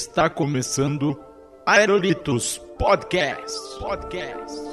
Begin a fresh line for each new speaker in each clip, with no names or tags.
Está começando Aerolitos Podcast. Podcast.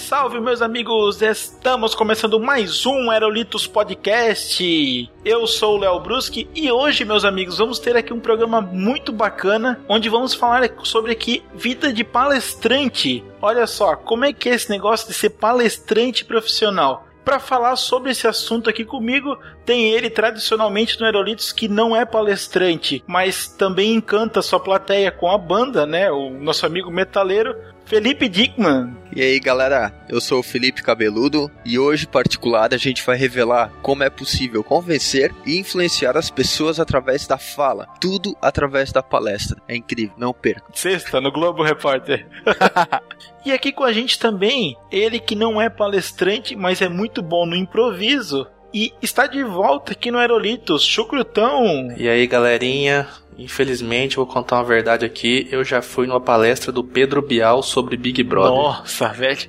Salve, meus amigos! Estamos começando mais um Aerolitos Podcast. Eu sou o Léo Bruschi e hoje, meus amigos, vamos ter aqui um programa muito bacana onde vamos falar sobre aqui vida de palestrante. Olha só, como é que é esse negócio de ser palestrante profissional? Para falar sobre esse assunto aqui comigo, tem ele tradicionalmente no Aerolitos que não é palestrante, mas também encanta sua plateia com a banda, né? O nosso amigo metaleiro, Felipe Dickman.
E aí, galera, eu sou o Felipe Cabeludo e hoje, em particular, a gente vai revelar como é possível convencer e influenciar as pessoas através da fala. Tudo através da palestra. É incrível, não perca.
Sexta, no Globo Repórter. e aqui com a gente também, ele que não é palestrante, mas é muito bom no improviso, e está de volta aqui no Aerolitos, Chucrutão.
E aí, galerinha, Infelizmente, vou contar uma verdade aqui. Eu já fui numa palestra do Pedro Bial sobre Big Brother.
Nossa, velho.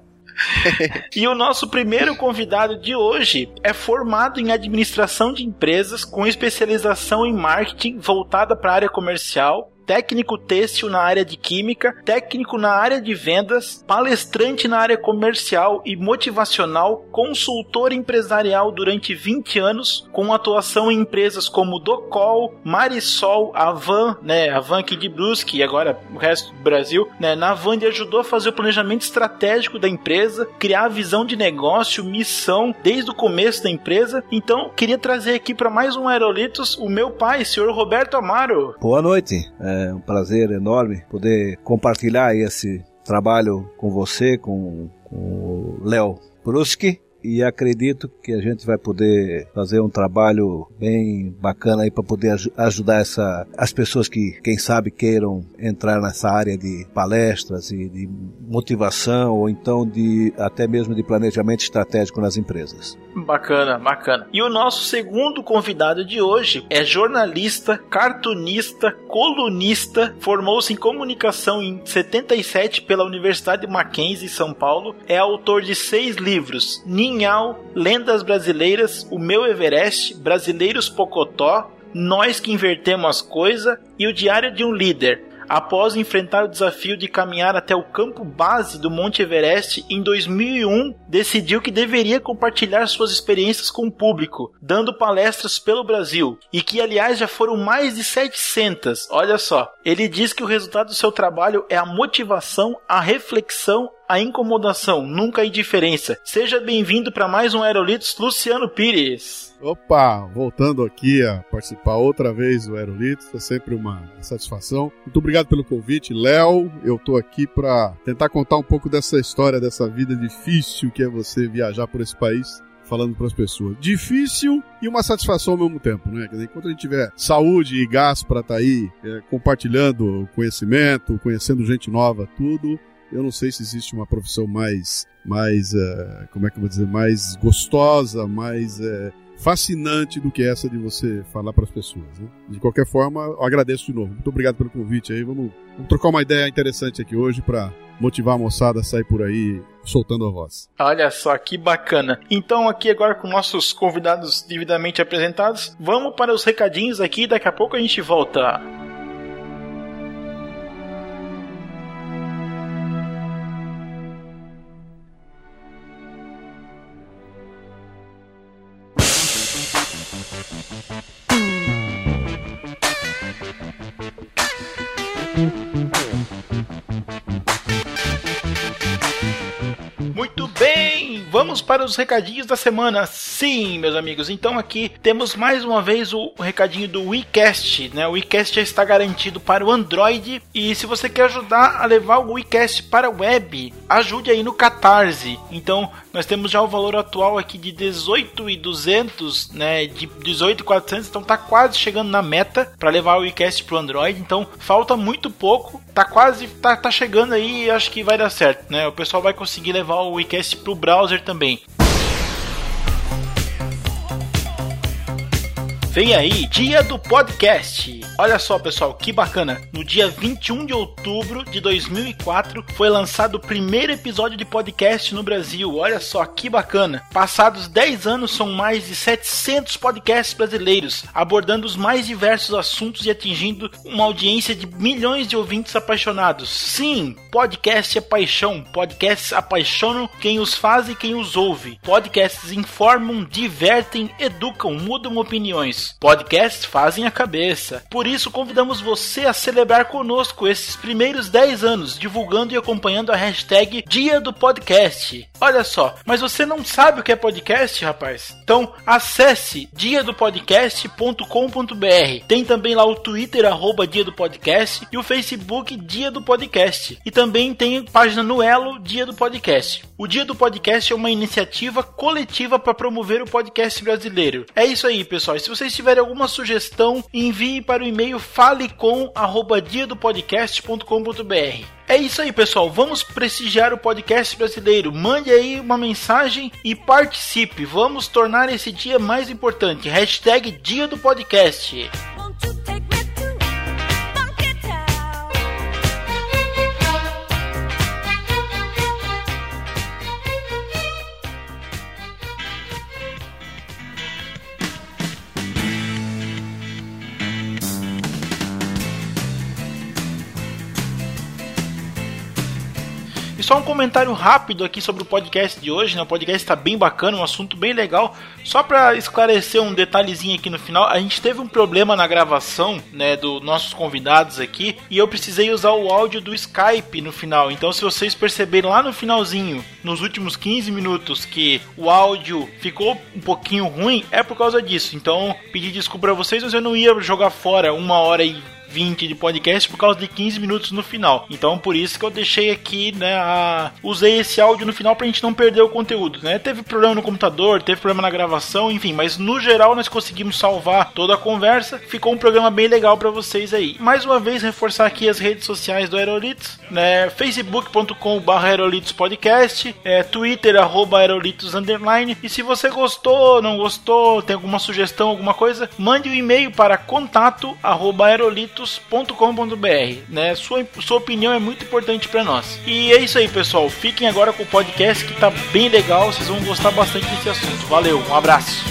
e o nosso primeiro convidado de hoje é formado em administração de empresas com especialização em marketing voltada para a área comercial técnico têxtil na área de química, técnico na área de vendas, palestrante na área comercial e motivacional, consultor empresarial durante 20 anos, com atuação em empresas como Docol, Marisol, Avan, né, Avan aqui de Brusque e agora o resto do Brasil, né, na Avan ele ajudou a fazer o planejamento estratégico da empresa, criar a visão de negócio, missão desde o começo da empresa. Então, queria trazer aqui para mais um Aerolitos o meu pai, senhor Roberto Amaro.
Boa noite. É é um prazer enorme poder compartilhar esse trabalho com você, com, com o Léo Bruschi e acredito que a gente vai poder fazer um trabalho bem bacana aí para poder aj ajudar essa, as pessoas que, quem sabe, queiram entrar nessa área de palestras e de motivação ou então de até mesmo de planejamento estratégico nas empresas.
Bacana, bacana. E o nosso segundo convidado de hoje é jornalista, cartunista, colunista, formou-se em comunicação em 77 pela Universidade Mackenzie, São Paulo, é autor de seis livros: Ninhal, Lendas Brasileiras, O Meu Everest, Brasileiros Pocotó, Nós que Invertemos as Coisas e O Diário de um Líder. Após enfrentar o desafio de caminhar até o campo base do Monte Everest em 2001, decidiu que deveria compartilhar suas experiências com o público, dando palestras pelo Brasil, e que aliás já foram mais de 700. Olha só, ele diz que o resultado do seu trabalho é a motivação, a reflexão, a incomodação, nunca a indiferença. Seja bem-vindo para mais um Aerolitos, Luciano Pires.
Opa, voltando aqui a participar outra vez do Aerolitos, é sempre uma satisfação. Muito obrigado pelo convite, Léo. Eu tô aqui para tentar contar um pouco dessa história, dessa vida difícil que é você viajar por esse país falando para as pessoas. Difícil e uma satisfação ao mesmo tempo, né? Dizer, enquanto a gente tiver saúde e gás para estar tá aí é, compartilhando conhecimento, conhecendo gente nova, tudo, eu não sei se existe uma profissão mais, mais, uh, como é que eu vou dizer, mais gostosa, mais uh, fascinante do que essa de você falar para as pessoas. Né? De qualquer forma, eu agradeço de novo. Muito obrigado pelo convite aí. Vamos, vamos trocar uma ideia interessante aqui hoje para motivar a moçada a sair por aí soltando a voz.
Olha só que bacana. Então, aqui agora com nossos convidados devidamente apresentados, vamos para os recadinhos aqui. Daqui a pouco a gente volta. Vamos para os recadinhos da semana. Sim, meus amigos. Então aqui temos mais uma vez o recadinho do WeCast, né? O WeCast já está garantido para o Android e se você quer ajudar a levar o WeCast para a web, ajude aí no Catarse. Então, nós temos já o valor atual aqui de 18,200, né, de 18,400, então tá quase chegando na meta para levar o WeCast pro Android. Então, falta muito pouco, tá quase tá, tá chegando aí e acho que vai dar certo, né? O pessoal vai conseguir levar o WeCast pro browser também. Vem aí, dia do podcast. Olha só, pessoal, que bacana. No dia 21 de outubro de 2004 foi lançado o primeiro episódio de podcast no Brasil. Olha só que bacana. Passados 10 anos são mais de 700 podcasts brasileiros, abordando os mais diversos assuntos e atingindo uma audiência de milhões de ouvintes apaixonados. Sim, podcast é paixão. Podcasts apaixonam quem os faz e quem os ouve. Podcasts informam, divertem, educam, mudam opiniões. Podcasts fazem a cabeça. Por isso, convidamos você a celebrar conosco esses primeiros 10 anos, divulgando e acompanhando a hashtag Dia do Podcast. Olha só, mas você não sabe o que é podcast, rapaz? Então acesse diadopodcast.com.br. Tem também lá o Twitter, arroba Dia do Podcast, e o Facebook Dia do Podcast. E também tem página no Elo Dia do Podcast. O Dia do Podcast é uma iniciativa coletiva para promover o podcast brasileiro. É isso aí, pessoal. E se vocês tiverem alguma sugestão, envie para o e-mail falecom@diadopodcast.com.br. É isso aí, pessoal. Vamos prestigiar o podcast brasileiro. Mande aí uma mensagem e participe. Vamos tornar esse dia mais importante. Hashtag Dia do Podcast. Só um comentário rápido aqui sobre o podcast de hoje, né? O podcast está bem bacana, um assunto bem legal. Só para esclarecer um detalhezinho aqui no final, a gente teve um problema na gravação, né, dos nossos convidados aqui, e eu precisei usar o áudio do Skype no final. Então, se vocês perceberem lá no finalzinho, nos últimos 15 minutos, que o áudio ficou um pouquinho ruim, é por causa disso. Então, pedi desculpa pra vocês, mas eu não ia jogar fora uma hora e 20 de podcast por causa de 15 minutos no final. Então por isso que eu deixei aqui, né, a... usei esse áudio no final pra gente não perder o conteúdo, né? Teve problema no computador, teve problema na gravação, enfim, mas no geral nós conseguimos salvar toda a conversa. Ficou um programa bem legal pra vocês aí. Mais uma vez reforçar aqui as redes sociais do Aerolitos, né? facebook.com/barra Aerolitos Podcast, é, Twitter arroba Aerolitos underline. E se você gostou, não gostou, tem alguma sugestão, alguma coisa, mande um e-mail para contato arroba aerolitos.com.br, né? Sua, sua opinião é muito importante para nós. E é isso aí, pessoal. Fiquem agora com o podcast que tá bem legal. Vocês vão gostar bastante desse assunto. Valeu, um abraço.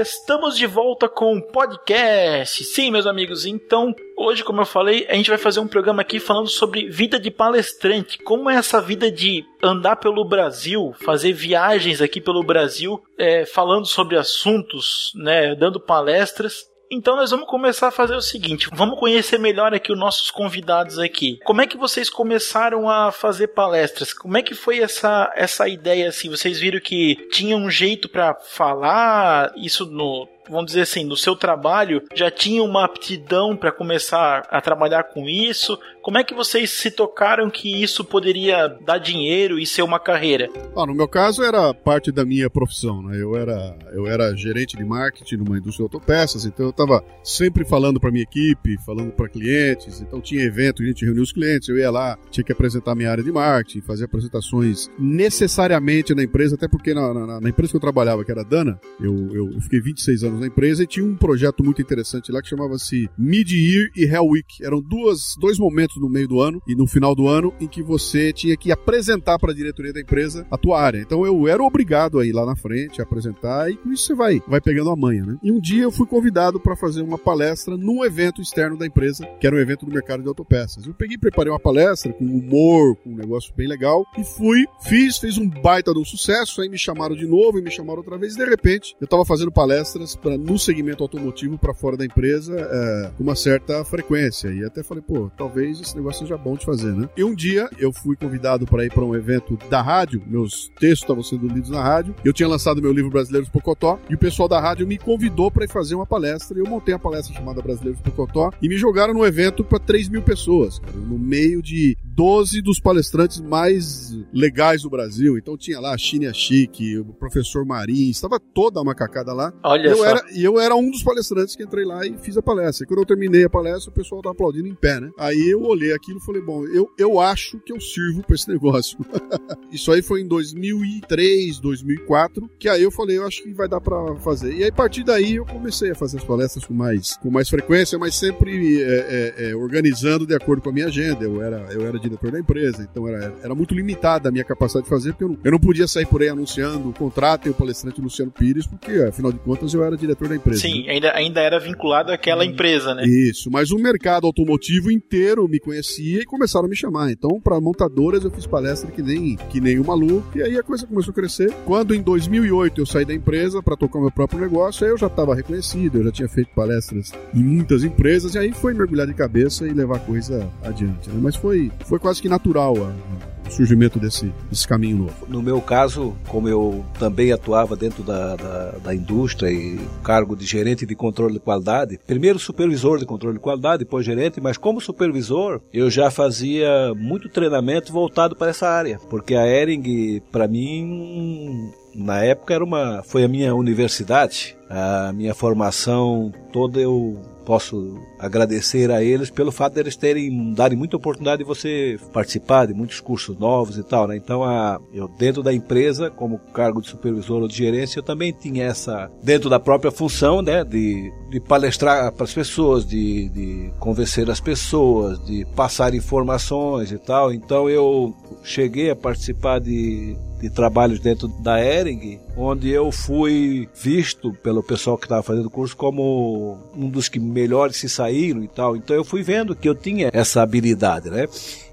Estamos de volta com o podcast. Sim, meus amigos, então hoje, como eu falei, a gente vai fazer um programa aqui falando sobre vida de palestrante. Como é essa vida de andar pelo Brasil, fazer viagens aqui pelo Brasil, é, falando sobre assuntos, né, dando palestras. Então nós vamos começar a fazer o seguinte, vamos conhecer melhor aqui os nossos convidados aqui. Como é que vocês começaram a fazer palestras? Como é que foi essa essa ideia assim? Vocês viram que tinha um jeito para falar isso no Vamos dizer assim, no seu trabalho já tinha uma aptidão para começar a trabalhar com isso? Como é que vocês se tocaram que isso poderia dar dinheiro e ser uma carreira?
Ah, no meu caso era parte da minha profissão, né? Eu era, eu era gerente de marketing numa indústria de autopeças, então eu estava sempre falando para minha equipe, falando para clientes, então tinha evento, a gente reunia os clientes, eu ia lá, tinha que apresentar minha área de marketing, fazer apresentações necessariamente na empresa, até porque na, na, na empresa que eu trabalhava, que era a Dana, eu, eu, eu fiquei 26 anos na empresa e tinha um projeto muito interessante lá que chamava-se Mid-Year e Hell Week. Eram duas, dois momentos no meio do ano e no final do ano em que você tinha que apresentar para a diretoria da empresa a tua área. Então eu era obrigado a ir lá na frente, a apresentar e com isso você vai, vai pegando a manha, né? E um dia eu fui convidado para fazer uma palestra num evento externo da empresa, que era um evento do mercado de autopeças. Eu peguei e preparei uma palestra com humor, com um negócio bem legal e fui, fiz, fiz um baita de um sucesso, aí me chamaram de novo e me chamaram outra vez e de repente eu tava fazendo palestras pra, no segmento automotivo para fora da empresa é, com uma certa frequência. E até falei, pô, talvez esse negócio seja bom de fazer, né? E um dia eu fui convidado para ir para um evento da rádio, meus textos estavam sendo lidos na rádio. Eu tinha lançado meu livro Brasileiros Pocotó e o pessoal da rádio me convidou para ir fazer uma palestra. E eu montei a palestra chamada Brasileiros Pocotó e me jogaram no evento para 3 mil pessoas, cara, no meio de 12 dos palestrantes mais legais do Brasil. Então tinha lá a China Chique, o professor Marins, estava toda a macacada lá.
Olha
eu
só.
era, e eu era um dos palestrantes que entrei lá e fiz a palestra. E quando eu terminei a palestra, o pessoal tava aplaudindo em pé, né? Aí eu olhei aquilo e falei, bom, eu, eu acho que eu sirvo pra esse negócio. Isso aí foi em 2003, 2004, que aí eu falei, eu acho que vai dar pra fazer. E aí, a partir daí, eu comecei a fazer as palestras com mais, com mais frequência, mas sempre é, é, é, organizando de acordo com a minha agenda. Eu era, eu era diretor da empresa, então era, era muito limitada a minha capacidade de fazer, porque eu não, eu não podia sair por aí anunciando, contratem o palestrante Luciano Pires, porque, afinal de contas, eu era diretor da empresa. né?
Sim, ainda, ainda era vinculado àquela empresa, né?
Isso, mas o mercado automotivo inteiro me conhecia e começaram a me chamar. Então, para montadoras, eu fiz palestra que nem, que nem um maluco, e aí a coisa começou a crescer. Quando em 2008 eu saí da empresa para tocar meu próprio negócio, aí eu já estava reconhecido, eu já tinha feito palestras em muitas empresas, e aí foi mergulhar de cabeça e levar a coisa adiante. né? Mas foi, foi quase que natural a- surgimento desse, desse caminho novo.
No meu caso, como eu também atuava dentro da, da, da indústria e cargo de gerente de controle de qualidade, primeiro supervisor de controle de qualidade, depois gerente, mas como supervisor, eu já fazia muito treinamento voltado para essa área, porque a Ering, para mim, na época era uma, foi a minha universidade, a minha formação toda eu posso agradecer a eles pelo fato de terem darem muita oportunidade de você participar de muitos cursos novos e tal, né? Então, a, eu dentro da empresa, como cargo de supervisor ou de gerência, eu também tinha essa dentro da própria função, né, de, de palestrar para as pessoas, de, de convencer as pessoas, de passar informações e tal. Então, eu cheguei a participar de de trabalhos dentro da Ering, onde eu fui visto pelo pessoal que estava fazendo o curso como um dos que melhores se saíram e tal. Então eu fui vendo que eu tinha essa habilidade, né?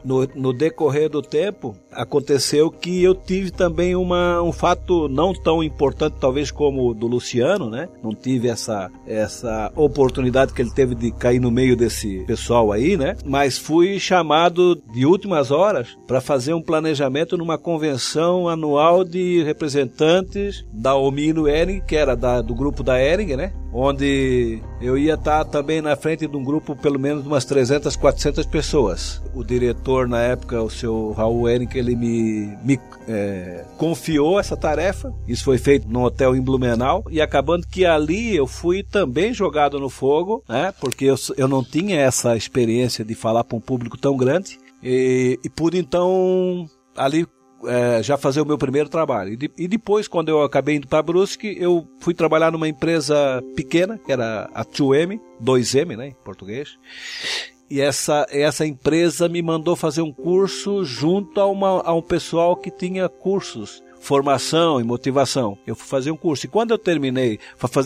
No, no decorrer do tempo, aconteceu que eu tive também uma, um fato não tão importante, talvez como o do Luciano, né? Não tive essa, essa oportunidade que ele teve de cair no meio desse pessoal aí, né? Mas fui chamado de últimas horas para fazer um planejamento numa convenção anual de representantes da Omino Ering, que era da, do grupo da Ering, né? Onde eu ia estar também na frente de um grupo pelo menos de umas 300, 400 pessoas. O diretor na época, o seu Raul Ering, ele me, me é, confiou essa tarefa. Isso foi feito num hotel em Blumenau e acabando que ali eu fui também jogado no fogo, né? Porque eu, eu não tinha essa experiência de falar para um público tão grande e, e pude então ali é, já fazer o meu primeiro trabalho. E, de- e depois, quando eu acabei indo para Brusque, eu fui trabalhar numa empresa pequena, que era a 2M, 2M, né, em português. E essa, essa empresa me mandou fazer um curso junto a, uma, a um pessoal que tinha cursos, formação e motivação. Eu fui fazer um curso. E quando eu terminei,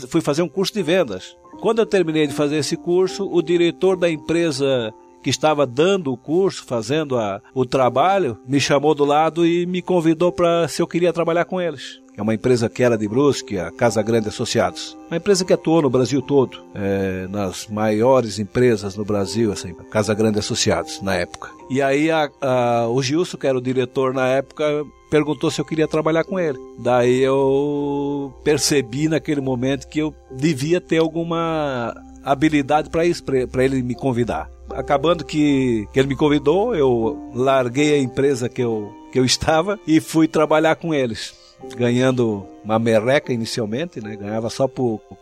fui fazer um curso de vendas. Quando eu terminei de fazer esse curso, o diretor da empresa que estava dando o curso, fazendo a, o trabalho, me chamou do lado e me convidou para se eu queria trabalhar com eles. É uma empresa que era de Brusque, a Casa Grande Associados. Uma empresa que atuou no Brasil todo, é, nas maiores empresas no Brasil, assim, Casa Grande Associados, na época. E aí a- a- o Gilson, que era o diretor na época, perguntou se eu queria trabalhar com ele. Daí eu percebi naquele momento que eu devia ter alguma habilidade para isso, para ele me convidar. Acabando que, que ele me convidou, eu larguei a empresa que eu, que eu estava e fui trabalhar com eles. Ganhando uma merreca inicialmente, né? Ganhava só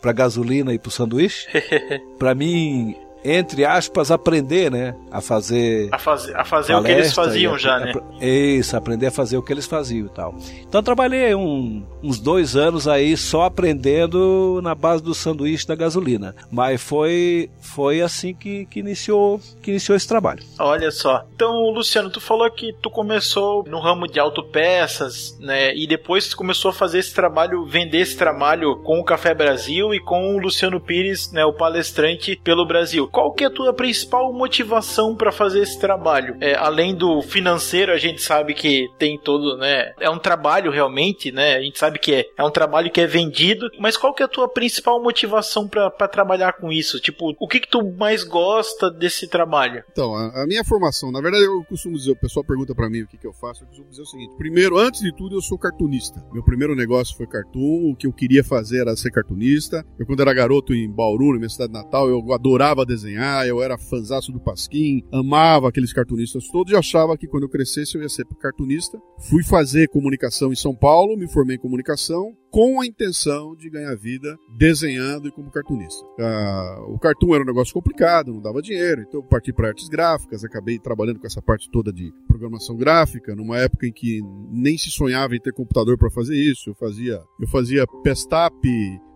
para gasolina e para sanduíche. para mim, entre aspas, aprender, né? A fazer
A fazer, a fazer o que eles faziam já,
apre-
né?
Isso, aprender a fazer o que eles faziam e tal. Então trabalhei um- uns dois anos aí só aprendendo na base do sanduíche da gasolina. Mas foi, foi assim que, que, iniciou, que iniciou esse trabalho.
Olha só. Então, Luciano, tu falou que tu começou no ramo de autopeças, né? E depois tu começou a fazer esse trabalho, vender esse trabalho com o Café Brasil e com o Luciano Pires, né? O palestrante pelo Brasil. Qual que é a tua principal motivação para fazer esse trabalho? É, além do financeiro, a gente sabe que tem todo, né? É um trabalho realmente, né? A gente sabe que é, é um trabalho que é vendido, mas qual que é a tua principal motivação para trabalhar com isso? Tipo, o que que tu mais gosta desse trabalho?
Então, a, a minha formação, na verdade, eu costumo dizer, o pessoal pergunta pra mim o que, que eu faço, eu costumo dizer o seguinte: primeiro, antes de tudo, eu sou cartunista. Meu primeiro negócio foi cartoon, o que eu queria fazer era ser cartunista. Eu, quando era garoto em Bauru, na minha cidade natal, eu adorava desenhar, eu era fanzaço do Pasquim, amava aqueles cartunistas todos e achava que quando eu crescesse eu ia ser cartunista. Fui fazer comunicação em São Paulo, me formei em comunicação, com a intenção de ganhar vida desenhando e como cartunista. Ah, o cartoon era um negócio complicado, não dava dinheiro, então eu parti para artes gráficas, acabei trabalhando com essa parte toda de programação gráfica, numa época em que nem se sonhava em ter computador para fazer isso. Eu fazia, eu fazia pestap,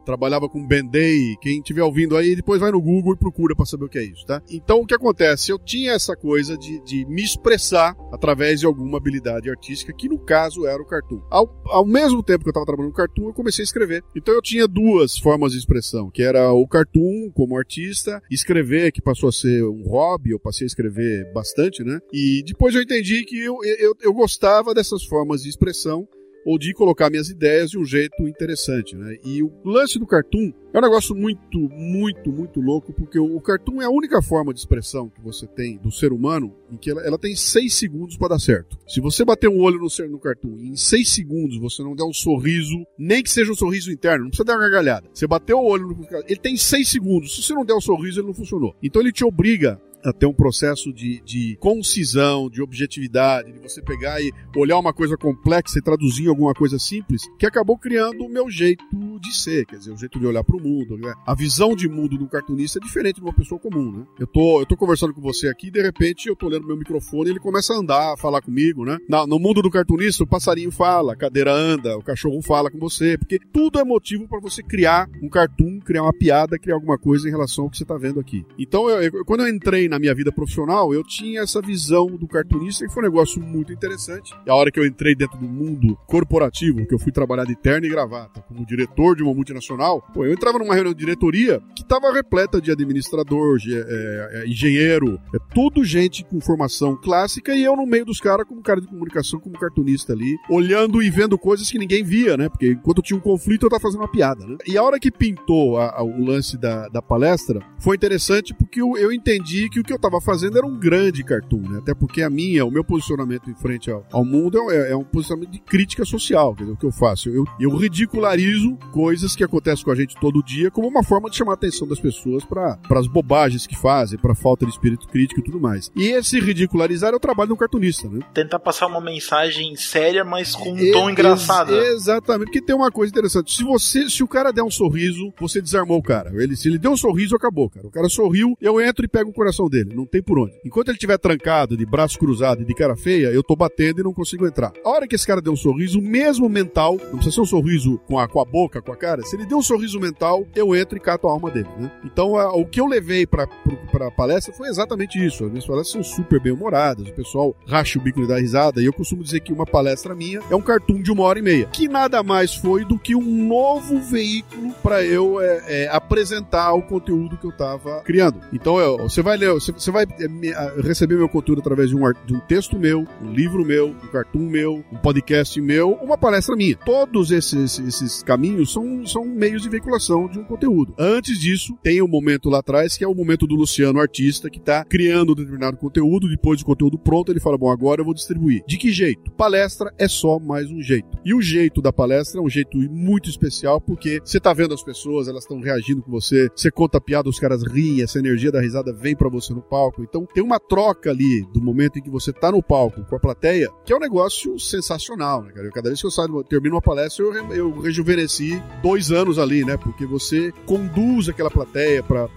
trabalhava com Band-Aid, quem estiver ouvindo aí, depois vai no Google e procura para saber o que é isso, tá? Então o que acontece? Eu tinha essa coisa de, de me expressar através de alguma habilidade artística, que no caso era o cartoon. Ao, ao mesmo tempo que eu estava trabalhando no cartoon, eu comecei a escrever. Então eu tinha duas formas de expressão, que era o cartoon como artista, escrever, que passou a ser um hobby, eu passei a escrever bastante, né? E depois eu entendi que eu, eu, eu gostava dessas formas de expressão ou de colocar minhas ideias de um jeito interessante, né? E o lance do cartoon é um negócio muito, muito, muito louco, porque o, cartoon é a única forma de expressão que você tem do ser humano em que ela, ela tem seis segundos para dar certo. Se você bater um olho no, ser- no cartoon e em seis segundos você não der um sorriso, nem que seja um sorriso interno, não precisa dar uma gargalhada. Você bateu o olho no ele tem seis segundos. Se você não der o sorriso, ele não funcionou. Então ele te obriga a ter um processo de, de concisão, de objetividade, de você pegar e olhar uma coisa complexa e traduzir em alguma coisa simples, que acabou criando o meu jeito de ser, quer dizer, o jeito de olhar para o mundo. né? A visão de mundo do cartunista é diferente de uma pessoa comum, né? Eu tô, eu tô conversando com você aqui de repente eu tô olhando meu microfone e ele começa a andar, a falar comigo, né? Na- no mundo do cartunista, o passarinho fala, a cadeira anda, o cachorro fala com você, porque tudo é motivo para você criar um cartoon, criar uma piada, criar alguma coisa em relação ao que você tá vendo aqui. Então, eu- eu- quando eu entrei na minha vida profissional, eu tinha essa visão do cartunista que foi um negócio muito interessante. E a hora que eu entrei dentro do mundo corporativo, que eu fui trabalhar de terno e gravata como diretor de uma multinacional, pô, eu entrava numa reunião de diretoria que estava repleta de administrador, ge- é, é, engenheiro, é tudo gente com formação clássica e eu no meio dos caras como cara de comunicação, como cartunista ali, olhando e vendo coisas que ninguém via, né? Porque enquanto tinha um conflito eu tava fazendo uma piada, né? E a hora que pintou a- a- o lance da, da palestra, foi interessante porque eu, eu entendi que o que eu tava fazendo era um grande cartoon, né? Até porque a minha, o meu posicionamento em frente ao, ao mundo é, é um posicionamento de crítica social, quer dizer, o que eu faço. Eu, eu ridicularizo coisas que acontecem com a gente todo dia como uma forma de chamar a atenção das pessoas para as bobagens que fazem, para falta de espírito crítico e tudo mais. E esse ridicularizar é o trabalho do cartunista, né?
Tentar passar uma mensagem séria, mas com um
E-
tom engraçado.
ex- exatamente, porque tem uma coisa interessante. Se você, se o cara der um sorriso, você desarmou o cara. Ele, se ele deu um sorriso, acabou, cara. O cara sorriu, eu entro e pego o coração dele. Não tem por onde. Enquanto ele estiver trancado, de braço cruzado e de cara feia, eu tô batendo e não consigo entrar. A hora que esse cara deu um sorriso, mesmo mental, não precisa ser um sorriso com a, com a boca, com a cara, se ele deu um sorriso mental, eu entro e cato a alma dele, né? Então, a- o que eu levei pra, pro- pra palestra foi exatamente isso. As minhas palestras são super bem humoradas, o pessoal racha o bico e dá risada, e eu costumo dizer que uma palestra minha é um cartoon de uma hora e meia, que nada mais foi do que um novo veículo para eu é, é, apresentar o conteúdo que eu tava criando. Então, eu- você vai ler, você, vai é, me- a- receber meu conteúdo através de um, de um texto meu, um livro meu, um cartoon meu, um podcast meu, uma palestra minha. Todos esses, esses caminhos são, são meios de veiculação de um conteúdo. Antes disso, tem um momento lá atrás que é o momento do Luciano, artista, que tá criando determinado conteúdo, depois do conteúdo pronto, ele fala: Bom, agora eu vou distribuir. De que jeito? Palestra é só mais um jeito. E o jeito da palestra é um jeito muito especial, porque você tá vendo as pessoas, elas estão reagindo com você, você conta piada, os caras riem, essa energia da risada vem pra você no palco. Então tem uma troca ali do momento em que você tá no palco com a plateia, que é um negócio sensacional, né, cara? Eu, cada vez que eu saio, termino uma palestra, eu, eu rejuvenesci dois anos ali, né? Porque você conduz aquela plateia pra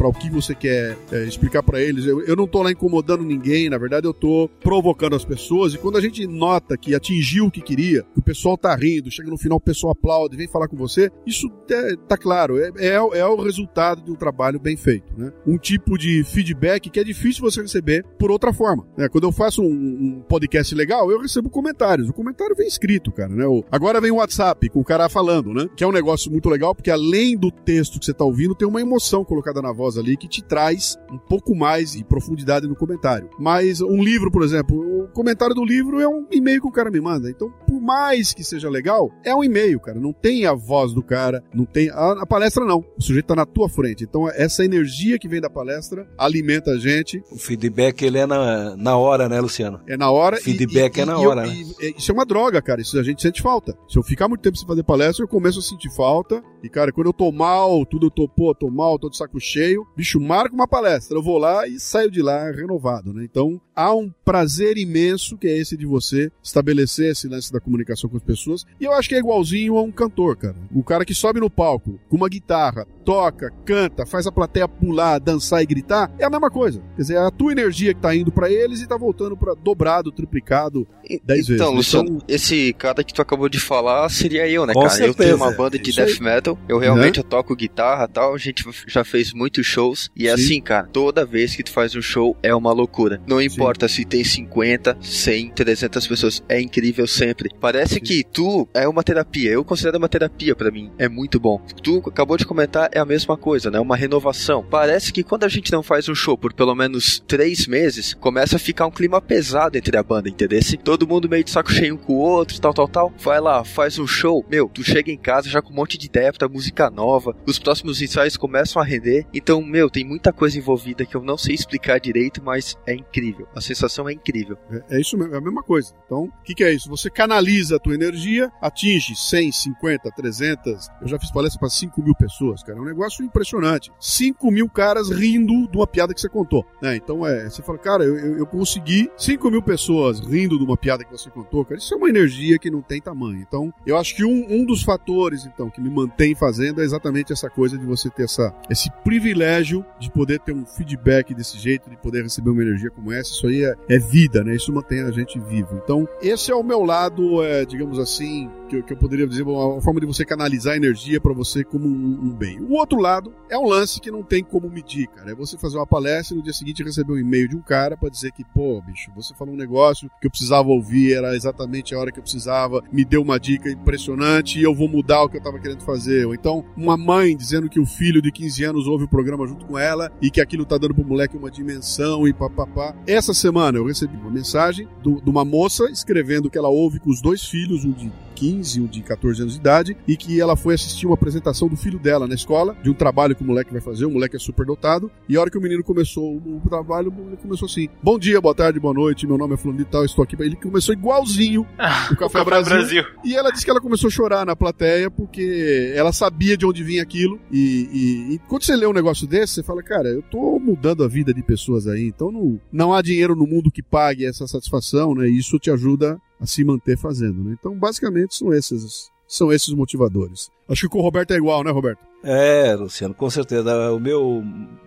o que você quer é, explicar pra eles. Eu, eu não tô lá incomodando ninguém, na verdade eu tô provocando as pessoas. E quando a gente nota que atingiu o que queria, que o pessoal tá rindo, chega no final o pessoal aplaude, vem falar com você, isso é, tá claro, é, é, é o resultado de um trabalho bem feito, né? Um tipo de feedback que é difícil você receber por outra forma. né? Quando eu faço um, um podcast legal, eu recebo comentários. O comentário vem escrito, cara, né? O- agora vem o WhatsApp com o cara falando, né? Que é um negócio muito legal, porque além do texto que você tá ouvindo, tem uma emoção colocada na voz ali que te traz um pouco mais de profundidade no comentário. Mas um livro, por exemplo, o comentário do livro é um e-mail que o cara me manda. Então, por mais que seja legal, é um e-mail, cara. Não tem a voz do cara, não tem. A, a palestra não. O sujeito tá na tua frente. Então, essa energia que vem da palestra alimenta a gente.
O feedback ele é na, na hora, né, Luciano?
É na hora.
Feedback é na hora,
eu-
né?
e- e- isso é uma droga, cara. Isso a gente sente falta. Se eu ficar muito tempo sem fazer palestra, eu começo a sentir falta. E, cara, quando eu tô mal, tudo eu tô, pô, tô mal, tô de saco cheio, bicho, marca uma palestra. Eu vou lá e saio de lá renovado, né? Então, há um prazer imenso que é esse de você estabelecer esse lance da comunicação com as pessoas. E eu acho que é igualzinho a um cantor, cara. O cara que sobe no palco com uma guitarra, toca, canta, faz a plateia pular, dançar e gritar, é a mesma coisa. Quer dizer, é a tua energia que tá indo pra eles e tá voltando para dobrado, triplicado, Dez vezes,
Então,
né?
Luciano,
Então-
esse cara que tu acabou de falar seria eu, né,
Com
cara? Eu tenho
certeza.
uma banda de
Isso aí.
death metal, eu realmente eu toco guitarra e tal, a gente já fez muitos shows, e é
Sim.
assim, cara, toda vez que tu faz um show é uma loucura. Não importa se tem 50, 100, 300 pessoas, é incrível sempre. Parece que tu é uma terapia, eu considero uma terapia pra mim, é muito bom. Tu acabou de comentar, é a mesma coisa, né? Uma renovação. Parece que quando a gente não faz um show por pelo menos três meses, começa a ficar um clima pesado entre a banda, entendeu? Todo mundo meio de saco cheio um com o outro, tal, tal, tal. Vai lá, faz um show. Meu, tu chega em casa já com um monte de ideia pra música nova. Os próximos ensaios começam a render. Então, meu, tem muita coisa envolvida que eu não sei explicar direito, mas é incrível. A sensação é incrível.
É, é isso mesmo, é a mesma coisa. Então, o que, que é isso? Você canaliza a tua energia, atinge 100, 50, 300. Eu já fiz palestra para 5 mil pessoas, cara. É um negócio impressionante. 5 mil caras rindo de uma piada que você contou. Né? Então, é, você fala, cara, eu, eu, consegui 5 mil pessoas rindo de uma piada que você contou, cara. Isso é uma energia que não tem tamanho. Então, eu acho que um, um dos fatores, então, que me mantém fazendo é exatamente essa coisa de você ter essa, esse privilégio de poder ter um feedback desse jeito, de poder receber uma energia como essa. Isso aí é, é vida, né? Isso mantém a gente vivo. Então, esse é o meu lado, é, digamos assim, que que eu poderia dizer, uma forma de você canalizar energia para você como um, um bem. O outro lado é um lance que não tem como medir, cara. É você fazer uma palestra e no dia seguinte receber um e-mail de um cara para dizer que, pô, bicho, você falou um negócio que eu precisava ouvir, era exatamente a hora que eu precisava, me deu uma dica impressionante e eu vou mudar o que eu tava querendo fazer. Ou então, uma mãe dizendo que o filho de 15 anos ouve o programa junto com ela e que aquilo tá dando pro moleque uma dimensão e papapá. Essa semana eu recebi uma mensagem de uma moça escrevendo que ela ouve com os dois filhos, um de 15 e um de 14 anos de idade, e que ela foi assistir uma apresentação do filho dela na escola, de um trabalho que o moleque vai fazer, o moleque é super dotado, e a hora que o menino começou o, o trabalho, o começou assim, bom dia, boa tarde, boa noite, meu nome é fulano de tal, estou aqui, pra-" ele começou igualzinho o Café, Brasil, e ela disse que ela começou a chorar na plateia porque ela sabia de onde vinha aquilo. E, e- e quando você lê um negócio desse, você fala, cara, eu tô mudando a vida de pessoas aí. Então não, não há dinheiro no mundo que pague essa satisfação, né? E isso te ajuda a se manter fazendo, né? Então, basicamente, são esses, são esses motivadores. Acho que com o Roberto é igual, né, Roberto?
É, Luciano, com certeza. O meu,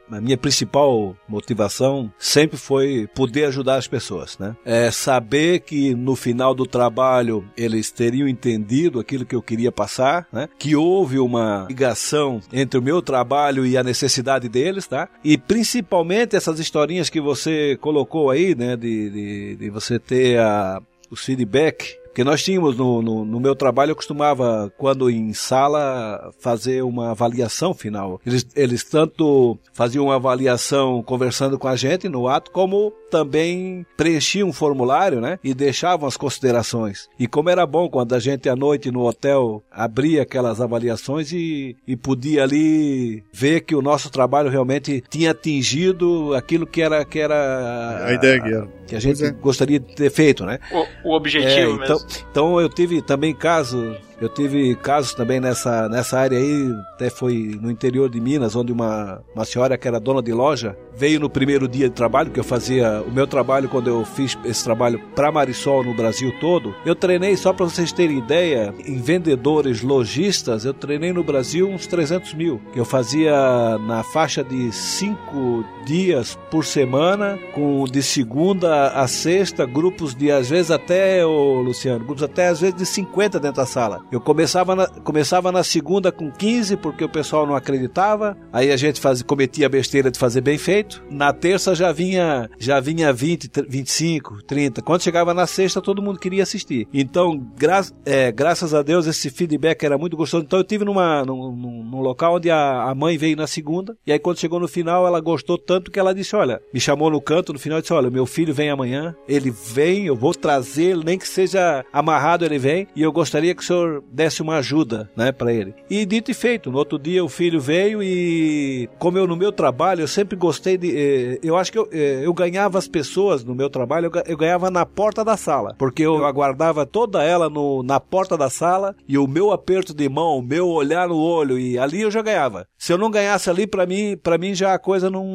a minha principal motivação sempre foi poder ajudar as pessoas, né? É saber que no final do trabalho eles teriam entendido aquilo que eu queria passar, né? Que houve uma ligação entre o meu trabalho e a necessidade deles, tá? E principalmente essas historinhas que você colocou aí, né? De, de, de você ter a, o feedback porque nós tínhamos no, no, no meu trabalho, eu costumava, quando em sala, fazer uma avaliação final. Eles, eles tanto faziam uma avaliação conversando com a gente no ato, como também preenchiam um formulário, né? E deixavam as considerações. E como era bom quando a gente à noite no hotel abria aquelas avaliações e, e podia ali ver que o nosso trabalho realmente tinha atingido aquilo que era que era
A ideia que era.
que a gente
é.
gostaria de ter feito, né?
O, o objetivo
É,
mesmo.
Então, eu tive também caso, eu tive casos também nessa, nessa área aí, até foi no interior de Minas, onde uma, uma senhora que era dona de loja veio no primeiro dia de trabalho, que eu fazia o meu trabalho quando eu fiz esse trabalho para Marisol no Brasil todo. Eu treinei, só para vocês terem ideia, em vendedores, lojistas, eu treinei no Brasil uns 300 mil, eu fazia na faixa de cinco dias por semana, com de segunda a sexta, grupos de às vezes até, ô Luciano, grupos até às vezes de 50 dentro da sala. Eu começava na, começava na segunda com 15, porque o pessoal não acreditava. Aí a gente fazia, cometia a besteira de fazer bem feito. Na terça já vinha, já vinha 20, tr- 25, 30. Quando chegava na sexta, todo mundo queria assistir. Então, gra é, graças a Deus, esse feedback era muito gostoso. Então, eu tive numa, num, num- num local onde a, a mãe veio na segunda. E aí, quando chegou no final, ela gostou tanto que ela disse: Olha, me chamou no canto no final e disse: Olha, meu filho vem amanhã. Ele vem, eu vou trazê-lo, nem que seja amarrado, ele vem. E eu gostaria que o senhor desse uma ajuda, né, para ele. E dito e feito, no outro dia o filho veio e, como eu no meu trabalho, eu sempre gostei de. eh, eu acho que eu, eh, eu ganhava as pessoas no meu trabalho, eu, ga- eu ganhava na porta da sala. Porque eu aguardava toda ela no, na porta da sala e o meu aperto de mão, o meu olhar no olho, e ali eu já ganhava. Se eu não ganhasse ali, para mim, para mim já a coisa não,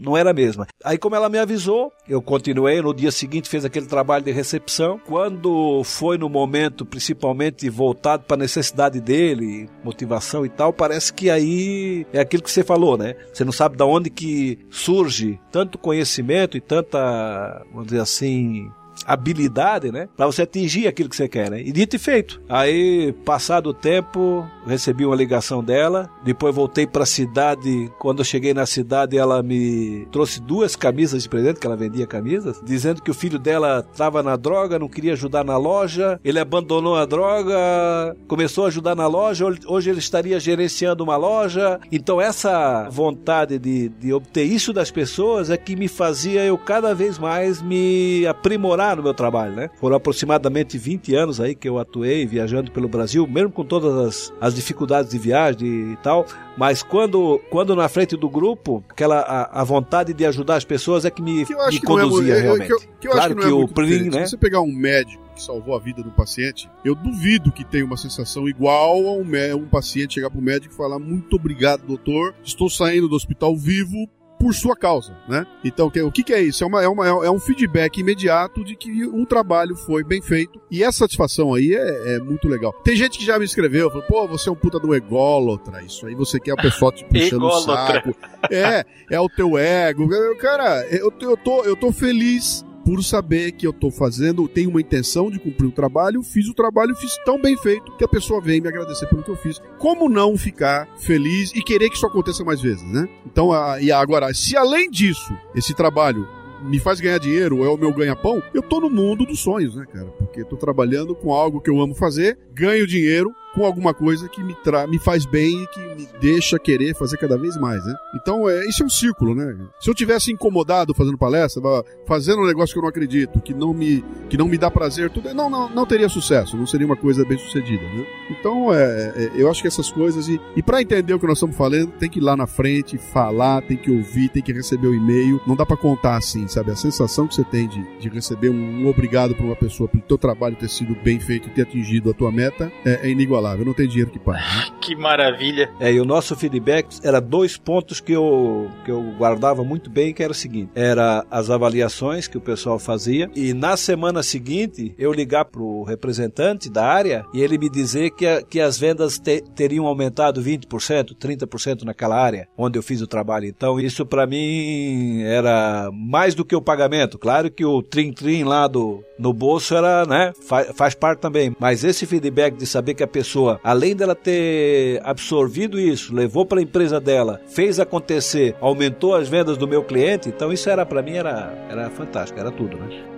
não era a mesma. Aí, como ela me avisou, eu continuei. No dia seguinte, fez aquele trabalho de recepção. Quando foi no momento, principalmente voltado para a necessidade dele, motivação e tal, parece que aí é aquilo que você falou, né? Você não sabe de onde que surge tanto conhecimento e tanta, vamos dizer assim, habilidade, né? Pra você atingir aquilo que você quer, né? E dito e feito. Aí, passado o tempo, recebi uma ligação dela. Depois voltei pra cidade. Quando eu cheguei na cidade, ela me trouxe duas camisas de presente, que ela vendia camisas, dizendo que o filho dela tava na droga, não queria ajudar na loja. Ele abandonou a droga, começou a ajudar na loja. Hoje ele estaria gerenciando uma loja. Então, essa vontade de, de obter isso das pessoas é que me fazia eu cada vez mais me aprimorar no meu trabalho, né? Foram aproximadamente 20 anos aí que eu atuei viajando pelo Brasil, mesmo com todas as, as dificuldades de viagem e tal, mas quando, quando na frente do grupo, aquela a, a vontade de ajudar as pessoas é que me,
Que
me
é
conduzia realmente.
que eu- que eu acho
claro
que
que,
é
o
diferente.
né?
Se você pegar um médico que salvou a vida do paciente, eu duvido que tenha uma sensação igual a um, um paciente chegar pro médico e falar muito obrigado, doutor, estou saindo do hospital vivo por sua causa, né? Então, o que, que é isso? É, uma, é, uma, é um feedback imediato de que um trabalho foi bem feito e essa satisfação aí é, é muito legal. Tem gente que já me escreveu, falou, pô, você é um puta do ególatra, isso aí você quer o pessoal te puxando o saco. É, é o teu ego. Cara, eu, eu, tô, eu tô feliz por saber que eu tô fazendo, tenho uma intenção de cumprir o trabalho, fiz o trabalho, fiz tão bem feito que a pessoa vem me agradecer pelo que eu fiz. Como não ficar feliz e querer que isso aconteça mais vezes, né? Então, a, e agora, se além disso, esse trabalho me faz ganhar dinheiro, é o meu ganha-pão, eu tô no mundo dos sonhos, né, cara? Porque tô trabalhando com algo que eu amo fazer, ganho dinheiro com alguma coisa que me, tra me faz bem e que me deixa querer fazer cada vez mais, né? Então, é, isso é um círculo, né? Se eu tivesse incomodado fazendo palestra, fazendo um negócio que eu não acredito, que não me, que não me dá prazer, tudo, não, não, não teria sucesso, não seria uma coisa bem sucedida, né? Então, é, é, eu acho que essas coisas, e, e para entender o que nós estamos falando, tem que ir lá na frente, falar, tem que ouvir, tem que receber o e-mail, não dá para contar assim, sabe? A sensação que você tem de, de receber um, um obrigado por uma pessoa pelo teu trabalho ter sido bem feito e ter atingido a tua meta é, é inigualável, não tem dinheiro que pague.
Que maravilha.
É, e o nosso feedback era dois pontos que eu, que eu guardava muito bem, que era o seguinte, era as avaliações que o pessoal fazia, e na semana seguinte eu ligar pro representante da área e ele me dizer que, a- que as vendas te- teriam aumentado 20%, 30% naquela área onde eu fiz o trabalho. Então isso para mim era mais do que o pagamento. Claro que o trim-trim lá do, no bolso era, né, fa- faz parte também, mas esse feedback de saber que a pessoa, além dela ter absorvido isso, levou para a empresa dela, fez acontecer, aumentou as vendas do meu cliente, então isso era para mim era era fantástico, era tudo, né?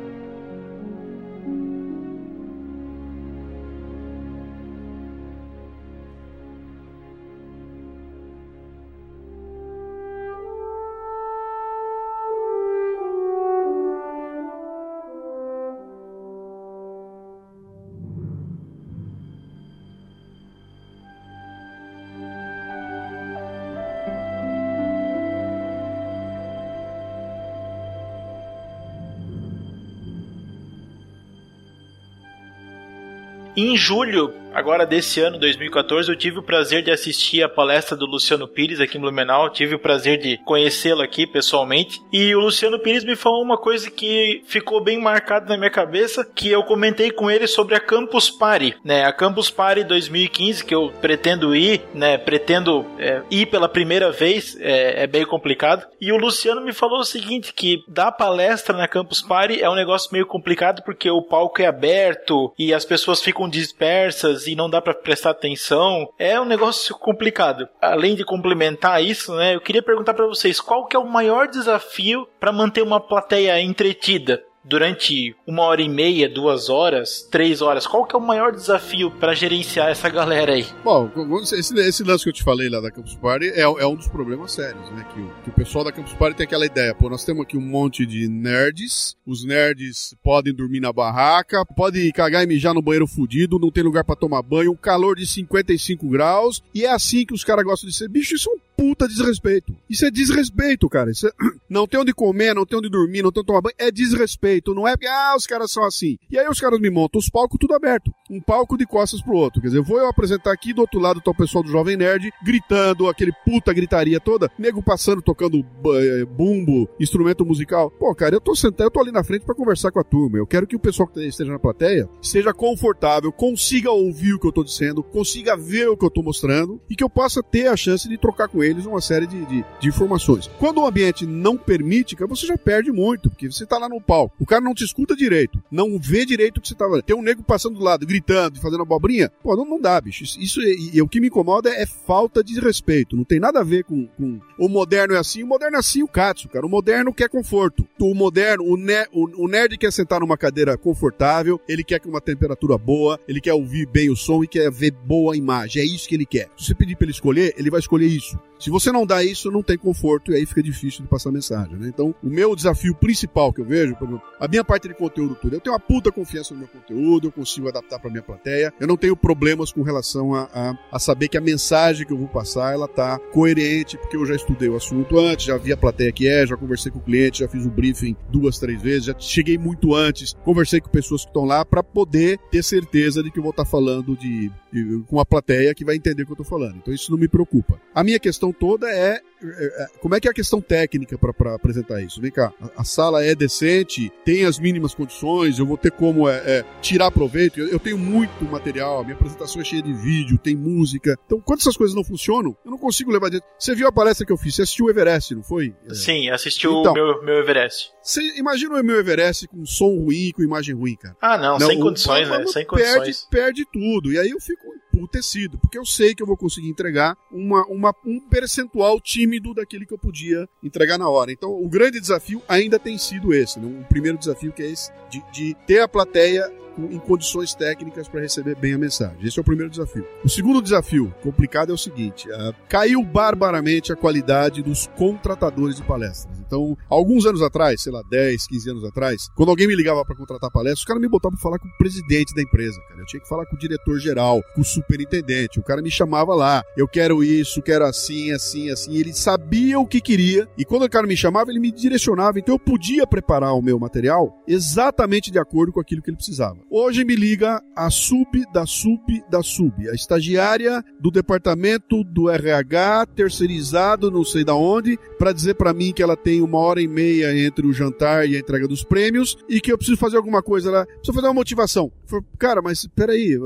Em julho, agora desse ano, 2014, eu tive o prazer de assistir a palestra do Luciano Pires aqui em Blumenau. Tive o prazer de conhecê-lo aqui pessoalmente. E o Luciano Pires me falou uma coisa que ficou bem marcada na minha cabeça, que eu comentei com ele sobre a Campus Party, né? A Campus Party 2015, que eu pretendo ir, né? Pretendo é, ir pela primeira vez, é, é bem complicado. E o Luciano me falou o seguinte, que dar palestra na Campus Party é um negócio meio complicado porque o palco é aberto e as pessoas ficam dispersas e não dá pra prestar atenção. É um negócio complicado. Além de complementar isso, né, eu queria perguntar pra vocês qual que é o maior desafio pra manter uma plateia entretida durante uma hora e meia, duas horas, três horas. Qual que é o maior desafio pra gerenciar essa galera aí?
Bom, esse, esse lance que eu te falei lá da Campus Party é, é um dos problemas sérios, né? Que, o- que o pessoal da Campus Party tem aquela ideia, pô, nós temos aqui um monte de nerds, os nerds podem dormir na barraca, podem cagar e mijar no banheiro fudido, não tem lugar pra tomar banho, um calor de 55 graus, e é assim que os caras gostam de ser. Bicho, isso é um puta desrespeito. Isso é desrespeito, cara. Isso é- Não tem onde comer, não tem onde dormir, não tem onde tomar banho. É desrespeito. Não é porque, ah, os caras são assim. E aí os caras me montam os palcos tudo aberto. Um palco de costas pro outro. Quer dizer, vou eu apresentar aqui, do outro lado tá o pessoal do Jovem Nerd, gritando, aquele puta gritaria toda, nego passando, tocando eh, bumbo, instrumento musical. Pô, cara, eu tô sentado, eu tô ali na frente pra conversar com a turma. Eu quero que o pessoal que esteja na plateia seja confortável, consiga ouvir o que eu tô dizendo, consiga ver o que eu tô mostrando e que eu possa ter a chance de trocar com eles uma série de, de, de informações. Quando o ambiente não permite, você já perde muito, porque você tá lá no palco, o cara não te escuta direito, não vê direito o que você tá falando. Tem um nego passando do lado, gritando, fazendo abobrinha. Pô, não, não dá, bicho. Isso, é- e, o que me incomoda é falta de respeito. Não tem nada a ver com, com o moderno é assim, o moderno é assim o Katsu, cara. O moderno quer conforto. O moderno, o, ne, o, o nerd quer sentar numa cadeira confortável, ele quer uma temperatura boa, ele quer ouvir bem o som e quer ver boa imagem. É isso que ele quer. Se você pedir pra ele escolher, ele vai escolher isso. Se você não dá isso, não tem conforto e aí fica difícil de passar mensagem, né? Então, o meu desafio principal que eu vejo, por exemplo, a minha parte de conteúdo tudo, eu tenho uma puta confiança no meu conteúdo, eu consigo adaptar pra minha plateia, eu não tenho problemas com relação a, a, a saber que a mensagem que eu vou passar, ela tá coerente, porque eu já estudei o assunto antes, já vi a plateia que é, já conversei com o cliente, já fiz o briefing duas, três vezes, já cheguei muito antes, conversei com pessoas que estão lá pra poder ter certeza de que eu vou estar falando de, de- com a plateia que vai entender o que eu tô falando. Então isso não me preocupa. A minha questão toda é, é, é, como é que é a questão técnica pra- pra apresentar isso? Vem cá, a, a sala é decente, tem as mínimas condições, eu vou ter como é, é, tirar proveito. Eu, eu tenho muito material, a minha apresentação é cheia de vídeo, tem música. Então, quando essas coisas não funcionam, eu não consigo levar adiante. Você viu a palestra que eu fiz? Você assistiu o Everest, não foi? É.
Sim, assistiu
Então.
o meu, meu Everest.
Você imagina o meu Everest com som ruim, com imagem ruim, cara.
Ah, não,
Não,
sem
o
condições, né? Sem
perde,
condições.
perde tudo. E aí eu fico emputecido, porque eu sei que eu vou conseguir entregar uma, uma- um percentual tímido daquele que eu podia entregar na hora. Então, o grande desafio ainda tem sido esse. Né? O primeiro desafio que é esse, de, de ter a plateia em condições técnicas para receber bem a mensagem. Esse é o primeiro desafio. O segundo desafio, complicado, é o seguinte: ah, caiu barbaramente a qualidade dos contratadores de palestras. Então, alguns anos atrás, sei lá, 10, 15 anos atrás, quando alguém me ligava para contratar palestra, os caras me botavam para falar com o presidente da empresa, cara. Eu tinha que falar com o diretor geral, com o superintendente. O cara me chamava lá, eu quero isso, quero assim, assim, assim. Ele sabia o que queria e quando o cara me chamava, ele me direcionava. Então eu podia preparar o meu material exatamente de acordo com aquilo que ele precisava. Hoje me liga a sub da sub da sub, a estagiária do departamento do RH terceirizado, não sei da onde, para dizer para mim que ela tem uma hora e meia entre o jantar e a entrega dos prêmios e que eu preciso fazer alguma coisa lá, preciso fazer uma motivação. Falei, Cara, mas peraí,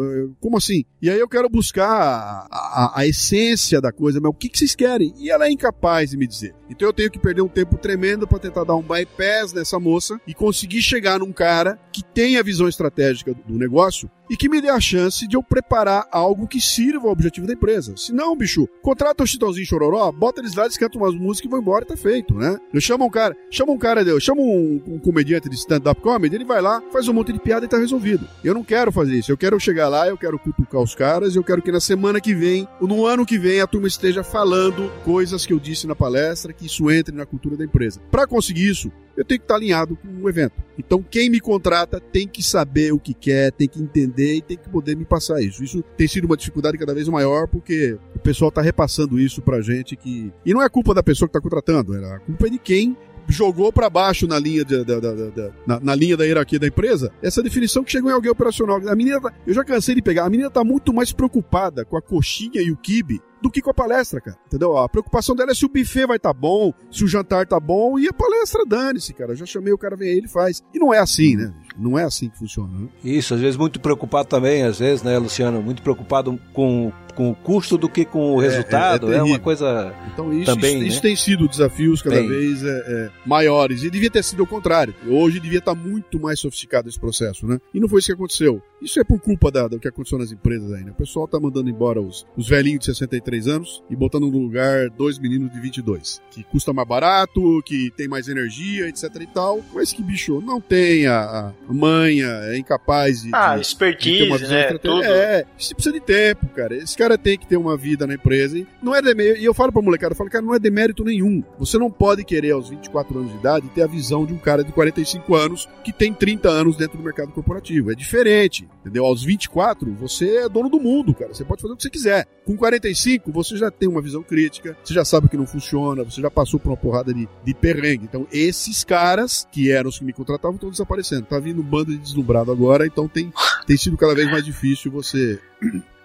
como assim? E aí eu quero buscar a, a- a essência da coisa, mas o que, que vocês querem? E ela é incapaz de me dizer. Então eu tenho que perder um tempo tremendo para tentar dar um bypass nessa moça e conseguir chegar num cara que tem a visão estratégica do negócio e que me dê a chance de eu preparar algo que sirva ao objetivo da empresa. Se não, bicho, contrata o Chitãozinho Chororó, bota eles lá, eles cantam umas músicas e vão embora e tá feito, né? Eu chamo um cara, chama um cara, eu chamo um, um comediante de stand-up comedy, ele vai lá, faz um monte de piada e tá resolvido. Eu não quero fazer isso, eu quero chegar lá, eu quero cutucar os caras, eu quero que na semana que vem, ou no ano que vem, a turma esteja falando coisas que eu disse na palestra, que isso entre na cultura da empresa. Para conseguir isso, eu tenho que estar alinhado com o evento. Então, quem me contrata tem que saber o que quer, tem que entender e tem que poder me passar isso. Isso tem sido uma dificuldade cada vez maior porque o pessoal está repassando isso pra gente que. E não é culpa da pessoa que está contratando, a culpa é de quem jogou para baixo na linha da, da- da- da- na, na linha da hierarquia da empresa essa definição que chegou em alguém operacional. A menina, tá- eu já cansei de pegar, a menina tá muito mais preocupada com a coxinha e o quibe do que com a palestra, cara. Entendeu? A preocupação dela é se o buffet vai estar bom, se o jantar tá bom e a palestra dane-se, cara. Eu já chamei o cara, vem aí, ele faz. E não é assim, né? Não é assim que funciona, né?
Isso, às vezes muito preocupado também, às vezes, né, Luciano? Muito preocupado com, com o custo do que com o resultado. É,
terrível.
uma coisa.
Então isso,
Também,
isso, isso
né?
tem sido desafios cada
Tem.
vez é, é, maiores. E devia ter sido o contrário. Hoje devia estar muito mais sofisticado esse processo, né? E não foi isso que aconteceu. Isso é por culpa da, do que aconteceu nas empresas aí, né? O pessoal tá mandando embora os, os velhinhos de 63 anos e botando no lugar dois meninos de 22, que custa mais barato, que tem mais energia, etc e tal. Mas que bicho, não tem a, a manha, é incapaz de,
Ah,
de- de ter
expertise,
uma visão
né? Tudo.
É, isso precisa de tempo, cara. Esse cara tem que ter uma vida na empresa. E não é demérito. E eu falo pra molecada, eu falo, cara, não é demérito nenhum. Você não pode querer aos 24 anos de idade ter a visão de um cara de 45 anos que tem 30 anos dentro do mercado corporativo. É diferente, entendeu? Aos 24, você é dono do mundo, cara. Você pode fazer o que você quiser. Com 45, você já tem uma visão crítica, você já sabe que não funciona, você já passou por uma porrada de, de perrengue. Então, esses caras, que eram os que me contratavam, estão desaparecendo. Tá vindo um bando de deslumbrado agora, então tem, tem sido cada vez mais difícil você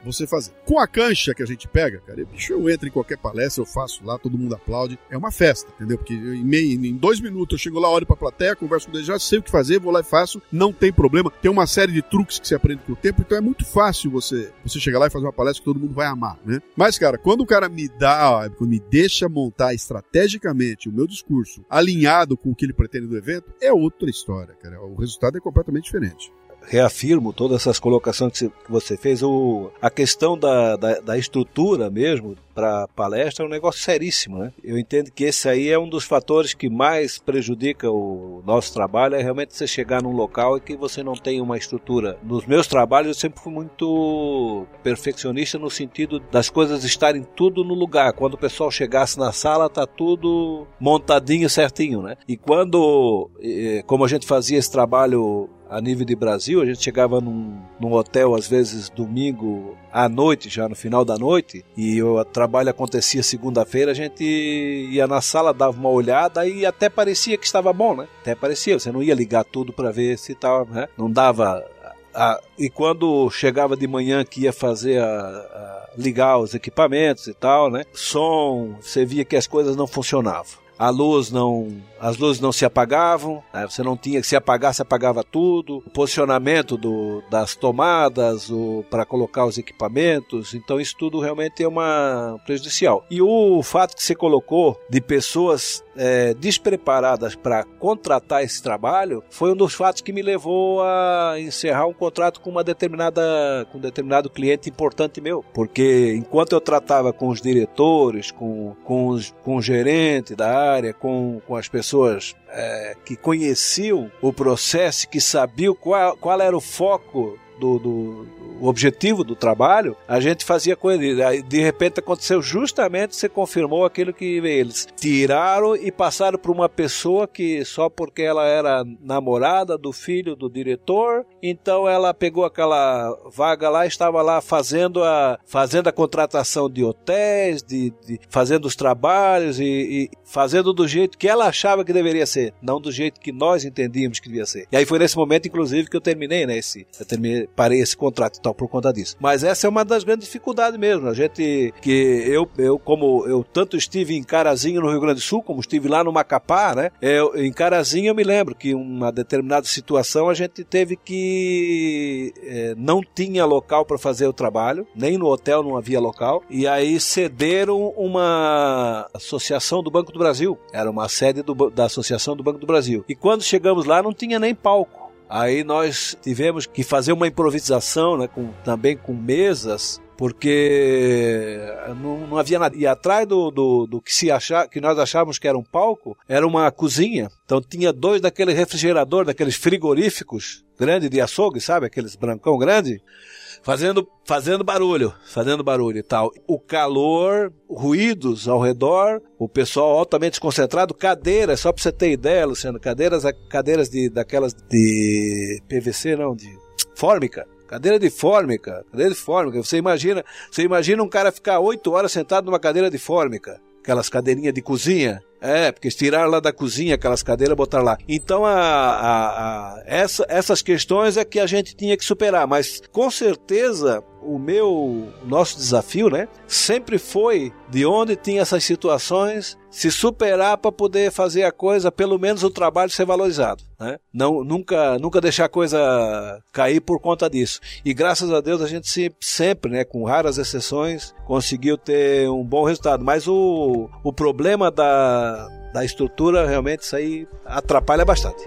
você fazer. Com a cancha que a gente pega, cara, bicho, eu entro em qualquer palestra, eu faço lá, todo mundo aplaude. É uma festa, entendeu? Porque em, meio, em dois minutos eu chego lá, olho pra plateia, converso com eles, já sei o que fazer, vou lá e faço, não tem problema. Tem uma série de truques que se aprende com o tempo, então é muito fácil você, você chegar lá e fazer uma palestra que todo mundo vai amar, né? Mas, cara, quando o cara me dá, quando me deixa montar estrategicamente o meu discurso alinhado com o que ele pretende do evento, é outra história, cara. O resultado é completamente diferente.
Reafirmo todas essas colocações que você- fez. O, a questão da, da, da estrutura mesmo para palestra é um negócio seríssimo, né? Eu entendo que esse aí é um dos fatores que mais prejudica o nosso trabalho, é realmente você chegar num local e que você não tem uma estrutura. Nos meus trabalhos eu sempre fui muito perfeccionista no sentido das coisas estarem tudo no lugar. Quando o pessoal chegasse na sala, tá tudo montadinho certinho, né? E quando, eh, como a gente fazia esse trabalho a nível de Brasil, a gente chegava num, num hotel às vezes domingo à noite, já no final da noite, e o trabalho acontecia segunda-feira, a gente ia na sala, dava uma olhada e até parecia que estava bom, né? Até parecia, você não ia ligar tudo para ver se estava, né? Não dava e quando chegava de manhã que ia fazer a, a- ligar os equipamentos e tal, né? Som, você via que as coisas não funcionavam. A luz não, as luzes não se apagavam, né? você não tinha que se apagar, se apagava tudo. O posicionamento do, das tomadas, para colocar os equipamentos, então isso tudo realmente é uma prejudicial. E o fato que você colocou de pessoas é, despreparadas para contratar esse trabalho foi um dos fatos que me levou a encerrar um contrato com uma determinada com um determinado cliente importante meu porque enquanto eu tratava com os diretores com, com, os, com o gerente da área com, com as pessoas é, que conheciam o processo que sabiam qual, qual era o foco do, do objetivo do trabalho, a gente fazia com ele. De repente aconteceu justamente, você confirmou aquilo que eles tiraram e passaram para uma pessoa que só porque ela era namorada do filho do diretor, então ela pegou aquela vaga lá, estava lá fazendo a fazendo a contratação de hotéis, de, de- fazendo os trabalhos e, e fazendo do jeito que ela achava que deveria ser, não do jeito que nós entendíamos que devia ser. E aí foi nesse momento, inclusive, que eu terminei, né? Esse, eu terminei, parei esse contrato e tal por conta disso. Mas essa é uma das grandes dificuldades mesmo. A gente que eu, eu como eu tanto estive em Carazinho no Rio Grande do Sul, como estive lá no Macapá, né? Eu, em Carazinho eu me lembro que uma determinada situação a gente teve que eh, não tinha local para fazer o trabalho, nem no hotel não havia local, e aí cederam uma associação do Banco do Brasil. Era uma sede do da Associação do Banco do Brasil. E quando chegamos lá não tinha nem palco. Aí nós tivemos que fazer uma improvisação, né, com, também com mesas, porque não, não havia nada. E atrás do, do, do que, se achar, que nós achávamos que era um palco, era uma cozinha. Então tinha dois daqueles refrigerador, daqueles frigoríficos grande de açougue, sabe? Aqueles brancão grande fazendo, fazendo barulho, fazendo barulho e tal. O calor, ruídos ao redor, o pessoal altamente desconcentrado, cadeiras, só pra você ter ideia, Luciano, cadeiras, cadeiras de, daquelas de PVC, não, de fórmica. Cadeira de fórmica, cadeira de fórmica. Você imagina, você imagina um cara ficar oito horas sentado numa cadeira de fórmica, aquelas cadeirinhas de cozinha. É, porque tiraram lá da cozinha aquelas cadeiras e botaram lá. Então, a, a, a- essa, essas questões é que a gente tinha que superar. Mas, com certeza, o meu, o nosso desafio, né? Sempre foi de onde tinha essas situações se superar para poder fazer a coisa, pelo menos o trabalho ser valorizado, né? Não, nunca, nunca deixar a coisa cair por conta disso. E graças a Deus a gente se- sempre, né, com raras exceções, conseguiu ter um bom resultado. Mas o, o problema da, da estrutura realmente isso aí atrapalha bastante.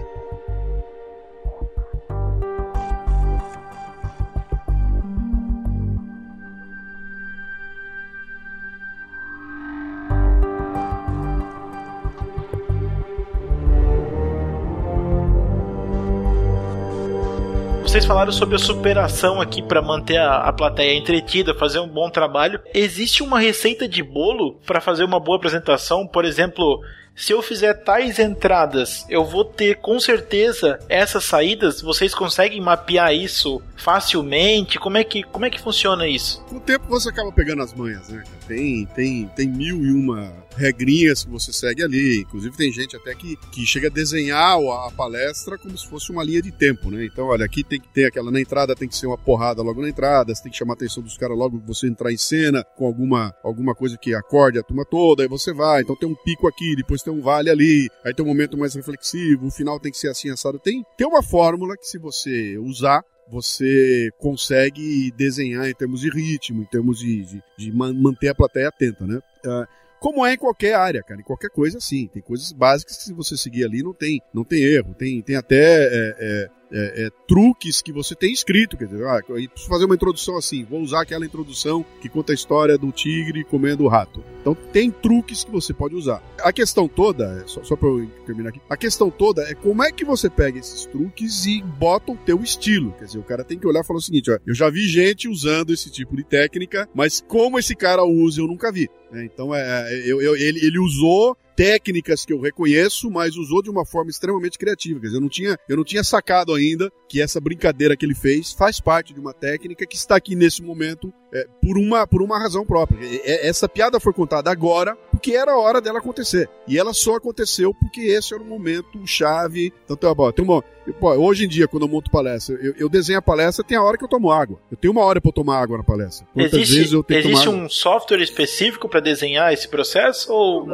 Vocês falaram sobre a superação aqui para manter a, a plateia entretida, fazer um bom trabalho. Existe uma receita de bolo para fazer uma boa apresentação? Por exemplo, se eu fizer tais entradas, eu vou ter com certeza essas saídas. Vocês conseguem mapear isso facilmente? Como é que, como é que funciona isso?
Com o tempo você acaba pegando as manhas, né? Tem, tem, tem mil e uma regrinhas que você segue ali. Inclusive tem gente até que, que chega a desenhar a, palestra como se fosse uma linha de tempo, né? Então, olha, aqui tem que ter aquela na entrada, tem que ser uma porrada logo na entrada, você tem que chamar a atenção dos caras logo que você entrar em cena com alguma, alguma coisa que acorde a turma toda, aí você vai. Então tem um pico aqui, depois tem um vale ali, aí tem um momento mais reflexivo, o final tem que ser assim assado. Tem, tem uma fórmula que se você usar, você consegue desenhar em termos de ritmo, em termos de, de, de man- manter a plateia atenta, né? Ah, como é em qualquer área, cara, em qualquer coisa assim. Tem coisas básicas que se você seguir ali não tem, não tem erro. Tem, tem até é, é, é, é, truques que você tem escrito. Quer dizer, ah, preciso fazer uma introdução assim. Vou usar aquela introdução que conta a história do tigre comendo o rato. Então tem truques que você pode usar. A questão toda, é, só, só para eu terminar aqui, a questão toda é como é que você pega esses truques e bota o teu estilo. Quer dizer, o cara tem que olhar e falar o seguinte: ó, eu já vi gente usando esse tipo de técnica, mas como esse cara usa eu nunca vi. né? Então é, é, eu- eu- ele, ele usou técnicas que eu reconheço, mas usou de uma forma extremamente criativa. Quer dizer, eu não tinha, eu não tinha sacado ainda que essa brincadeira que ele fez faz parte de uma técnica que está aqui nesse momento é, por, uma, por uma razão própria. Essa piada foi contada agora porque era a hora dela acontecer. E ela só aconteceu porque esse era o momento chave. Então, tem uma, tem uma, eu- pô, hoje em dia, quando eu monto palestra, eu, eu desenho a palestra, tem a hora que eu tomo água. Eu tenho uma hora para eu tomar água na palestra. Quantas vezes
Existe,
eu tenho que
existe
tomar água?
um software específico para desenhar esse processo? Ou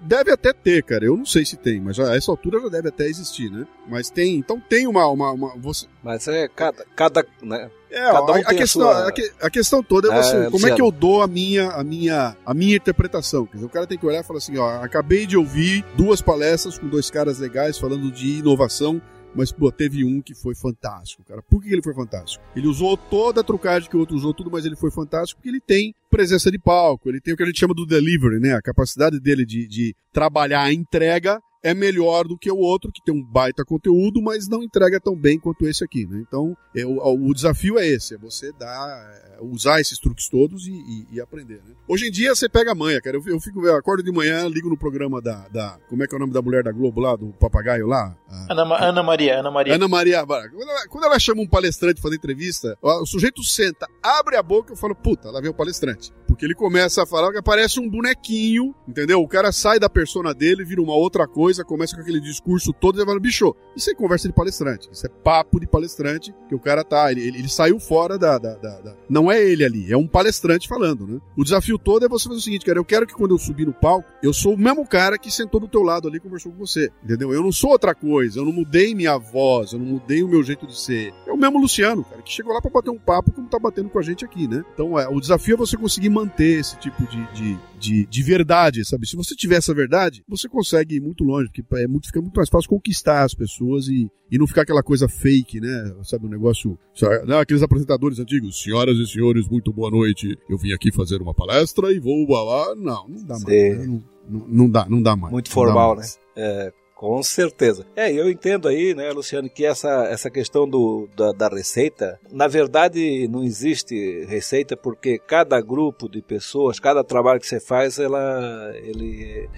Deve até ter, cara. Eu não sei se tem, mas a essa altura já deve até existir, né? Mas tem, então tem uma, uma, uma- você,
Mas é cada, cada né?
É,
Cada um
a,
tem a
questão,
sua-
a, que- a questão toda é
É,
você, como é que eu dou a minha, a minha, a minha interpretação? Quer dizer, o cara tem que olhar e falar assim, ó, acabei de ouvir duas palestras com dois caras legais falando de inovação. Mas, pô, teve um que foi fantástico, cara. Por que que ele foi fantástico? Ele usou toda a trucagem que o outro usou, tudo, mas ele foi fantástico porque ele tem presença de palco, ele tem o que a gente chama do delivery, né? A capacidade dele de, de trabalhar a entrega é melhor do que o outro, que tem um baita conteúdo, mas não entrega tão bem quanto esse aqui, né? Então, é, o, o desafio é esse, é você dar, é, usar esses truques todos e, e- e aprender, né? Hoje em dia, você pega a manha, cara. Eu, eu fico, eu acordo de manhã, ligo no programa da, da, como é que é o nome da mulher da Globo lá, do papagaio lá? A-
Ana, Ana Maria, Ana Maria.
Ana Maria. Quando ela, quando ela chama um palestrante pra fazer entrevista, ó, o sujeito senta, abre a boca e eu falo, puta, lá vem o palestrante. Porque ele começa a falar que aparece um bonequinho, entendeu? O cara sai da persona dele, vira uma outra coisa, começa com aquele discurso todo e fala, bicho, isso é conversa de palestrante. Isso é papo de palestrante, que o cara tá, ele, ele- saiu fora da, da- da- da- Não é ele ali, é um palestrante falando, né? O desafio todo é você fazer o seguinte, cara, eu quero que quando eu subir no palco, eu sou o mesmo cara que sentou do teu lado ali e conversou com você, entendeu? Eu não sou outra coisa, eu não mudei minha voz, eu não mudei o meu jeito de ser. É o mesmo Luciano, cara, que chegou lá pra bater um papo como tá batendo com a gente aqui, né? Então, é, o desafio é você conseguir manter esse tipo de, de, de, de verdade, sabe? Se você tiver essa verdade, você consegue ir muito longe, porque é muito, fica muito mais fácil conquistar as pessoas e, e não ficar aquela coisa fake, né? Sabe, um negócio. sabe, Não, aqueles apresentadores antigos, senhoras e senhores, muito boa noite. Eu vim aqui fazer uma palestra e vou lá. Não, não dá mais.
Sim.
né? Não, não, não dá, não dá mais.
Muito formal,
mais.
É, com certeza. É, eu entendo aí, né, Luciano, que essa, essa questão do, da, da receita, na verdade não existe receita porque cada grupo de pessoas, cada trabalho que você faz, ela, ele,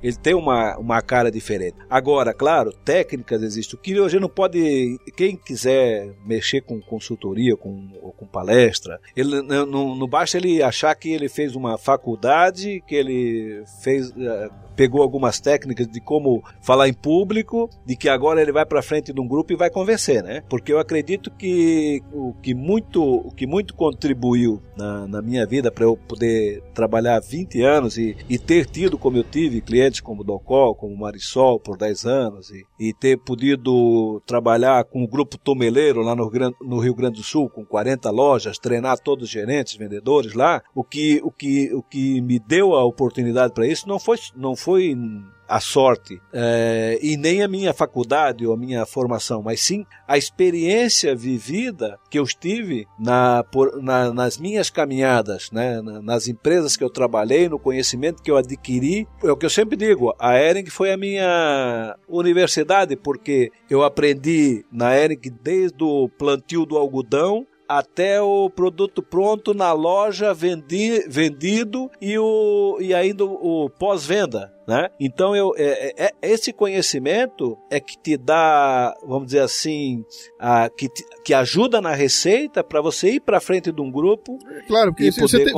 ele tem uma, uma cara diferente. Agora, claro, técnicas existem. O que hoje não pode, quem quiser mexer com consultoria, com, ou com palestra, ele não, não, não basta ele achar que ele fez uma faculdade, que ele fez eh, pegou algumas técnicas de como falar em público, de que agora ele vai para frente de um grupo e vai convencer, né? Porque eu acredito que o que muito, o que muito contribuiu na, na minha vida para eu poder trabalhar 20 anos e, e ter tido, como eu tive, clientes como Docol, como Marisol por 10 anos e, e ter podido trabalhar com o grupo Tomeleiro lá no, no Rio Grande do Sul, com 40 lojas, treinar todos os gerentes, vendedores lá, o que, o que, o que me deu a oportunidade para isso não foi, não foi a sorte eh, e nem a minha faculdade ou a minha formação, mas sim a experiência vivida que eu tive na, por- na- nas minhas caminhadas, né, na- nas empresas que eu trabalhei, no conhecimento que eu adquiri. É o que eu sempre digo, a Ering foi a minha universidade, porque eu aprendi na Ering desde o plantio do algodão até o produto pronto na loja vendi, vendido e, o, e ainda o pós-venda. Né? Então eu, é, é- é- esse conhecimento é que te dá, vamos dizer assim, a, que, te- que ajuda na receita para você ir para frente de um grupo
Claro, porque você, tem,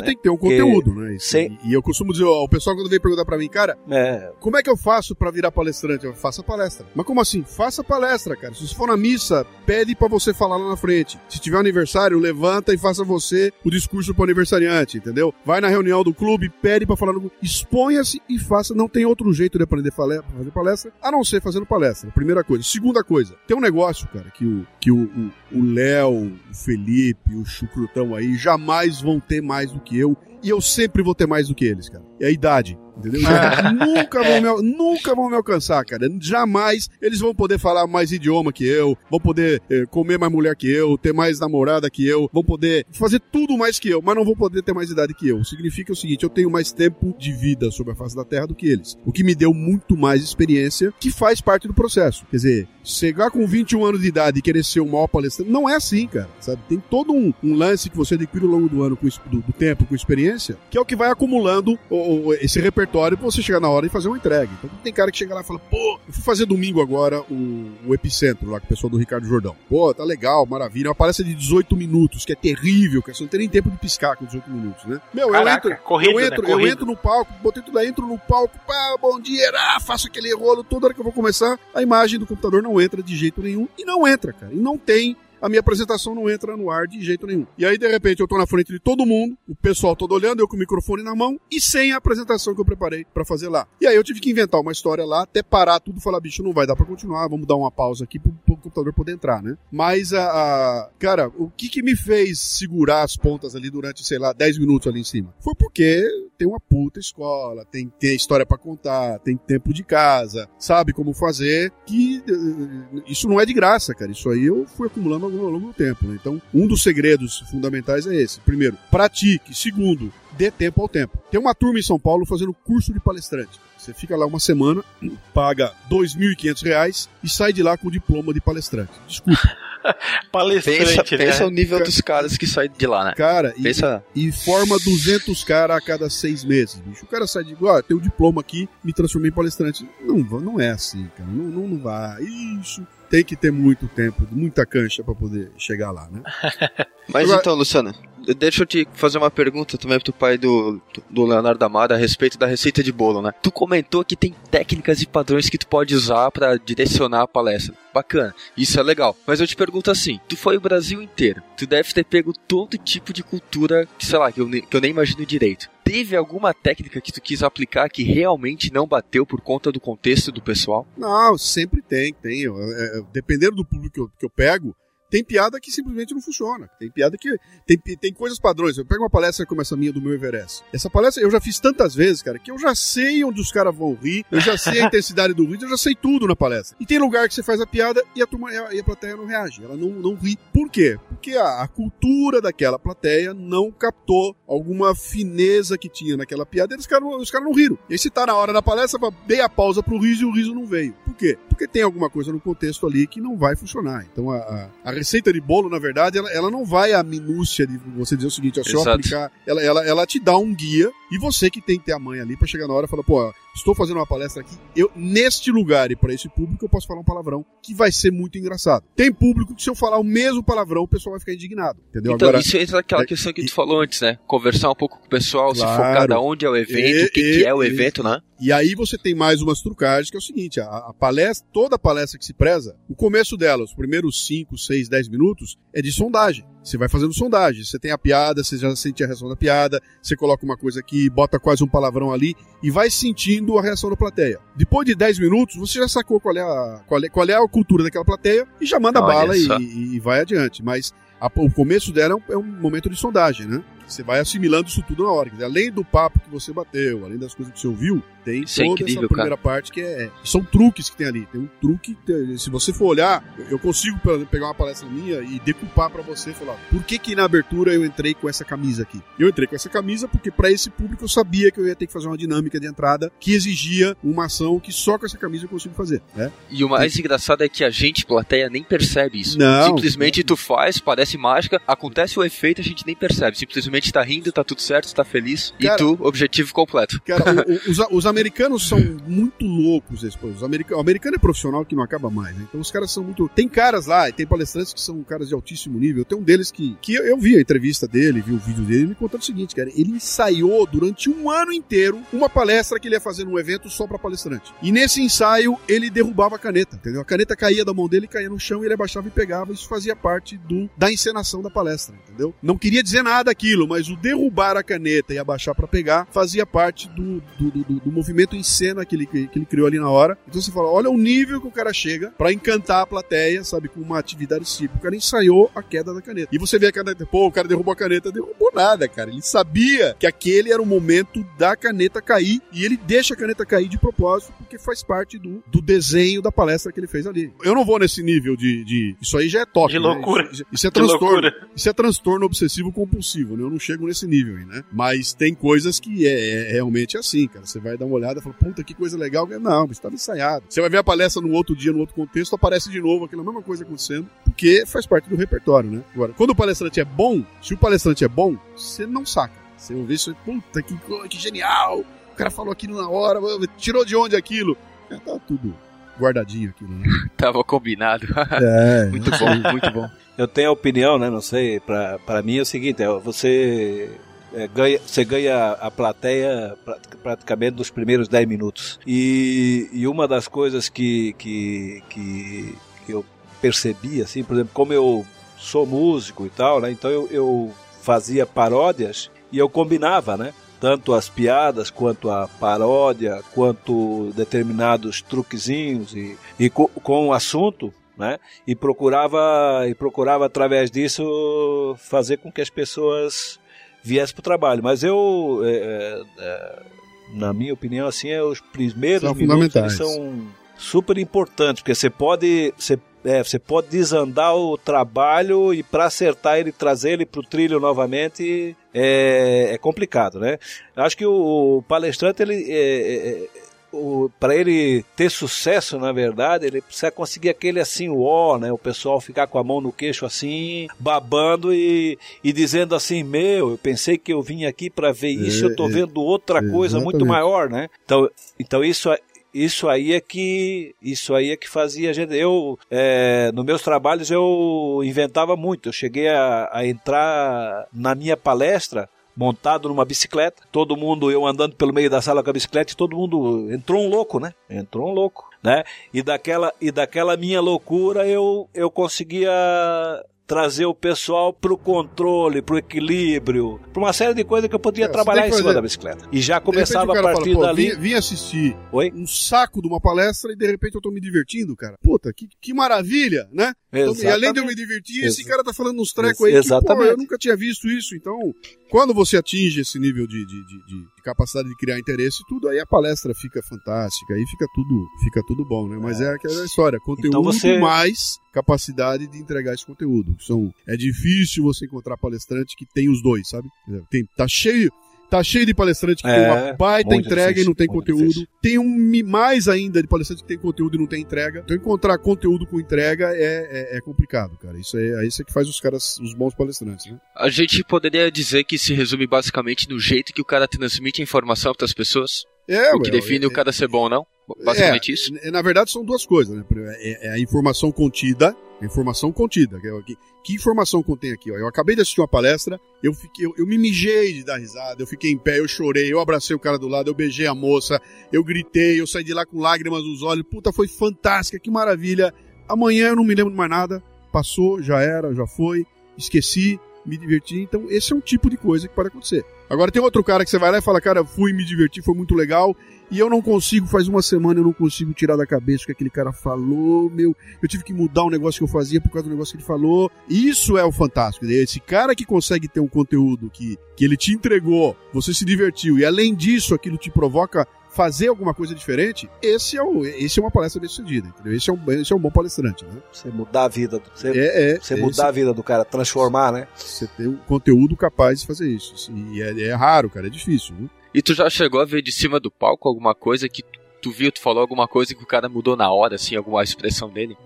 né?
tem que ter um
Porque
conteúdo, né? Isso-
sem-
E eu costumo dizer, ó, o pessoal quando vem perguntar pra mim, cara,
é,
como é que eu faço pra virar palestrante? Eu faço palestra. Mas como assim? Faça palestra, cara. Se você for na missa, pede pra você falar lá na frente. Se tiver aniversário, levanta e faça você o discurso pro aniversariante, entendeu? Vai na reunião do clube, pede pra falar no. Exponha-se e faça. Não tem outro jeito de aprender fale- fazer palestra, a não ser fazendo palestra. Primeira coisa. Segunda coisa, tem um negócio, cara, que o que o o- o Léo, o Felipe, o Chucrutão aí jamais vão ter mais do que eu. E eu sempre vou ter mais do que eles, cara. É a idade. Entendeu? Nunca, vão me, nunca vão me alcançar, cara. Jamais eles vão poder falar mais idioma que eu, vão poder eh, comer mais mulher que eu, ter mais namorada que eu, vão poder fazer tudo mais que eu, mas não vão poder ter mais idade que eu. Significa o seguinte: eu tenho mais tempo de vida sobre a face da Terra do que eles. O que me deu muito mais experiência, que faz parte do processo. Quer dizer, chegar com 21 anos de idade e querer ser o maior palestrante, não é assim, cara. Sabe? Tem todo um, um lance que você adquire ao longo do ano, com, do, do tempo, com experiência, que é o que vai acumulando o- o- esse repertório pra você chegar na hora e fazer uma entrega. Então tem cara que chega lá e fala, pô, eu fui fazer domingo agora o, o Epicentro lá com o pessoal do Ricardo Jordão. Pô, tá legal, maravilha. Uma palestra de 18 minutos, que é terrível, cara. Você não tem nem tempo de piscar com 18 minutos, né? Meu,
Caraca,
eu entro,
corrido,
eu
né?
entro, eu
Corrido.
entro no palco, botei tudo aí, entro no palco, pá, bom dia, ah, faço aquele rolo, toda hora que eu vou começar, a imagem do computador não entra de jeito nenhum, e não entra, cara, e não tem, a minha apresentação não entra no ar de jeito nenhum. E aí, de repente, eu tô na frente de todo mundo, o pessoal todo olhando, eu com o microfone na mão, e sem a apresentação que eu preparei pra fazer lá. E aí eu tive que inventar uma história lá, até parar tudo e falar, bicho, não vai dar pra continuar, vamos dar uma pausa aqui pro, pro computador poder entrar, né? Mas, a, a- cara, o que que me fez segurar as pontas ali durante, sei lá, 10 minutos ali em cima? Foi porque tem uma puta escola, tem, tem história pra contar, tem tempo de casa, sabe como fazer, que eh, isso não é de graça, cara. Isso aí eu fui acumulando ao longo do tempo, né? Então, um dos segredos fundamentais é esse. Primeiro, pratique. Segundo, dê tempo ao tempo. Tem uma turma em São Paulo fazendo curso de palestrante. Você fica lá uma semana, paga 2.500 reais e sai de lá com o diploma de palestrante. Desculpa,
Palestrante,
Pensa,
né?
pensa o nível dos caras que saem de lá, né?
cara. E,
Pensa.
e forma 200 caras a cada seis meses, bicho. O cara sai de, ó, tem o diploma aqui, me transformei em palestrante. Não, não é assim, cara. Não, não, não vai. Isso tem que ter muito tempo, muita cancha pra poder chegar lá, né?
Mas
Agora-
então, Luciana, deixa eu te fazer uma pergunta também pro pai do, do Leonardo Amado a respeito da receita de bolo, né? Tu comentou que tem técnicas e padrões que tu pode usar pra direcionar a palestra. Bacana, isso é legal. Mas eu te pergunto assim, tu foi o Brasil inteiro, tu deve ter pego todo tipo de cultura, que sei lá, que eu, que eu nem imagino direito. Teve alguma técnica que tu quis aplicar que realmente não bateu por conta do contexto do pessoal?
Não, sempre tem, tem. É, dependendo do público que eu, que eu pego, tem piada que simplesmente não funciona. Tem piada que. Tem, tem coisas padrões. Eu pego uma palestra como essa minha do meu Everest. Essa palestra eu já fiz tantas vezes, cara, que eu já sei onde os caras vão rir, eu já sei a intensidade do riso, eu já sei tudo na palestra. E tem lugar que você faz a piada e a, turma, e a plateia não reage, ela não, não ri. Por quê? Porque a, a cultura daquela plateia não captou alguma fineza que tinha naquela piada e os caras os caras não riram. E aí se tá na hora da palestra, dei a pausa pro riso e o riso não veio. Por quê? Porque tem alguma coisa no contexto ali que não vai funcionar. Então a, a, a receita de bolo, na verdade, ela, ela não vai à minúcia de você dizer o seguinte, ó, se eu aplicar, ela, ela, ela te dá um guia e você que tem que ter a mãe ali pra chegar na hora e falar, pô, estou fazendo uma palestra aqui, eu neste lugar e pra esse público eu posso falar um palavrão que vai ser muito engraçado. Tem público que se eu falar o mesmo palavrão, o pessoal vai ficar indignado, entendeu?
Então,
Agora,
isso entra naquela
é-
questão que
e-
tu falou antes, né? Conversar um pouco com o pessoal, se
Claro.
focar da onde é o evento,
E-
o que,
e-
que é o evento, né?
E aí você tem mais umas trucagens, que é o seguinte, a, a palestra, toda palestra que se preza, o começo dela, os primeiros 5, 6, 10 minutos, é de sondagem. Você vai fazendo sondagem. Você tem a piada, você já sente a reação da piada, você coloca uma coisa aqui, bota quase um palavrão ali e vai sentindo a reação da plateia. Depois de 10 minutos, você já sacou qual é a, qual é, qual é a cultura daquela plateia e já manda
Olha
bala e, e- e vai adiante. Mas a- o começo dela é um, é um momento de sondagem, né? Você vai assimilando isso tudo na hora. Dizer, além do papo que você bateu, além das coisas que você ouviu, tem
Isso é
toda
incrível,
essa primeira parte que é. São truques que tem ali. Tem um truque. tem- Se você for olhar, eu consigo pegar uma palestra minha e decupar pra você e falar: por que que na abertura eu entrei com essa camisa aqui? Eu entrei com essa camisa porque pra esse público eu sabia que eu ia ter que fazer uma dinâmica de entrada que exigia uma ação que só com essa camisa eu consigo fazer, né?
E o mais engraçado é que a gente, plateia, nem percebe isso.
Não.
Simplesmente tu faz, parece mágica, acontece o efeito, a gente nem percebe. Simplesmente tá rindo, tá tudo certo, tá feliz.
Cara-
e tu, objetivo completo.
Cara, o- o- os, os americanos são muito loucos. Esse, os america, o americano é profissional que não acaba mais, né? Então os caras são muito. Tem caras lá, tem palestrantes que são caras de altíssimo nível. Tem um deles que, que eu, eu vi a entrevista dele, vi o vídeo dele, ele me contando o seguinte, cara. Ele ensaiou durante um ano inteiro uma palestra que ele ia fazer num evento só pra palestrante. E nesse ensaio, ele derrubava a caneta, entendeu? A caneta caía da mão dele, caía no chão, e ele abaixava e pegava. Isso fazia parte do, da encenação da palestra, entendeu? Não queria dizer nada aquilo, mas o derrubar a caneta e abaixar pra pegar fazia parte do, do, do- do- movimento em cena que ele, que ele criou ali na hora. Então você fala, olha o nível que o cara chega pra encantar a plateia, sabe, com uma atividade tipo. O cara ensaiou a queda da caneta. E você vê a caneta, pô, o cara derrubou a caneta, derrubou nada, cara. Ele sabia que aquele era o momento da caneta cair e ele deixa a caneta cair de propósito porque faz parte do, do desenho da palestra que ele fez ali. Eu não vou nesse nível de. de isso aí já é toque.
De
né?
loucura.
Isso, isso é transtorno. Isso é transtorno obsessivo compulsivo, né? Eu não chego nesse nível aí, né? Mas tem coisas que é, é realmente assim, cara. Você vai dar uma olhada e fala, puta, que coisa legal. Não, mas estava ensaiado. Você vai ver a palestra no outro dia, no outro contexto, aparece de novo aquela mesma coisa acontecendo, porque faz parte do repertório, né? Agora, quando o palestrante é bom, se o palestrante é bom, você não saca. Você ouve isso, puta, que, que genial. O cara falou aquilo na hora, tirou de onde aquilo? É, tá tudo guardadinho aquilo, né?
Tava combinado.
É,
muito bom, muito bom.
Eu tenho a opinião, né? Não sei, pra mim é o seguinte, é, você é, ganha, você ganha a plateia pra- praticamente nos primeiros 10 minutos. E, e uma das coisas que, que, que, que eu percebi, assim, por exemplo, como eu sou músico e tal, né? Então eu, eu fazia paródias e eu combinava, né? Tanto as piadas, quanto a paródia, quanto determinados truquezinhos e, e co- com o assunto, né? e procurava e procurava através disso fazer com que as pessoas viessem para o trabalho. Mas eu, é, é, é, na minha opinião, assim, é, os primeiros
São
minutos são super importantes, porque você pode você, é, você pode desandar o trabalho e para acertar ele, trazer ele para o trilho novamente é, é complicado, né? Acho que o, o palestrante ele é, para ele ter sucesso, na verdade, ele precisa conseguir aquele assim, o ó, né? O pessoal ficar com a mão no queixo assim, babando e, e dizendo assim, meu, eu pensei que eu vim aqui para ver isso, eu tô
é,
vendo outra coisa muito maior, né? Então, então isso é- isso aí é que isso aí é que fazia a gente eu é, nos meus trabalhos eu inventava muito eu cheguei a, a entrar na minha palestra montado numa bicicleta todo mundo eu andando pelo meio da sala com a bicicleta e todo mundo entrou um louco né? Entrou um louco né? E daquela e daquela minha loucura eu eu conseguia trazer o pessoal pro controle, pro equilíbrio, pra uma série de coisas que eu podia
É,
trabalhar em cima
fazer-
da bicicleta. E já começava
o
a
fala,
partir
"Pô,
dali.
Vim, vim assistir
Oi?
um saco de uma palestra e de repente eu tô me divertindo, cara. Puta, que, que maravilha, né? Então, e além de eu me divertir, esse
Ex-
cara tá falando uns trecos aí que, pô,
exatamente.
eu nunca tinha visto isso. Então, quando você atinge esse nível de, de- de- de capacidade de criar interesse e tudo, aí a palestra fica fantástica, aí fica tudo, fica tudo bom, né? Mas é, aquela história, conteúdo
Então você-
mais capacidade de entregar esse conteúdo. São, é difícil você encontrar palestrante que tem os dois, sabe? Tem, tá cheio... Tá cheio de palestrante que
É,
tem uma baita entrega
difícil,
e não tem conteúdo.
difícil.
Tem um mais ainda de palestrante que tem conteúdo e não tem entrega. Então encontrar conteúdo com entrega é, é, é complicado, cara. Isso é, é isso que faz os caras, os bons palestrantes, né?
A gente poderia dizer que se resume basicamente no jeito que o cara transmite a informação para as pessoas.
É,
o que
ué,
define
é-
o cara ser bom ou não. Basicamente
é,
isso.
Na verdade, são duas coisas, né? É, é a informação contida. Informação contida. Que, é- que, que informação contém aqui? Ó? Eu acabei de assistir uma palestra, eu, fiquei, eu, eu me mijei de dar risada, eu fiquei em pé, eu chorei, eu abracei o cara do lado, eu beijei a moça, eu gritei, eu saí de lá com lágrimas nos olhos. Puta, foi fantástica, que maravilha. Amanhã eu não me lembro de mais nada. Passou, já era, já foi, esqueci, me diverti. Então, esse é um tipo de coisa que pode acontecer. Agora tem outro cara que você vai lá e fala, cara, fui me divertir, foi muito legal. E eu não consigo, faz uma semana eu não consigo tirar da cabeça o que aquele cara falou, meu. Eu tive que mudar um negócio que eu fazia por causa do negócio que ele falou. Isso é o fantástico. Esse cara que consegue ter um conteúdo que, que ele te entregou, você se divertiu, e além disso, aquilo te provoca fazer alguma coisa diferente, esse é, o, esse é uma palestra bem sucedida, entendeu? Esse é um, esse é um bom palestrante, né?
Você mudar a vida, do- você,
É, é.
você
é
mudar a vida do cara, transformar, né?
Você tem um conteúdo capaz de fazer isso. E é, é raro, cara, é difícil. Viu?
E tu já chegou a ver de cima do palco alguma coisa que tu, tu viu, tu falou alguma coisa que o cara mudou na hora, assim, alguma expressão dele?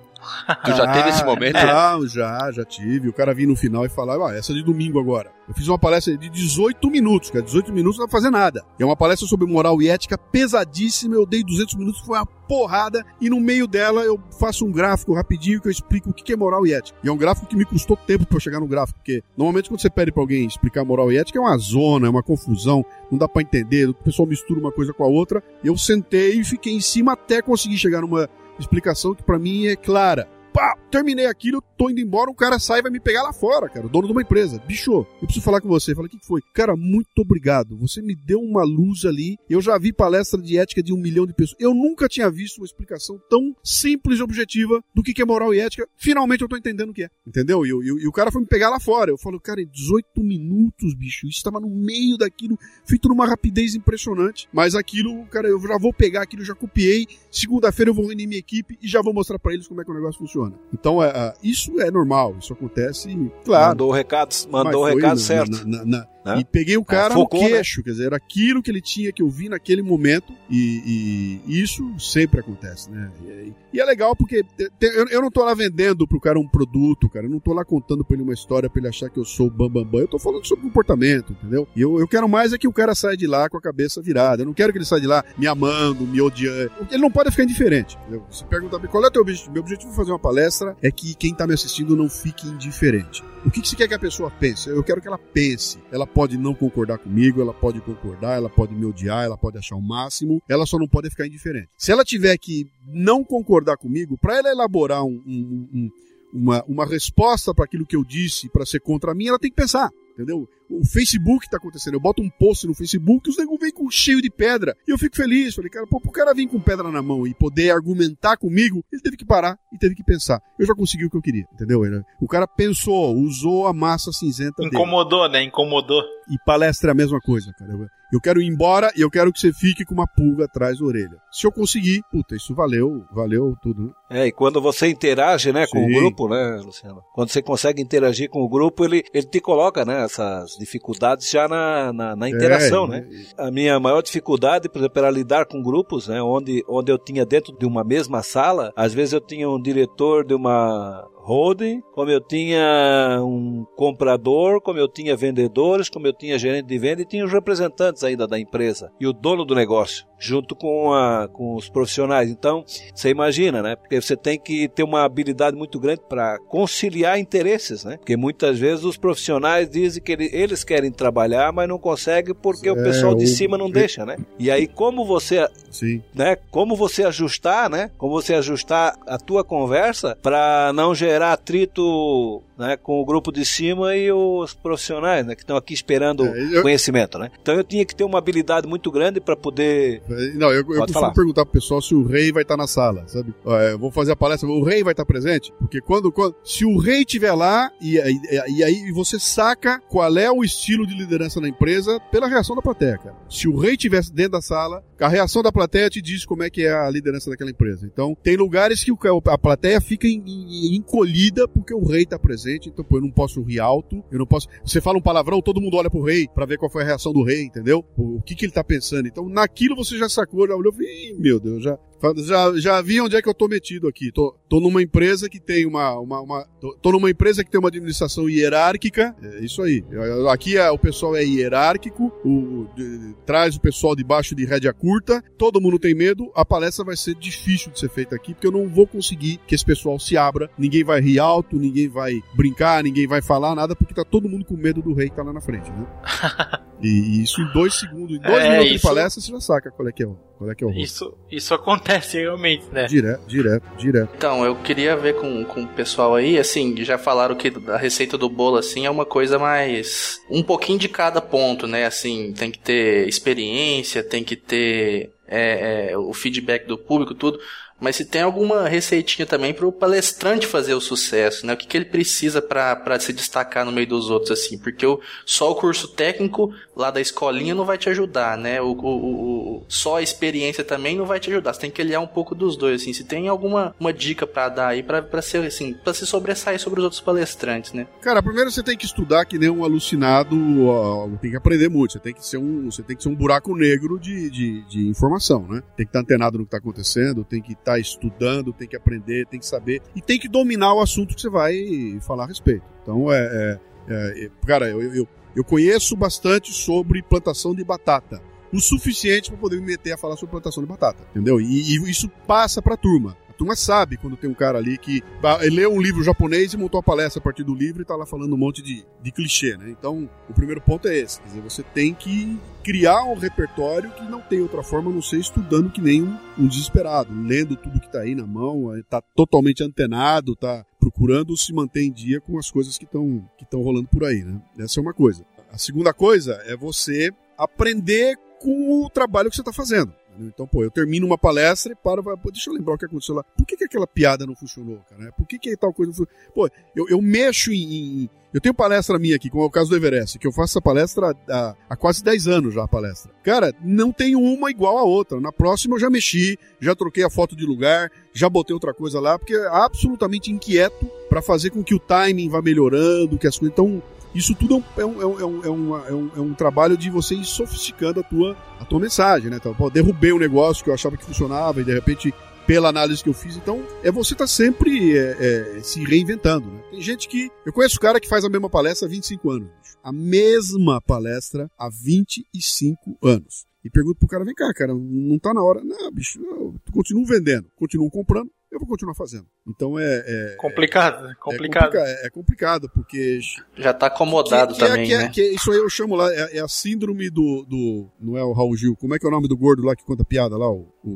Tu já teve esse momento?
Não, já, já tive. O cara vinha no final e falava, ah, essa é de domingo agora. Eu fiz uma palestra de 18 minutos, cara. 18 minutos não pra fazer nada. É uma palestra sobre moral e ética pesadíssima. Eu dei 200 minutos, foi uma porrada. E no meio dela eu faço um gráfico rapidinho que eu explico o que é moral e ética. E é um gráfico que me custou tempo pra eu chegar no gráfico. Porque normalmente quando você pede pra alguém explicar moral e ética é uma zona, é uma confusão. Não dá pra entender. O pessoal mistura uma coisa com a outra. Eu sentei e fiquei em cima até conseguir chegar numa explicação que pra mim é clara. Pá, terminei aquilo, tô indo embora, um cara sai e vai me pegar lá fora, cara, dono de uma empresa. Bicho, eu preciso falar com você. Falei, o que foi? Cara, muito obrigado. Você me deu uma luz ali. Eu já vi palestra de ética de um milhão de pessoas. Eu nunca tinha visto uma explicação tão simples e objetiva do que é moral e ética. Finalmente eu tô entendendo o que é. Entendeu? E, e e o cara foi me pegar lá fora. Eu falo, cara, em 18 minutos, bicho. Isso tava no meio daquilo, feito numa rapidez impressionante. Mas aquilo, cara, eu já vou pegar aquilo, já copiei. Segunda-feira eu vou reunir minha equipe e já vou mostrar pra eles como é que o negócio funciona. Então, é, é, isso é normal, isso acontece, claro.
Mandou o recado, mandou o recado
na-
certo.
na- na-
Né?
E peguei o cara
focou,
no queixo, quer dizer, era aquilo que ele tinha que eu vi naquele momento, e, e isso sempre acontece, né? E, e é legal porque te- te- eu, eu não tô lá vendendo pro cara um produto, cara, eu não tô lá contando pra ele uma história pra ele achar que eu sou o bambambam, bam, bam. eu tô falando sobre comportamento, entendeu? E eu, eu quero mais é que o cara saia de lá com a cabeça virada, eu não quero que ele saia de lá me amando, me odiando, ele não pode ficar indiferente, entendeu? Pra mim, qual é o teu objetivo? Meu objetivo de fazer uma palestra é que quem tá me assistindo não fique indiferente. O que, você quer que a pessoa pense? Eu quero que ela pense. Ela pode não concordar comigo, ela pode concordar, ela pode me odiar, ela pode achar o máximo, ela só não pode ficar indiferente. Se ela tiver que não concordar comigo, para ela elaborar um- um- um- uma, uma resposta para aquilo que eu disse para ser contra mim, ela tem que pensar. Entendeu? O Facebook tá acontecendo. Eu boto um post no Facebook e os negros vêm com cheio de pedra. E eu fico feliz. Falei, cara, pô, pro cara vir com pedra na mão e poder argumentar comigo, ele teve que parar e teve que pensar. Eu já consegui o que eu queria, entendeu? O cara pensou, usou a massa cinzenta dele.
Incomodou, né? Incomodou.
E palestra é a mesma coisa, cara. Eu, quero ir embora e eu quero que você fique com uma pulga atrás da orelha. Se eu conseguir, puta, isso valeu, valeu tudo, né?
É, e quando você interage, né, com
Sim.
o grupo, né, Luciano? Quando você consegue interagir com o grupo, ele, ele te coloca, né, essas dificuldades já na, na, na interação,
É,
né? A minha maior dificuldade, por exemplo, era lidar com grupos, né, onde, onde eu tinha dentro de uma mesma sala, às vezes eu tinha um diretor de uma holding, como eu tinha um comprador, como eu tinha vendedores, como eu tinha gerente de venda e tinha os representantes ainda da empresa e o dono do negócio, junto com, a, com os profissionais. Então, você imagina, né? Porque você tem que ter uma habilidade muito grande para conciliar interesses, né? Porque muitas vezes os profissionais dizem que ele- eles querem trabalhar, mas não conseguem porque o
É,
pessoal de
o-
cima não deixa, né? E aí, como você
Sim.
né? Como você ajustar, né? Como você ajustar a tua conversa para não gerar atrito, né, com o grupo de cima e os profissionais, né, que estão aqui esperando
É, eu-
conhecimento, né? Então eu tinha que ter uma habilidade muito grande para poder
Não, eu, eu costumo perguntar pro pessoal se o rei vai estar na sala, sabe? É, vou fazer a palestra, o rei vai estar presente? Porque quando, quando se o rei estiver lá, e, e, e aí você saca qual é o estilo de liderança na empresa pela reação da plateia, cara. Se o rei estivesse dentro da sala, a reação da plateia te diz como é que é a liderança daquela empresa. Então, tem lugares que a plateia fica encolhida porque o rei tá presente, então, pô, eu não posso rir alto, eu não posso... Você fala um palavrão, todo mundo olha pro rei pra ver qual foi a reação do rei, entendeu? O, que que ele tá pensando. Então, naquilo você já sacou, já olhou "Ih, meu Deus, já... Já, já vi onde é que eu tô metido aqui. Tô, tô numa empresa que tem uma. uma, uma- tô, tô numa empresa que tem uma administração hierárquica. É isso aí. Aqui é, o pessoal é hierárquico, o, de- traz o pessoal debaixo de rédea curta, todo mundo tem medo. A palestra vai ser difícil de ser feita aqui, porque eu não vou conseguir que esse pessoal se abra. Ninguém vai rir alto, ninguém vai brincar, ninguém vai falar nada, porque tá todo mundo com medo do rei que tá lá na frente, né? E isso em dois segundos, em dois
É,
minutos de
isso-
palestra, você já saca qual é que é o, qual é que é o rosto.
Isso, isso acontece realmente, né?
Direto, direto, direto.
Então, Então, eu queria ver com, com o pessoal aí, assim, já falaram que a receita do bolo, assim, é uma coisa mais. Um pouquinho de cada ponto, né? Assim, tem que ter experiência, tem que ter é, é, o feedback do público, tudo. Mas se tem alguma receitinha também para o palestrante fazer o sucesso, né? O que, que ele precisa para se destacar no meio dos outros, assim? Porque o, só o curso técnico lá da escolinha não vai te ajudar, né? O, o, o- só a experiência também não vai te ajudar. Você tem que aliar um pouco dos dois, assim. Se tem alguma uma dica para dar aí para ser assim, para se sobressair sobre os outros palestrantes, né?
Cara, primeiro você tem que estudar que nem um alucinado, ó, tem que aprender muito. Você tem que ser um, você tem que ser um buraco negro de, de, de informação, né? Tem que estar antenado no que está acontecendo, tem que estar estudando, tem que aprender, tem que saber e tem que dominar o assunto que você vai falar a respeito. Então, é, é- é- é- cara, eu, eu, eu conheço bastante sobre plantação de batata. O suficiente para poder me meter a falar sobre plantação de batata, entendeu? E, e isso passa pra turma. A turma sabe quando tem um cara ali que leu um livro japonês e montou a palestra a partir do livro e tá lá falando um monte de, de clichê, né? Então, o primeiro ponto é esse. Quer dizer, você tem que criar um repertório que não tem outra forma a não ser estudando que nem um, um desesperado, lendo tudo que tá aí na mão, eh, tá totalmente antenado, tá procurando se manter em dia com as coisas que estão que rolando por aí, né? Essa é uma coisa. A segunda coisa é você aprender com o trabalho que você está fazendo. Entendeu? Então, pô, eu termino uma palestra e paro, pô, deixa eu lembrar o que aconteceu lá. Por que, que aquela piada não funcionou, cara? Por que, que tal coisa não funcionou? Pô, eu, eu mexo em, em- Eu tenho palestra minha aqui, como é o caso do Everest, que eu faço essa palestra há, há quase 10 anos já a palestra. Cara, não tem uma igual a outra. Na próxima eu já mexi, já troquei a foto de lugar, já botei outra coisa lá, porque é absolutamente inquieto para fazer com que o timing vá melhorando, que as coisas. Então, isso tudo é um, é um, é um, é um, é um, é um trabalho de você ir sofisticando a tua, a tua mensagem, né? Então, derrubei um negócio que eu achava que funcionava e de repente, pela análise que eu fiz, então é você estar sempre é, é, se reinventando, né? Tem gente que. Eu conheço cara que faz a mesma palestra há 25 anos. A mesma palestra há 25 anos. E pergunto pro cara, vem cá, cara, não tá na hora. Não, bicho, eu continuo vendendo, continuo comprando, eu vou continuar fazendo. Então é. é
Complicado, né?
é
Complicado.
complica- É, complicado, porque
Já tá acomodado
que, que é-
também,
que é-
né?
que é- isso aí eu chamo lá, é, é a síndrome do, do. Não é o Raul Gil, como é que é o nome do gordo lá que conta piada lá? O, o,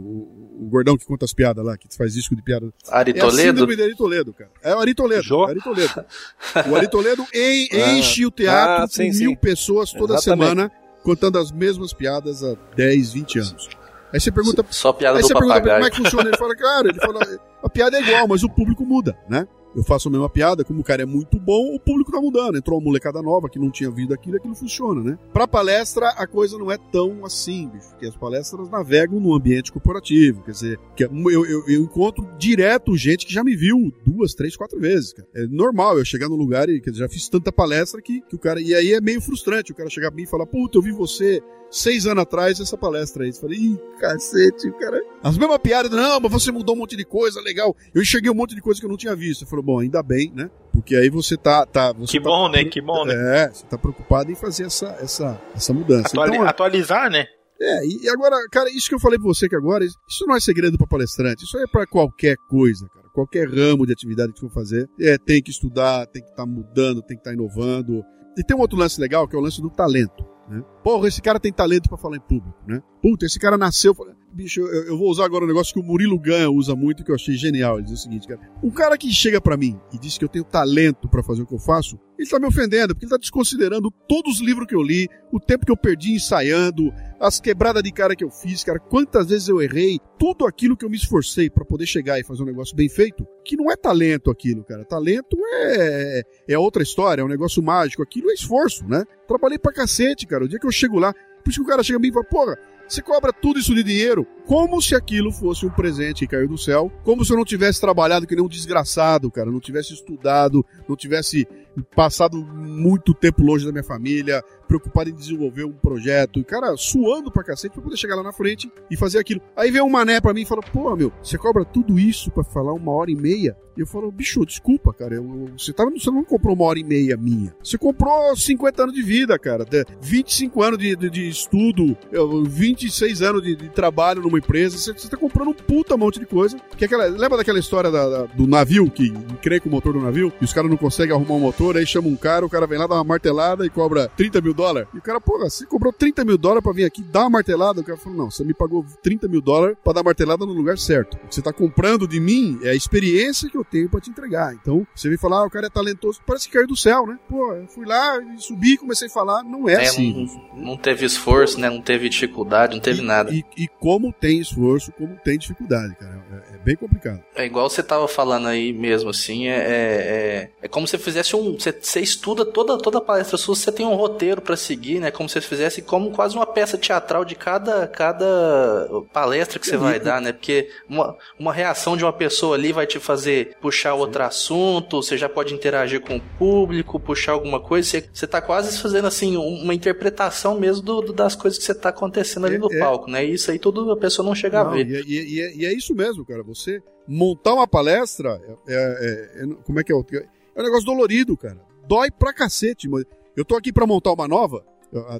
o- gordão que conta as piadas lá, que faz disco de piada.
Ari
É a
Toledo?
síndrome do Ari Toledo, cara. É o Ari Toledo. Ari Toledo. O Ari Toledo en-
Ah,
enche o teatro
ah, sim,
com
sim.
mil pessoas toda
Exatamente.
semana, contando as mesmas piadas há 10, 20 anos. Aí você pergunta,
Só piada
Aí
do
você pergunta
papagaio.
como é que funciona. Ele fala, cara, ele fala, a piada é igual, mas o público muda, né? Eu faço a mesma piada, como o cara é muito bom, o público tá mudando. Entrou uma molecada nova que não tinha visto aquilo, aquilo funciona, né? Pra palestra, a coisa não é tão assim, bicho. Porque as palestras navegam no ambiente corporativo. Quer dizer, que é- eu, eu, eu encontro direto gente que já me viu duas, três, quatro vezes, cara. É normal eu chegar num lugar e quer dizer, já fiz tanta palestra que, que o cara. E aí é meio frustrante o cara chegar pra mim e falar, puta, eu vi você seis anos atrás essa palestra aí. Eu falei, ih, cacete, cara. As mesmas piadas, não, mas você mudou um monte de coisa, legal. Eu enxerguei um monte de coisa que eu não tinha visto. Eu falei, bom, ainda bem, né? Porque aí você tá. tá você
Que
tá-
bom, né? Que bom, né?
É, você tá preocupado em fazer essa, essa, essa mudança.
Atuali-
Então,
atualizar, né?
é, e agora, cara, isso que eu falei pra você que agora, isso não é segredo pra palestrante, isso é pra qualquer coisa, cara. Qualquer ramo de atividade que for fazer, é, tem que estudar, tem que estar mudando, tem que estar inovando. E tem um outro lance legal, que é o lance do talento, né? Porra, esse cara tem talento pra falar em público, né? Puta, esse cara nasceu... Bicho, eu, eu vou usar agora um negócio que o Murilo Ganha usa muito, que eu achei genial. Ele diz o seguinte, cara. Um cara que chega pra mim e diz que eu tenho talento pra fazer o que eu faço, ele tá me ofendendo, porque ele tá desconsiderando todos os livros que eu li, o tempo que eu perdi ensaiando, as quebradas de cara que eu fiz, cara, quantas vezes eu errei, tudo aquilo que eu me esforcei pra poder chegar e fazer um negócio bem feito, que não é talento aquilo, cara. Talento é, é outra história, é um negócio mágico. Aquilo é esforço, né? Trabalhei pra cacete, cara. O dia que eu chego lá, por isso que o cara chega a mim e fala, porra, você cobra tudo isso de dinheiro como se aquilo fosse um presente que caiu do céu, como se eu não tivesse trabalhado que nem um desgraçado, cara, não tivesse estudado, não tivesse passado muito tempo longe da minha família, preocupado em desenvolver um projeto, cara, suando pra cacete pra poder chegar lá na frente e fazer aquilo. Aí vem um mané pra mim e fala, pô, meu, você cobra tudo isso pra falar uma hora e meia? E eu falo, bicho, desculpa, cara, eu- você, tá, você não comprou uma hora e meia minha. Você comprou 50 anos de vida, cara, de- 25 anos de, de, de estudo, eu- 20 26 anos de, de trabalho numa empresa, você, você tá comprando um puta monte de coisa. Que é aquela, lembra daquela história da- da- do navio, que encrenca o motor do navio, e os caras não conseguem arrumar um motor, aí chama um cara, o cara vem lá, dá uma martelada e cobra 30 mil dólares. E o cara, porra, você cobrou 30 mil dólares pra vir aqui dar uma martelada? O cara falou, não, você me pagou 30 mil dólares pra dar martelada no lugar certo. O que você tá comprando de mim é a experiência que eu tenho pra te entregar. Então, você vem falar, ah, o cara é talentoso, parece que caiu do céu, né? Pô, eu fui lá, e subi, comecei a falar, não é,
É,
assim.
não, não teve esforço, né? Não teve dificuldade, não teve
E-
nada.
E, e como tem esforço, como tem dificuldade, cara. É, é bem complicado.
É igual você tava falando aí mesmo, assim, é, é, é, é como se você fizesse um. Você, você estuda toda, toda a palestra sua, você tem um roteiro pra seguir, né? Como se você fizesse como quase uma peça teatral de cada, cada palestra que você vai dar, né? Porque uma, uma reação de uma pessoa ali vai te fazer puxar outro assunto, você já pode interagir com o público, puxar alguma coisa, você, você tá quase fazendo assim, uma interpretação mesmo do, do- das coisas que você tá acontecendo ali
É,
no
é.
palco, né? E isso aí tudo a pessoa não chega a
Não,
ver.
E, é- e é- e é, e é isso mesmo, cara. Você montar uma palestra é, como é que é? É um negócio dolorido, cara. Dói pra cacete. Mas eu tô aqui pra montar uma nova.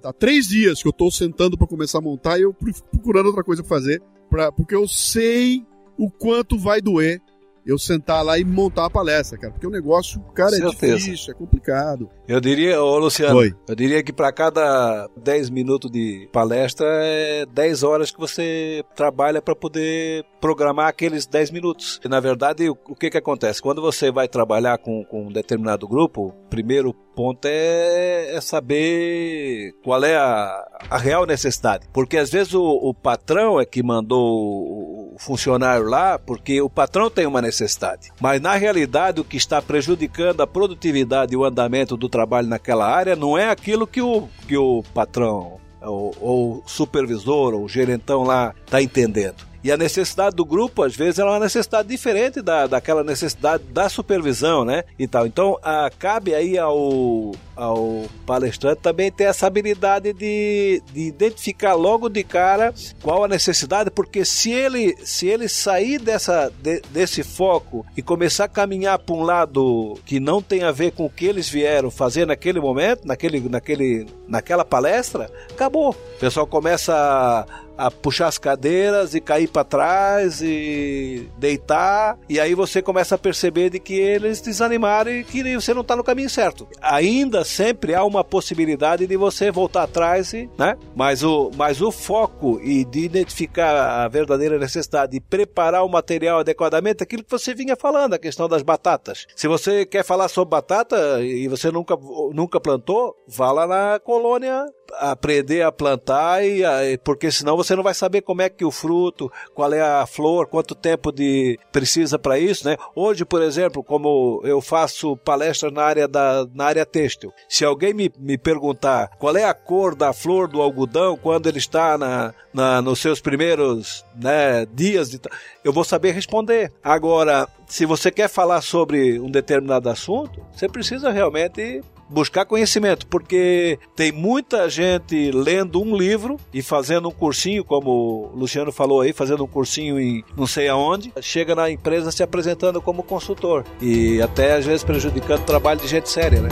Há, três dias que eu tô sentando pra começar a montar e eu pro- procurando outra coisa pra fazer. Pra, porque eu sei o quanto vai doer eu sentar lá e montar a palestra, cara. Porque o negócio, cara, é
Certeza.
difícil, é complicado.
Eu diria, ô Luciano,
Oi.
eu diria que para cada 10 minutos de palestra é 10 horas que você trabalha para poder programar aqueles 10 minutos. E na verdade, o, o que que acontece? Quando você vai trabalhar com, com um determinado grupo, o primeiro ponto é, é saber qual é a, a real necessidade. Porque às vezes o, o patrão é que mandou o funcionário lá, porque o patrão tem uma necessidade. Mas na realidade, o que está prejudicando a produtividade e o andamento do trabalho naquela área não é aquilo que o, que o patrão ou, ou supervisor ou gerentão lá está entendendo. E a necessidade do grupo, às vezes, é uma necessidade diferente da, daquela necessidade da supervisão, né? E tal. Então, ah, cabe aí ao, ao palestrante também ter essa habilidade de, de identificar logo de cara qual a necessidade, porque se ele, se ele sair dessa, de- desse foco e começar a caminhar para um lado que não tem a ver com o que eles vieram fazer naquele momento, naquele, naquele, naquela palestra, acabou. O pessoal começa a a puxar as cadeiras e cair para trás e deitar e aí você começa a perceber de que eles desanimaram e que você não está no caminho certo. Ainda sempre há uma possibilidade de você voltar atrás, né? Mas o, mas o foco e de identificar a verdadeira necessidade e preparar o material adequadamente, aquilo que você vinha falando, a questão das batatas. Se você quer falar sobre batata e você nunca, nunca plantou, vá lá na colônia aprender a plantar e porque senão você não vai saber como é que o fruto, qual é a flor, quanto tempo de precisa para isso, né? Hoje, por exemplo, como eu faço palestras na área da na área têxtil, se alguém me, me perguntar qual é a cor da flor do algodão quando ele está na, na nos seus primeiros né, dias, de, eu vou saber responder. Agora, se você quer falar sobre um determinado assunto, você precisa realmente buscar conhecimento, porque tem muita gente lendo um livro e fazendo um cursinho, como o Luciano falou aí, fazendo um cursinho em não sei aonde, chega na empresa se apresentando como consultor e até às vezes prejudicando o trabalho de gente séria, né?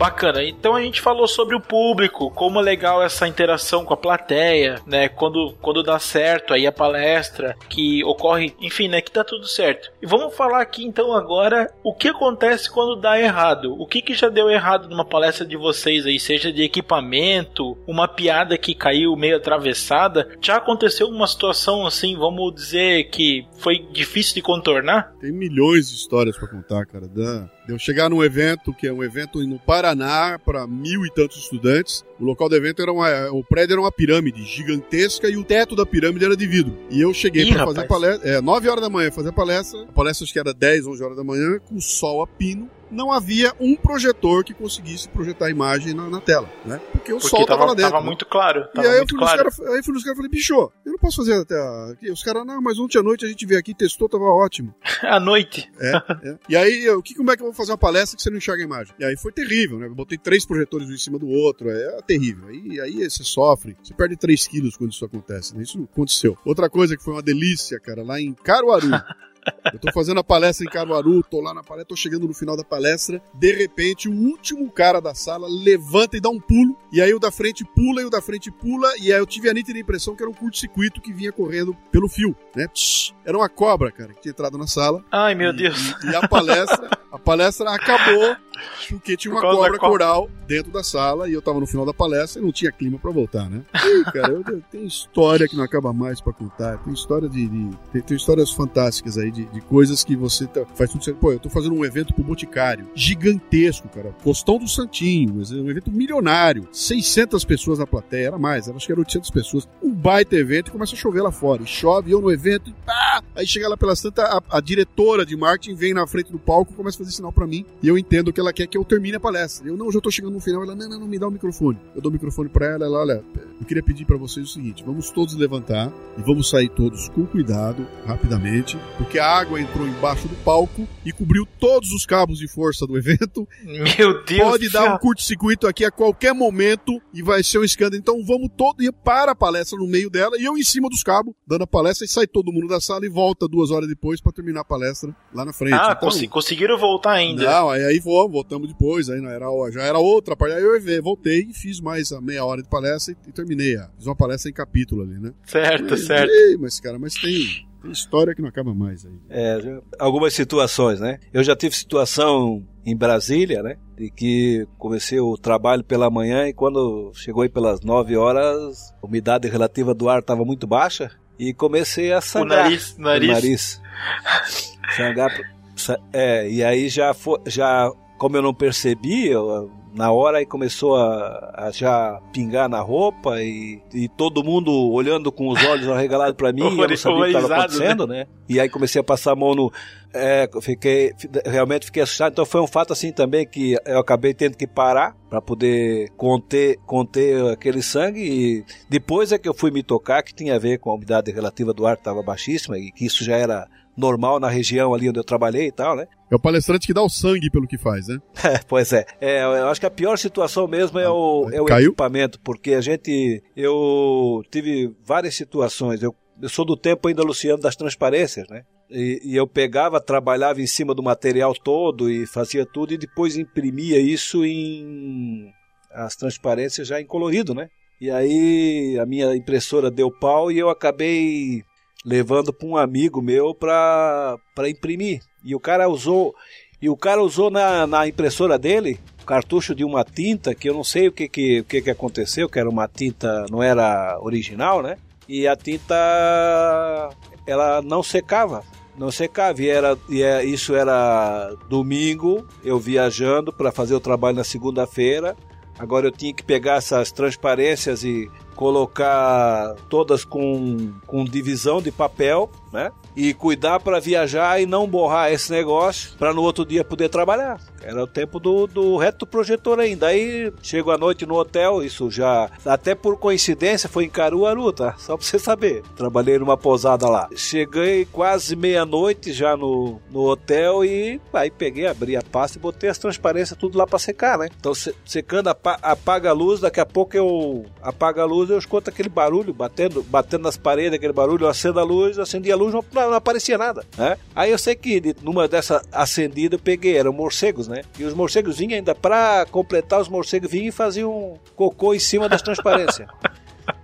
Bacana. Então a gente falou sobre o público, como é legal essa interação com a plateia, né? Quando, quando dá certo aí a palestra, que ocorre, enfim, né? Que tá tudo certo. E vamos falar aqui então agora o que acontece quando dá errado. O que, que já deu errado numa palestra de vocês aí, seja de equipamento, uma piada que caiu meio atravessada. Já aconteceu uma situação assim, vamos dizer que foi difícil de contornar?
Tem milhões de histórias pra contar, cara. Da, eu chegar num evento, que é um evento no Paraná, para mil e tantos estudantes. O local do evento era uma. O prédio era uma pirâmide gigantesca e o teto da pirâmide era de vidro. E eu cheguei pra fazer palestra. É, 9 horas da manhã fazer palestra. A palestra acho que era 10, 11 horas da manhã, com sol a pino. Não havia um projetor que conseguisse projetar a imagem na, na tela, né? Porque o
Porque
sol tava,
tava,
lá dentro.
tava
né?
muito claro.
E
Tava
aí eu
muito
fui, nos
claro.
cara, nos caras e falei, bicho, eu não posso fazer até. a-. Os caras, não, mas ontem à noite a gente veio aqui, testou, tava ótimo.
À noite.
É, é. E aí, eu, que, como é que eu vou fazer uma palestra que você não enxerga a imagem? E aí foi terrível, né? Eu botei três projetores um em cima do outro, é, terrível. Aí, aí você sofre, você perde 3 quilos quando isso acontece, né? Isso aconteceu. Outra coisa que foi uma delícia, cara, lá em Caruaru. Eu tô fazendo a palestra em Caruaru, tô lá na palestra, tô chegando no final da palestra. De repente, o último cara da sala levanta e dá um pulo. E aí o da frente pula e o da frente pula. E aí eu tive a nítida impressão que era um curto-circuito que vinha correndo pelo fio, né? Era uma cobra, cara, que tinha entrado na sala.
Ai, meu
E-
Deus.
E, e a palestra, a palestra acabou porque tinha uma cobra
cobra.
coral dentro da sala e eu tava no final da palestra e não tinha clima pra voltar, né? Ih, cara, eu, eu- tem história que não acaba mais pra contar. Tem história de. de- tem, tem histórias fantásticas aí de, de coisas que você tá- faz tudo certo. Pô, eu tô fazendo um evento pro Boticário. Gigantesco, cara. Costão do Santinho. Um evento milionário. 600 pessoas na plateia. Era mais, acho que era 800 pessoas. Um baita evento e começa a chover lá fora. E chove, eu no evento e pá! Aí chega lá pelas tantas, a, a diretora de marketing vem na frente do palco, começa a fazer sinal pra mim. E eu entendo que ela quer que eu termine a palestra. Eu, não, já tô chegando no final. Ela, não, não, não, me dá o microfone. Eu dou o microfone pra ela. Ela, olha, eu queria pedir pra vocês o seguinte: vamos todos levantar e vamos sair todos com cuidado, rapidamente, porque água entrou embaixo do palco e cobriu todos os cabos de força do evento.
Meu Deus
Pode dar
céu.
um curto-circuito aqui a qualquer momento e vai ser um escândalo. Então vamos todo ir para a palestra no meio dela e eu em cima dos cabos, dando a palestra e sai todo mundo da sala e volta duas horas depois pra terminar a palestra lá na frente.
Ah,
Então,
conseguiram voltar ainda.
não, aí, aí vou, voltamos depois, aí não era, já era outra parte. Aí eu voltei e fiz mais a meia hora de palestra e, e terminei. a- Fiz uma palestra em capítulo ali, né?
Certo,
Mas,
certo.
ei, mas cara, mas tem, tem história que não acaba mais aí.
É, algumas situações, né? Eu já tive situação em Brasília, né? De que comecei o trabalho pela manhã e quando chegou aí pelas 9 horas, a umidade relativa do ar estava muito baixa e comecei a
O
sangrar.
nariz, nariz.
O nariz. Sangrar. É, e aí já foi, já, como eu não percebi, eu, na hora aí começou a, a já pingar na roupa e, e todo mundo olhando com os olhos arregalados pra mim, e eu não sabia o que estava
horrorizado,
acontecendo, né? E aí comecei a passar a mão no. É, fiquei. fi- Realmente fiquei assustado. Então foi um fato assim também que eu acabei tendo que parar para poder conter, conter aquele sangue. E depois é que eu fui me tocar, que tinha a ver com a umidade relativa do ar que estava baixíssima e que isso já era normal na região ali onde eu trabalhei e tal, né?
É o palestrante que dá o sangue pelo que faz, né?
É, pois é. É, eu acho que a pior situação mesmo é o, é o
Caiu?
equipamento, porque a gente. Eu tive várias situações. Eu, eu sou do tempo ainda, Luciano, das transparências, né? E, e eu pegava, trabalhava em cima do material todo e fazia tudo e depois imprimia isso em. as transparências já em colorido, né? E aí a minha impressora deu pau e eu acabei levando para um amigo meu para imprimir. E o cara usou e o cara usou na, na impressora dele cartucho de uma tinta que eu não sei o que que, o que que aconteceu, que era uma tinta, não era original, né? E a tinta ela não secava. Não secava, e, era, e é, isso era domingo, eu viajando para fazer o trabalho na segunda-feira. Agora eu tinha que pegar essas transparências e colocar todas com, com divisão de papel, né? E cuidar para viajar e não borrar esse negócio para no outro dia poder trabalhar. Era o tempo do, do reto projetor ainda. Aí chego à noite no hotel, isso já, até por coincidência, foi em Caruaru, tá? Só pra você saber. Trabalhei numa pousada lá. Cheguei quase meia-noite já no, no hotel e aí peguei, abri a pasta e botei as transparências tudo lá para secar, né? Então se- secando, apa- apaga a luz, daqui a pouco eu apago a luz eu escuto aquele barulho batendo, batendo nas paredes, aquele barulho, eu acendo a luz, acendi a luz, não, não aparecia nada, né? Aí eu sei que numa dessa acendida eu peguei, eram morcegos, né? E os morcegos vinham ainda pra completar, os morcegos vinham e faziam cocô em cima das transparências.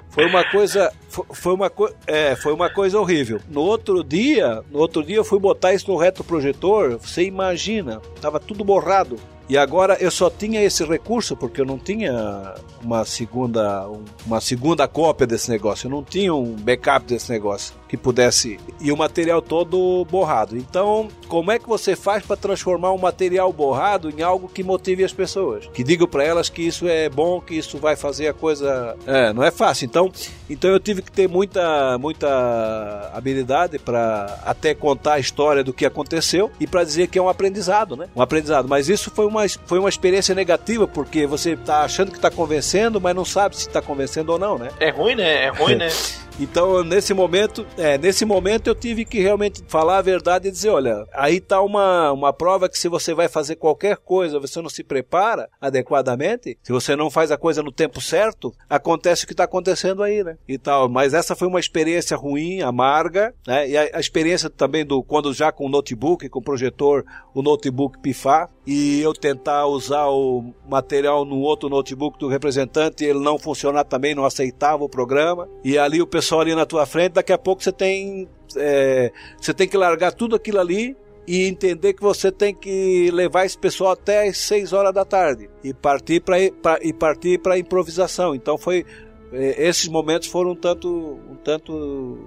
Foi uma coisa, fo- foi uma, co- é, foi uma coisa horrível. No outro dia, no outro dia eu fui botar isso no retroprojetor, você imagina, tava tudo borrado. E agora eu só tinha esse recurso porque eu não tinha uma segunda, um- uma segunda cópia desse negócio, eu não tinha um backup desse negócio. Que pudesse e o material todo borrado. Então, como é que você faz para transformar um material borrado em algo que motive as pessoas? Que diga para elas que isso é bom, que isso vai fazer a coisa, é, não é fácil. Então, então eu tive que ter muita muita habilidade para até contar a história do que aconteceu e para dizer que é um aprendizado, né? Um aprendizado. Mas isso foi uma foi uma experiência negativa porque você está achando que está convencendo, mas não sabe se está convencendo ou não, né?
É ruim, né? É ruim, né?
Então, nesse momento, é, nesse momento eu tive que realmente falar a verdade e dizer, olha, aí tá uma, uma prova que se você vai fazer qualquer coisa, você não se prepara adequadamente, se você não faz a coisa no tempo certo, acontece o que está acontecendo aí, né? E tal. Mas essa foi uma experiência ruim, amarga, né? E a, a experiência também do quando já com o notebook, com o projetor, o notebook pifar e eu tentar usar o material no outro notebook do representante, ele não funcionar também, não aceitava o programa. E ali o pessoal ali na tua frente, daqui a pouco você tem é, você tem que largar tudo aquilo ali e entender que você tem que levar esse pessoal até as 6 horas da tarde e partir para e partir para improvisação. Então foi é, esses momentos foram um tanto um tanto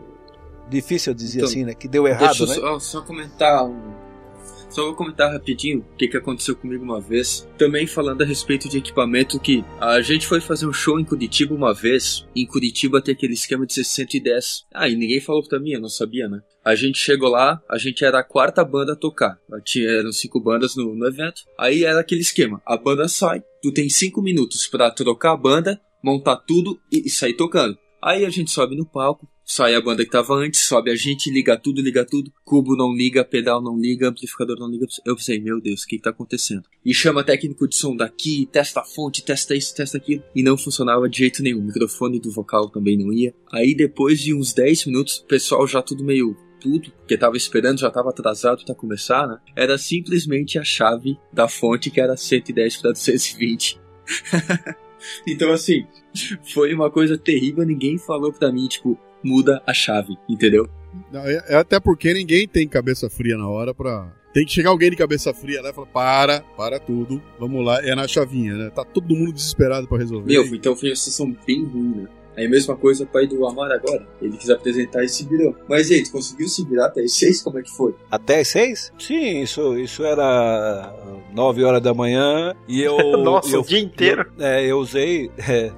difícil eu dizer
Então,
assim, né, que deu errado,
Deixa eu
né?
só, só comentar um. Só vou comentar rapidinho o que, que aconteceu comigo uma vez. Também falando a respeito de equipamento que a gente foi fazer um show em Curitiba uma vez. Em Curitiba tem aquele esquema de 610. Ah, e ninguém falou pra mim, eu não sabia, né? A gente chegou lá, a gente era a quarta banda a tocar. Tinha, eram cinco bandas no, no evento. Aí era aquele esquema. A banda sai, tu tem cinco minutos pra trocar a banda, montar tudo e, e sair tocando. Aí a gente sobe no palco, sai a banda que tava antes, sobe a gente, liga tudo, liga tudo, cubo não liga, pedal não liga, amplificador não liga. Eu pensei, meu Deus, o que, que tá acontecendo? E chama técnico de som daqui, testa a fonte, testa isso, testa aquilo. E não funcionava de jeito nenhum. O microfone do vocal também não ia. Aí depois de uns 10 minutos, o pessoal já tudo meio tudo, porque tava esperando, já tava atrasado pra começar, né? Era simplesmente a chave da fonte que era 110 para 220. então assim, foi uma coisa terrível, ninguém falou pra mim, tipo, muda a chave, entendeu?
Não, é, é até porque ninguém tem cabeça fria na hora pra. Tem que chegar alguém de cabeça fria lá e falar: para, para tudo, vamos lá, é na chavinha, né? Tá todo mundo desesperado pra resolver.
Meu, então foi uma situação bem ruim, né? Aí a mesma coisa pai do Amar agora. Ele quis apresentar e se virou. Mas aí, tu conseguiu se virar até as seis? Como é que foi?
Até as seis? Sim, isso, isso era nove horas da manhã e eu.
Nossa,
eu,
o dia inteiro.
Eu, é, eu usei. é,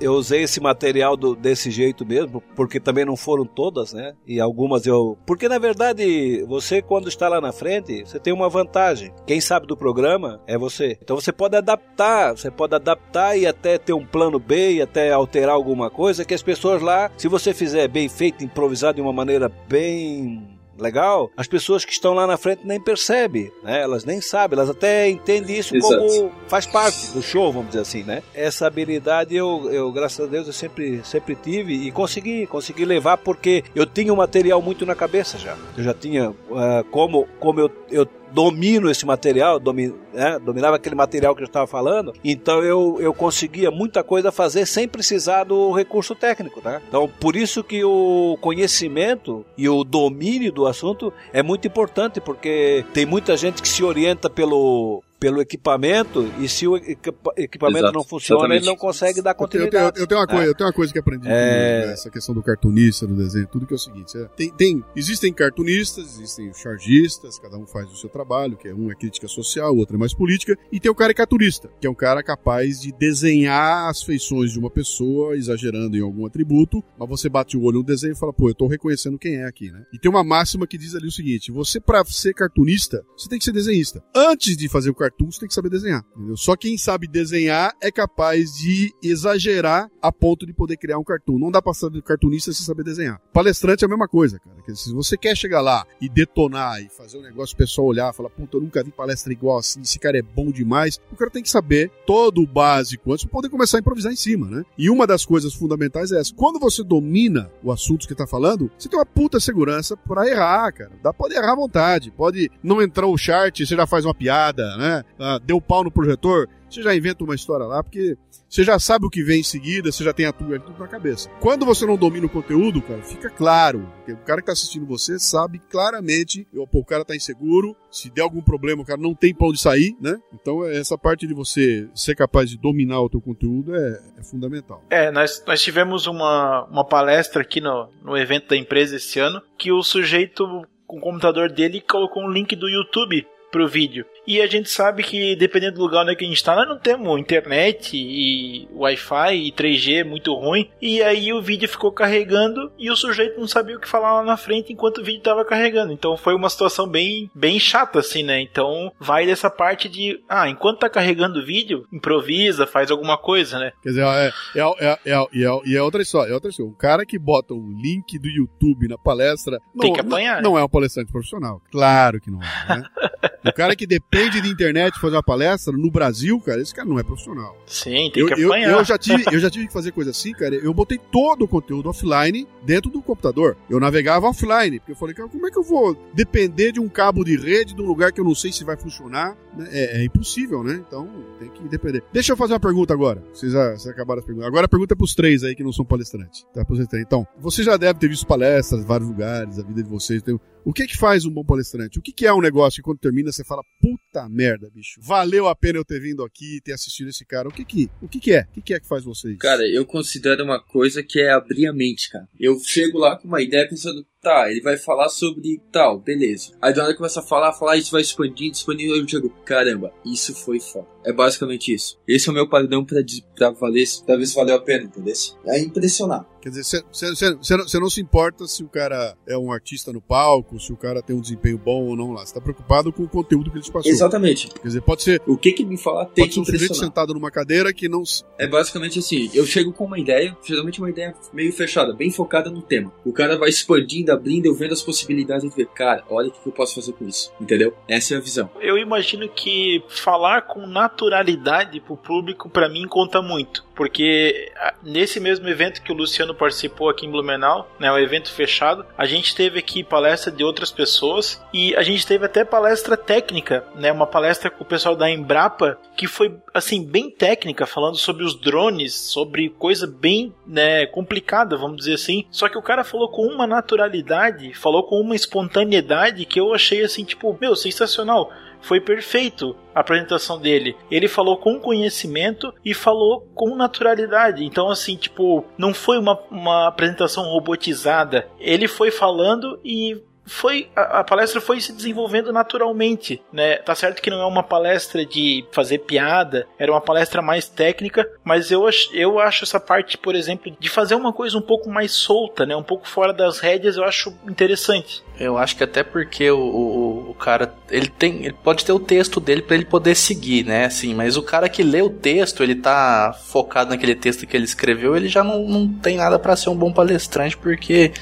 eu usei esse material do- desse jeito mesmo, porque também não foram todas, né? E algumas eu. Porque na verdade, você quando está lá na frente, você tem uma vantagem. Quem sabe do programa é você. Então você pode adaptar, você pode adaptar e até ter um plano B e até alterar alguma coisa que as pessoas lá, se você fizer bem feito, improvisado de uma maneira bem legal, as pessoas que estão lá na frente nem percebem, né? Elas nem sabem, elas até entendem isso
Exato.
como faz parte do show, vamos dizer assim, né? Essa habilidade eu, eu graças a Deus, eu sempre, sempre tive e consegui, consegui levar porque eu tinha o material muito na cabeça já. Eu já tinha, ah, como, como eu, eu domino esse material, domi, né, dominava aquele material que eu estava falando, então eu, eu conseguia muita coisa fazer sem precisar do recurso técnico, tá? Então, por isso que o conhecimento e o domínio do assunto é muito importante, porque tem muita gente que se orienta pelo pelo equipamento e se o equipa- equipamento
Exato,
não funciona,
exatamente.
ele não consegue dar
Eu tenho, eu,
continuidade.
tenho, eu tenho uma coisa, eu tenho uma coisa que aprendi
É.
com essa questão do cartunista, do desenho, tudo que é o seguinte: é, tem, tem- existem cartunistas, existem chargistas, cada um faz o seu trabalho, que é um é crítica social, o outro é mais política, e tem o caricaturista, que é um cara capaz de desenhar as feições de uma pessoa, exagerando em algum atributo, mas você bate o olho no desenho e fala, pô, eu tô reconhecendo quem é aqui, né? E tem uma máxima que diz ali o seguinte: você, pra ser cartunista, você tem que ser desenhista. Antes de fazer o cartoon, você tem que saber desenhar. Entendeu? Só quem sabe desenhar é capaz de exagerar a ponto de poder criar um cartoon. Não dá pra ser cartunista sem saber desenhar. Palestrante é a mesma coisa, cara. Se você quer chegar lá e detonar e fazer um negócio, o pessoal olhar e falar, puta, eu nunca vi palestra igual assim, esse cara é bom demais. O cara tem que saber todo o básico antes pra poder começar a improvisar em cima, né? E uma das coisas fundamentais é essa. Quando você domina o assunto que tá falando, você tem uma puta segurança pra errar, cara. Dá, pode errar à vontade. Pode não entrar o chart, você já faz uma piada, né? Ah, deu pau no projetor. você já inventa uma história lá, porque você já sabe o que vem em seguida, você já tem a tudo, tudo na cabeça. Quando você não domina o conteúdo, cara, fica claro. Porque o cara que tá assistindo você sabe claramente, pô, o cara tá inseguro, se der algum problema, o cara não tem pra onde sair, né? Então essa parte de você ser capaz de dominar o teu conteúdo é, é fundamental.
É, nós, nós tivemos uma, uma palestra aqui no, no evento da empresa esse ano que o sujeito com o computador dele colocou um link do YouTube pro vídeo. E a gente sabe que dependendo do lugar onde é a gente tá, nós não temos internet e Wi-Fi e 3G muito ruim. E aí o vídeo ficou carregando e o sujeito não sabia o que falar lá na frente enquanto o vídeo tava carregando. Então foi uma situação bem, bem chata assim, né? Então vai dessa parte de, ah, enquanto tá carregando o vídeo, improvisa, faz alguma coisa, né?
Quer dizer, é, é, é, é, é, é, e é outra história, é outra história. Um cara que bota um link do YouTube na palestra
Tem que apanhar,
não, não é um palestrante profissional. Claro que não é, né? O cara que depende de internet fazer uma palestra no Brasil, cara, esse cara não é profissional.
Sim, tem
Eu,
que
eu,
apanhar.
eu já tive, eu já tive que fazer coisa assim, cara. Eu botei todo o conteúdo offline dentro do computador. Eu navegava offline, porque eu falei, cara, como é que eu vou depender de um cabo de rede de um lugar que eu não sei se vai funcionar? né? É, é impossível, né? Então tem que depender. Deixa eu fazer uma pergunta agora. Vocês, já, vocês acabaram as perguntas. Agora a pergunta é pros três aí que não são palestrantes. Tá. Então, você já deve ter visto palestras em vários lugares, a vida de vocês. Tem... O que que faz um bom palestrante? O que que é um negócio que quando termina você fala, puta merda, bicho. Valeu a pena eu ter vindo aqui, ter assistido esse cara. O que que, o que, que é? O que, que é que faz vocês?
Cara, eu considero uma coisa que é abrir a mente, cara. Eu chego lá com uma ideia pensando, tá, ele vai falar sobre tal, beleza. Aí do nada começa a falar, falar, isso vai expandindo, expandindo, eu digo, caramba, isso foi foda. É basicamente isso. Esse é o meu padrão pra, pra valer, pra ver se valeu a pena, entendeu? É impressionar.
Quer dizer, você não se importa se o cara é um artista no palco, se o cara tem um desempenho bom ou não lá. Você tá preocupado com o conteúdo que ele te passou.
Exatamente.
Quer dizer, pode ser,
O que que me falar tem
pode
que
ser um sujeito
impressionar.
sentado numa cadeira que não.
É basicamente assim, eu chego com uma ideia, geralmente uma ideia meio fechada, bem focada no tema. O cara vai expandindo, abrindo, eu vendo as possibilidades e ver, cara, olha o que eu posso fazer com isso, entendeu? Essa é a visão.
Eu imagino que falar com naturalidade pro público pra mim conta muito, porque ah, nesse mesmo evento que o Luciano participou aqui em Blumenau, né, o evento fechado, a gente teve aqui palestra de outras pessoas e a gente teve até palestra técnica, né, uma palestra com o pessoal da Embrapa que foi assim bem técnica, falando sobre os drones, sobre coisa bem, né, complicada, vamos dizer assim. Só que o cara falou com uma naturalidade, falou com uma espontaneidade que eu achei assim, tipo, meu, sensacional. Foi perfeito a apresentação dele. Ele falou com conhecimento e falou com naturalidade. Então, assim, tipo, não foi uma, uma apresentação robotizada. Ele foi falando e foi a, a palestra foi se desenvolvendo naturalmente, né? Tá certo que não é uma palestra de fazer piada, era uma palestra mais técnica, mas eu, eu acho essa parte, por exemplo, de fazer uma coisa um pouco mais solta, né? Um pouco fora das rédeas, eu acho interessante.
Eu acho que até porque o, o, o cara, ele tem, ele pode ter o texto dele pra ele poder seguir, né? Assim, mas o cara que lê o texto, ele tá focado naquele texto que ele escreveu, ele já não, não tem nada pra ser um bom palestrante, porque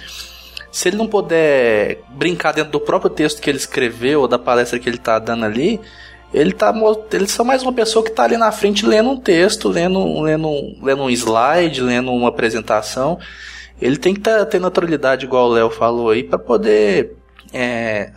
se ele não puder brincar dentro do próprio texto que ele escreveu ou da palestra que ele tá dando ali, ele tá ele só mais uma pessoa que tá ali na frente lendo um texto, lendo, lendo, lendo um slide, lendo uma apresentação. Ele tem que tá, ter naturalidade, igual o Léo falou aí, pra poder é,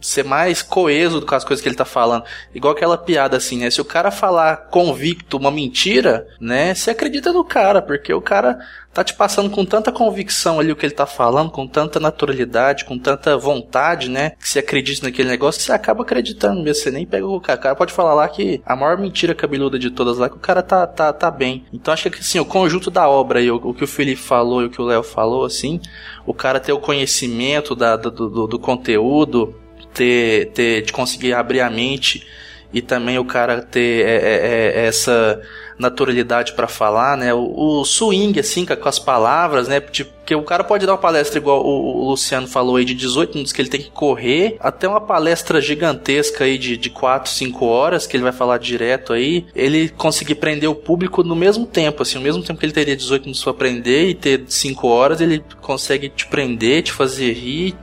ser mais coeso com as coisas que ele tá falando. Igual aquela piada assim, né? Se o cara falar convicto uma mentira, né? Você acredita no cara, porque o cara tá te passando com tanta convicção ali o que ele tá falando, com tanta naturalidade, com tanta vontade, né? Que você acredita naquele negócio, você acaba acreditando mesmo. Você nem pega o cara. O cara pode falar lá que a maior mentira cabeluda de todas lá, que o cara tá, tá, tá bem. Então acho que assim, o conjunto da obra aí, o, o que o Felipe falou e o que o Léo falou, assim, o cara ter o conhecimento da, do, do, do conteúdo, ter, ter, de conseguir abrir a mente e também o cara ter é, é, é, essa naturalidade pra falar, né? O, o swing, assim, com as palavras, né? Tipo, porque o cara pode dar uma palestra igual o, o Luciano falou aí de 18 minutos que ele tem que correr, até uma palestra gigantesca aí de, de 4, 5 horas, que ele vai falar direto aí, ele conseguir prender o público no mesmo tempo, assim, ao mesmo tempo que ele teria 18 minutos pra aprender e ter 5 horas, ele consegue te prender, te fazer rir,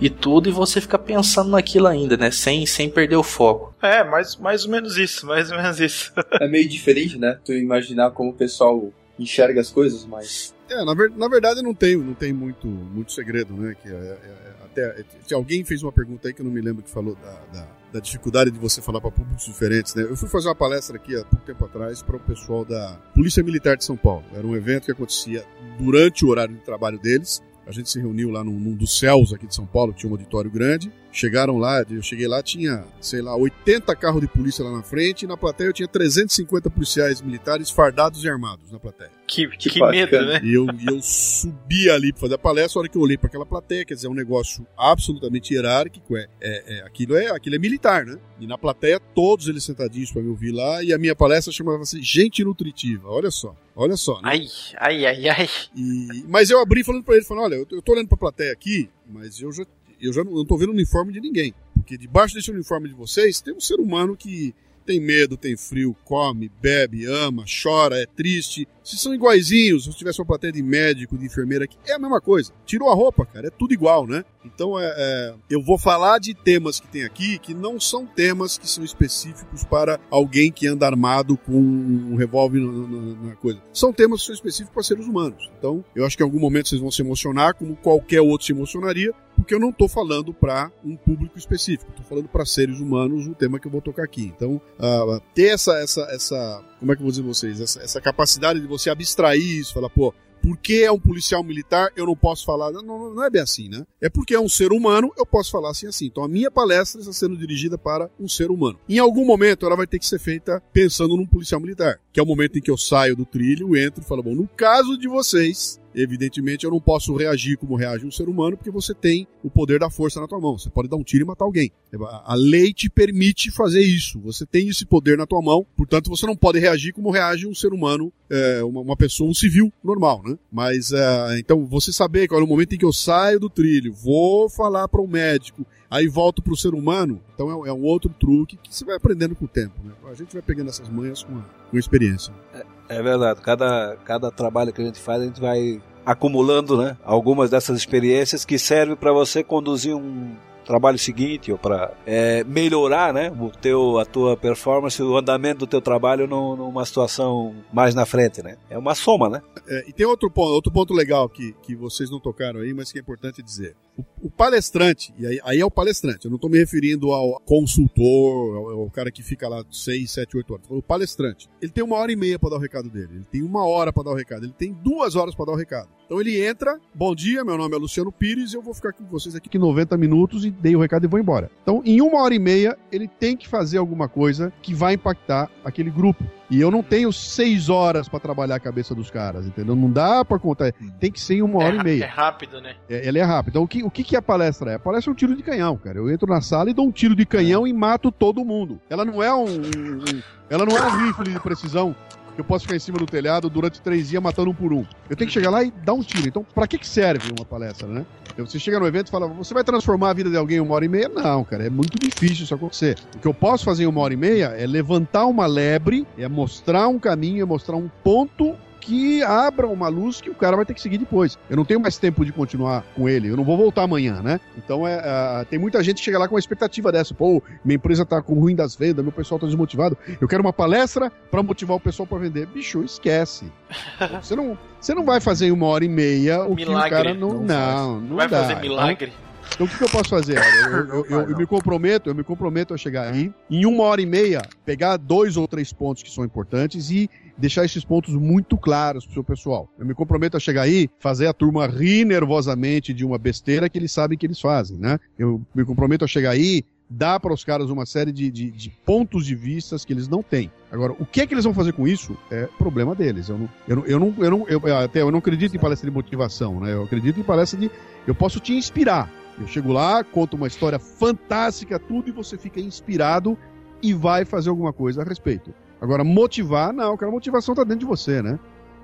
e tudo, e você fica pensando naquilo ainda, né? Sem, sem perder o foco.
É, mais, mais ou menos isso, mais ou menos isso.
É meio diferente, né? Tu imaginar como o pessoal enxerga as coisas, mas
É, na, ver- na verdade não tem, não tem muito, muito segredo, né? Que é- é- é- até, se alguém fez uma pergunta aí que eu não me lembro que falou da, da, da dificuldade de você falar para públicos diferentes, né? Eu fui fazer uma palestra aqui há pouco tempo atrás para o pessoal da Polícia Militar de São Paulo. Era um evento que acontecia durante o horário de trabalho deles. A gente se reuniu lá num, num dos céus aqui de São Paulo, que tinha um auditório grande. Chegaram lá, eu cheguei lá, tinha, sei lá, 80 carros de polícia lá na frente, e na plateia eu tinha 350 policiais militares fardados e armados na plateia.
Que,
Que
que medo, né?
E eu, eu subi ali pra fazer a palestra, a hora que eu olhei para aquela plateia, quer dizer, é um negócio absolutamente hierárquico, é, é, é- aquilo, é, aquilo é militar, né? E na plateia, todos eles sentadinhos para me ouvir lá, e a minha palestra chamava-se Gente Nutritiva, olha só, olha só, né?
Ai, ai, ai, ai.
E- mas eu abri falando pra ele, falando, olha, eu, tô- eu tô olhando pra plateia aqui, mas eu já, eu já não, tô vendo uniforme de ninguém. Porque debaixo desse uniforme de vocês tem um ser humano que tem medo, tem frio, come, bebe, ama, chora, é triste. Se são iguaizinhos, se tivesse uma plateia de médico, de enfermeira aqui, é a mesma coisa. Tirou a roupa, cara, é tudo igual, né? Então é, é, eu vou falar de temas que tem aqui que não são temas que são específicos para alguém que anda armado com um revólver na, na- na coisa. São temas que são específicos para seres humanos. Então, eu acho que em algum momento vocês vão se emocionar, como qualquer outro se emocionaria, porque eu não estou falando para um público específico, estou falando para seres humanos o tema que eu vou tocar aqui. Então, ah, ter essa, essa, essa, como é que eu vou dizer vocês, essa, essa capacidade de você abstrair isso, falar, pô, porque é um policial militar, eu não posso falar. Não, não, não é bem assim, né? É porque é um ser humano, eu posso falar assim assim. Então a minha palestra está sendo dirigida para um ser humano. Em algum momento ela vai ter que ser feita pensando num policial militar, que é o momento em que eu saio do trilho, entro e falo, bom, no caso de vocês, evidentemente eu não posso reagir como reage um ser humano, porque você tem o poder da força na tua mão. Você pode dar um tiro e matar alguém. A lei te permite fazer isso. Você tem esse poder na tua mão, portanto você não pode reagir como reage um ser humano, é, uma, uma pessoa, um civil normal, né? Mas é, então você saber qual é o momento em que eu saio do trilho, vou falar para um médico, aí volto para o ser humano, então é, é um outro truque que você vai aprendendo com o tempo. Né? A gente vai pegando essas manhas com com experiência.
É verdade. Cada, cada trabalho que a gente faz, a gente vai acumulando, né? Algumas dessas experiências que servem para você conduzir um trabalho seguinte ou para melhorar, né? O teu, a tua performance, o andamento do teu trabalho num- numa situação mais na frente, né? É uma soma, né?
É, e tem outro ponto, outro ponto legal que, que vocês não tocaram aí, mas que é importante dizer. O, o palestrante, e aí, aí é o palestrante, eu não estou me referindo ao consultor, ao, ao cara que fica lá 6, 7, 8 horas. O palestrante, ele tem uma hora e meia para dar o recado dele, ele tem uma hora para dar o recado, ele tem duas horas para dar o recado. Então ele entra, bom dia, meu nome é Luciano Pires, eu vou ficar com vocês aqui 90 minutos e dei o recado e vou embora. Então, em uma hora e meia, ele tem que fazer alguma coisa que vai impactar aquele grupo. E eu não tenho seis horas para trabalhar a cabeça dos caras, entendeu? Não dá para contar. Tem que ser em uma hora
é,
e meia.
É rápido, né?
É, ela é rápida. Então, o que, o que, que a palestra é? A palestra é um tiro de canhão, cara. Eu entro na sala e dou um tiro de canhão e mato todo mundo. Ela não é um. um- ela não é um rifle de precisão eu posso ficar em cima do telhado durante três dias matando um por um. Eu tenho que chegar lá e dar um tiro. Então, pra que, que serve uma palestra, né? Você chega no evento e fala, você vai transformar a vida de alguém em uma hora e meia? Não, cara, é muito difícil isso acontecer. O que eu posso fazer em uma hora e meia é levantar uma lebre, é mostrar um caminho, é mostrar um ponto que abra uma luz que o cara vai ter que seguir depois. Eu não tenho mais tempo de continuar com ele, eu não vou voltar amanhã, né? Então é, ah, tem muita gente que chega lá com uma expectativa dessa. Pô, minha empresa tá com ruim das vendas, meu pessoal tá desmotivado. Eu quero uma palestra para motivar o pessoal para vender. Bicho, esquece. Você não, você não vai fazer em uma hora e meia o que o
Milagre.
cara não.
Não
Não, não,
Vai
dá.
fazer milagre.
Então o que, que eu posso fazer? Eu, eu- eu- eu me comprometo, eu me comprometo a chegar aí, em uma hora e meia, pegar dois ou três pontos que são importantes e deixar esses pontos muito claros pro seu pessoal. Eu me comprometo a chegar aí, fazer a turma rir nervosamente de uma besteira que eles sabem que eles fazem, né? Eu me comprometo a chegar aí, dar para os caras uma série de, de- de pontos de vistas que eles não têm. Agora, o que é que eles vão fazer com isso é problema deles. Eu não, eu não, eu não, eu não eu- até eu não acredito em palestra de motivação, né? Eu acredito em palestra de, eu posso te inspirar. Eu chego lá, conto uma história fantástica, tudo, e você fica inspirado e vai fazer alguma coisa a respeito. Agora, motivar, não, cara, a motivação tá dentro de você, né?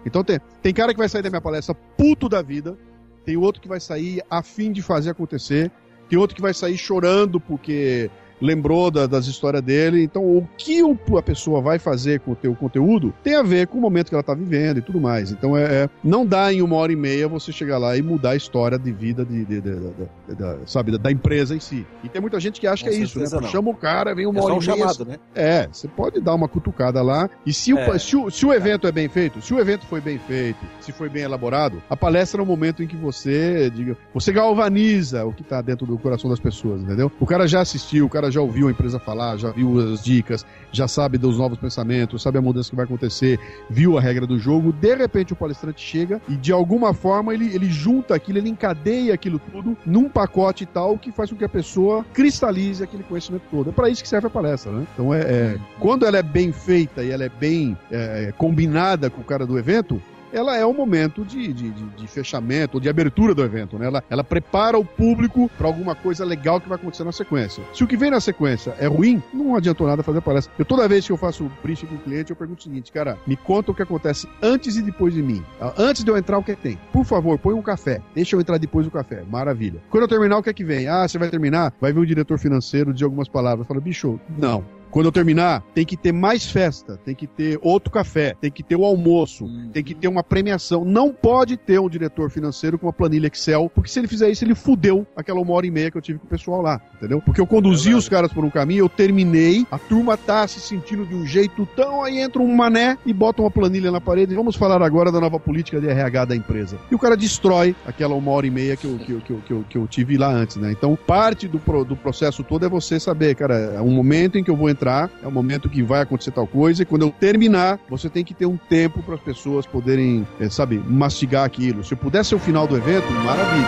Então tem, tem cara que vai sair da minha palestra puto da vida, tem outro que vai sair a fim de fazer acontecer, tem outro que vai sair chorando porque lembrou da- das histórias dele. Então, o que a pessoa vai fazer com o teu conteúdo tem a ver com o momento que ela tá vivendo e tudo mais. Então, é, é- não dá em uma hora e meia você chegar lá e mudar a história de vida de, de- de- de- da- sabe, da, da empresa em si. E tem muita gente que acha
Com
que é isso, né?
não.
Chama o cara, vem uma
É
hora
um
e meia.
chamado, né?
É, você pode dar uma cutucada lá. E se,
É.
o, se, o, se o evento é bem feito, se o evento foi bem feito, se foi bem elaborado, a palestra é o momento em que você, diga, você galvaniza o que tá dentro do coração das pessoas, entendeu? O cara já assistiu, o cara já ouviu a empresa falar, já viu as dicas, já sabe dos novos pensamentos, sabe a mudança que vai acontecer, viu a regra do jogo. De repente o palestrante chega e de alguma forma ele, ele junta aquilo, ele encadeia aquilo tudo num pacote tal que faz com que a pessoa cristalize aquele conhecimento todo. É para isso que serve a palestra, né? Então é, é- quando ela é bem feita e ela é bem é, combinada com o cara do evento, ela é o momento de, de, de- de fechamento, de abertura do evento, né? Ela, ela prepara o público para alguma coisa legal que vai acontecer na sequência. Se o que vem na sequência é ruim, não adiantou nada fazer palestra. Eu toda vez que eu faço briefing com o cliente, eu pergunto o seguinte, cara, me conta o que acontece antes e depois de mim. Ah, Antes de eu entrar, o que tem? Por favor, põe um café. Deixa eu entrar depois do café. Maravilha. Quando eu terminar, o que é que vem? Ah, você vai terminar? Vai vir o diretor financeiro dizer algumas palavras. Fala, bicho, não. Quando eu terminar, tem que ter mais festa, tem que ter outro café, tem que ter o almoço, tem que ter uma premiação. Não pode ter um diretor financeiro com uma planilha Excel, porque se ele fizer isso, ele fudeu aquela uma hora e meia que eu tive com o pessoal lá, entendeu? Porque eu conduzi os caras por um caminho, eu terminei, a turma tá se sentindo de um jeito tão, aí entra um mané e bota uma planilha na parede. Vamos falar agora da nova política de RH da empresa. E o cara destrói aquela uma hora e meia que eu, que eu, que eu, que eu, que eu tive lá antes, né? Então, parte do, pro- do processo todo é você saber, cara, é um momento em que eu vou entrar, é um momento que vai acontecer tal coisa, e quando eu terminar, você tem que ter um tempo para as pessoas poderem, eh, sabe, mastigar aquilo. Se eu puder ser o final do evento, maravilha.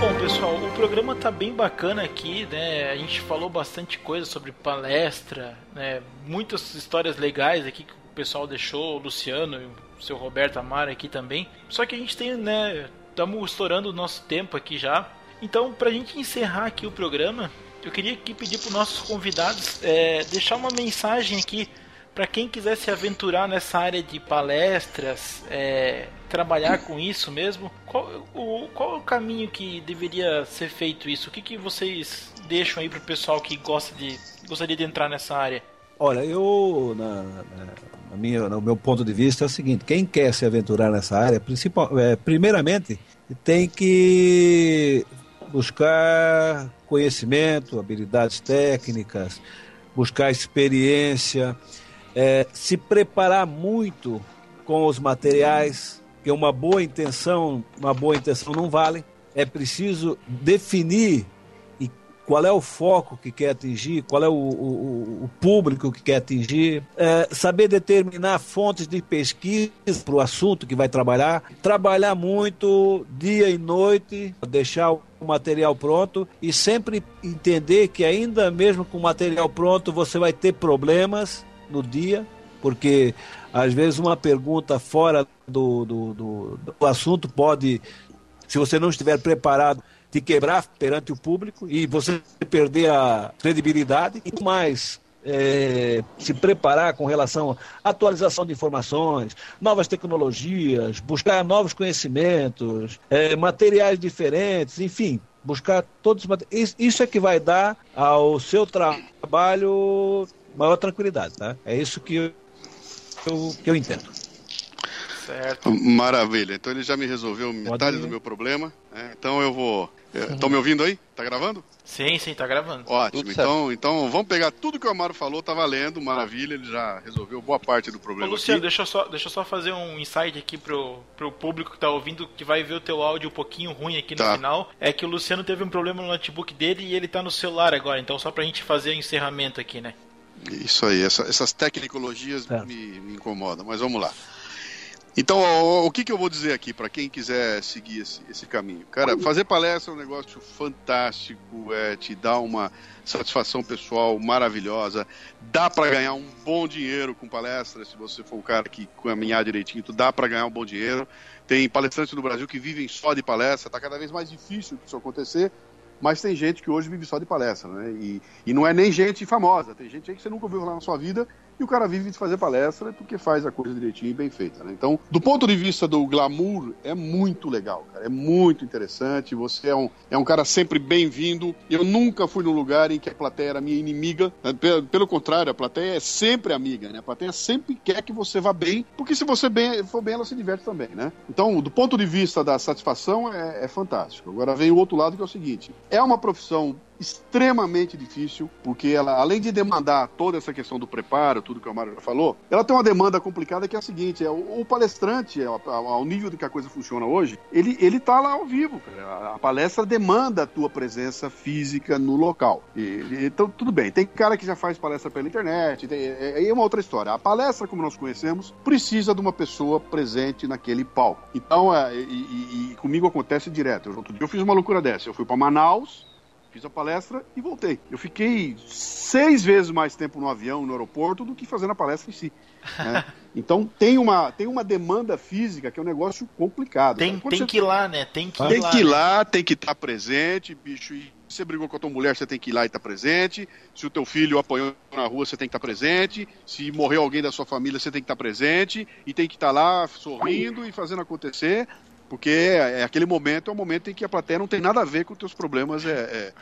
Bom, pessoal, o programa tá bem bacana aqui, né? A gente falou bastante coisa sobre palestra, né? Muitas histórias legais aqui que o pessoal deixou, o Luciano e o seu Roberto Amaro aqui também. Só que a gente tem, né? Estamos estourando o nosso tempo aqui já. Então, pra gente encerrar aqui o programa, eu queria aqui pedir para nossos convidados é, deixar uma mensagem aqui para quem quiser se aventurar nessa área de palestras, é, trabalhar com isso mesmo, qual o, qual o caminho que deveria ser feito isso? O que, que vocês deixam aí pro pessoal que gosta de, gostaria de entrar nessa área?
Olha, eu, na, na- minha, no meu ponto de vista, é o seguinte: quem quer se aventurar nessa área, principal, é, primeiramente, tem que buscar conhecimento, habilidades técnicas, buscar experiência, é, se preparar muito com os materiais, que uma boa intenção, uma boa intenção não vale. É preciso definir qual é o foco que quer atingir, qual é o, o- o público que quer atingir, é, saber determinar fontes de pesquisa para o assunto que vai trabalhar, trabalhar muito dia e noite, deixar o material pronto e sempre entender que ainda mesmo com o material pronto você vai ter problemas no dia, porque às vezes uma pergunta fora do, do, do, do assunto pode, se você não estiver preparado, te quebrar perante o público e você perder a credibilidade e mais é, se preparar com relação à atualização de informações, novas tecnologias, buscar novos conhecimentos, é, materiais diferentes, enfim, buscar todos os mate- Isso é que vai dar ao seu trabalho maior tranquilidade, tá? É isso que eu- que eu entendo.
Certo.
Maravilha. Então ele já me resolveu metade do meu problema. né? Então eu vou. Estão me ouvindo aí? Tá gravando?
Sim, sim, tá gravando.
Ótimo.
Tudo certo.
Então, então vamos pegar tudo que o Amaro falou, tá valendo, maravilha. Ele já resolveu boa parte do
Ô,
problema.
Luciano,
aqui.
deixa eu, só, deixa eu só fazer um insight aqui pro, pro público que tá ouvindo, que vai ver o teu áudio um pouquinho ruim aqui no
Tá.
final. É que o Luciano teve um problema no notebook dele e ele tá no celular agora. Então, só pra gente fazer o encerramento aqui, né?
Isso aí, essa- essas tecnologias
Certo.
me, me incomodam, mas vamos lá. Então, o, o que, que eu vou dizer aqui para quem quiser seguir esse, esse caminho? Cara, fazer palestra é um negócio fantástico, é, te dá uma satisfação pessoal maravilhosa, dá para ganhar um bom dinheiro com palestra, se você for um cara que caminhar direitinho, tu dá para ganhar um bom dinheiro. Tem palestrantes no Brasil que vivem só de palestra, tá cada vez mais difícil isso acontecer, mas tem gente que hoje vive só de palestra, né? E, e não é nem gente famosa, tem gente aí que você nunca ouviu falar na sua vida e o cara vive de fazer palestra porque faz a coisa direitinho e bem feita, né? Então, do ponto de vista do glamour, é muito legal, cara. É muito interessante. Você é um, é um cara sempre bem-vindo. Eu nunca fui num lugar em que a plateia era minha inimiga. né? Pelo, pelo contrário, a plateia é sempre amiga, né? A plateia sempre quer que você vá bem, porque se você bem, for bem, ela se diverte também, né? Então, do ponto de vista da satisfação, é, é fantástico. Agora vem o outro lado que é o seguinte: é uma profissão extremamente difícil, porque ela, além de demandar toda essa questão do preparo, tudo que o Mário já falou, ela tem uma demanda complicada que é a seguinte: é, o, o palestrante, ao, ao nível de que a coisa funciona hoje, ele, ele tá lá ao vivo. A, a palestra demanda a tua presença física no local. E- então, tudo bem, tem cara que já faz palestra pela internet, tem- é, é, é uma outra história. A palestra, como nós conhecemos, precisa de uma pessoa presente naquele palco. Então, é, e, e- e comigo acontece direto. Outro dia eu fiz uma loucura dessa. Eu fui para Manaus, Fiz a palestra e voltei. Eu fiquei seis vezes mais tempo no avião, no aeroporto, do que fazendo a palestra em si. né? Então tem uma, tem uma demanda física que é um negócio complicado.
Tem, tem
você-
que ir lá, né? Tem que ir
tem
lá.
que ir
né?
lá, tem que estar presente, bicho. E se você brigou com a tua mulher, você tem que ir lá e estar presente. Se o teu filho apanhou na rua, você tem que estar presente. Se morreu alguém da sua família, você tem que estar presente. E tem que estar lá sorrindo e fazendo acontecer. Porque é, é aquele momento é um momento em que a plateia não tem nada a ver com os teus problemas é, é,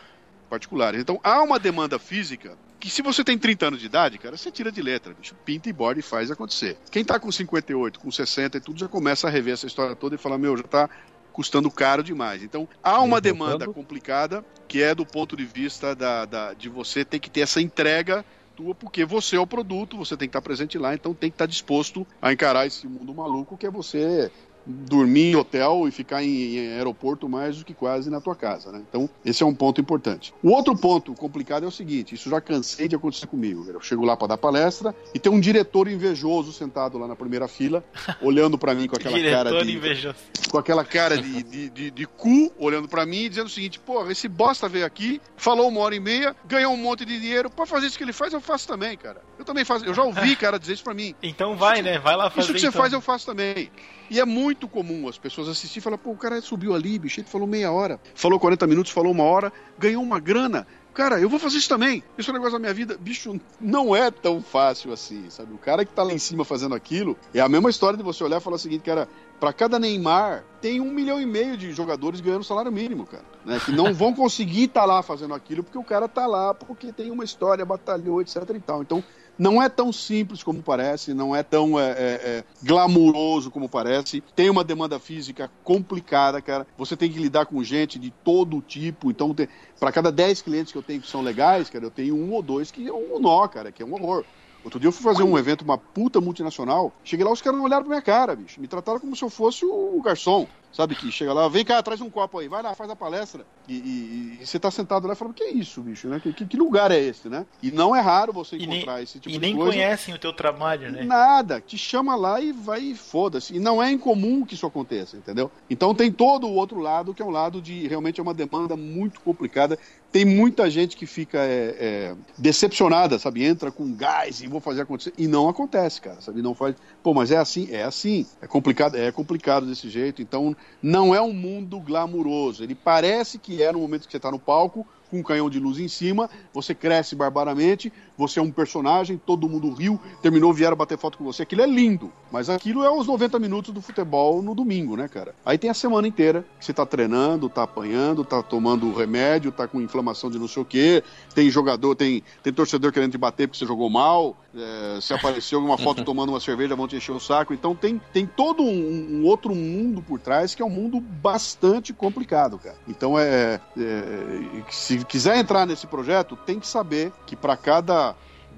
particulares. Então há uma demanda física que se você tem 30 anos de idade, cara, você tira de letra, bicho, pinta e borda e faz acontecer. Quem tá com 58, com 60 e tudo já começa a rever essa história toda e falar, meu, já tá custando caro demais. Então há uma
voltando.
demanda complicada que é do ponto de vista da, da- de você ter que ter essa entrega tua, porque você é o produto, você tem que estar presente lá, então tem que estar disposto a encarar esse mundo maluco que é você dormir em hotel e ficar em, em aeroporto mais do que quase na tua casa, né? Então, esse é um ponto importante. O outro ponto complicado é o seguinte, isso já cansei de acontecer comigo. Eu chego lá para dar palestra e tem um diretor invejoso sentado lá na primeira fila, olhando para mim com aquela cara
Diretor
de
invejoso.
com aquela cara de, de, de, de cu olhando pra mim e dizendo o seguinte: porra, esse bosta veio aqui, falou uma hora e meia, ganhou um monte de dinheiro, pra fazer isso que ele faz, eu faço também, cara. Eu também faço, eu já ouvi cara dizer isso pra mim.
Então vai, né? Vai lá fazer.
Isso que você
então.
faz, eu faço também. E é muito comum as pessoas assistirem e falar, pô, o cara subiu ali, bicho, ele falou meia hora, falou 40 minutos, falou uma hora, ganhou uma grana. Cara, eu vou fazer isso também. Isso é um negócio da minha vida. Bicho, não é tão fácil assim, sabe? O cara que tá lá em cima fazendo aquilo, é a mesma história de você olhar e falar o seguinte, cara, pra cada Neymar, tem um milhão e meio de jogadores ganhando salário mínimo, cara. Né? Que não vão conseguir estar lá fazendo aquilo porque o cara tá lá porque tem uma história, batalhou, etc e tal. Então, não é tão simples como parece, não é tão é, é, é, glamuroso como parece. Tem uma demanda física complicada, cara. Você tem que lidar com gente de todo tipo. Então, para cada 10 clientes que eu tenho que são legais, cara, eu tenho um ou dois que é um nó, cara, que é um horror. Outro dia eu fui fazer um evento, uma puta multinacional. Cheguei lá, os caras não olharam pra minha cara, bicho. Me trataram como se eu fosse o garçom. Sabe que chega lá, vem cá, traz um copo aí, vai lá, faz a palestra. E, e- e você tá sentado lá falando, que é isso, bicho, né? Que, que- que lugar é esse, né? E não é raro você
E nem,
encontrar esse tipo
e
de
nem
coisa.
conhecem o teu trabalho, né?
Nada, te chama lá e vai e foda-se. E não é incomum que isso aconteça, entendeu? Então tem todo o outro lado, que é um lado de realmente é uma demanda muito complicada. Tem muita gente que fica é, é, decepcionada, sabe? Entra com gás e vou fazer acontecer. E não acontece, cara, sabe? Não faz. Pô, mas é assim? É assim. É complicado, é complicado desse jeito. Então não é um mundo glamuroso. Ele parece que é no momento que você está no palco, com um canhão de luz em cima, você cresce barbaramente, você é um personagem, todo mundo riu, terminou, vieram bater foto com você. Aquilo é lindo, mas aquilo é os 90 minutos do futebol no domingo, né, cara? Aí tem a semana inteira que você tá treinando, tá apanhando, tá tomando remédio, tá com inflamação de não sei o quê, tem jogador, tem, tem torcedor querendo te bater porque você jogou mal, é, se apareceu uma foto tomando uma cerveja, vão te encher o saco. Então tem, tem todo um, um outro mundo por trás que é um mundo bastante complicado, cara. Então é, é se quiser entrar nesse projeto, tem que saber que para cada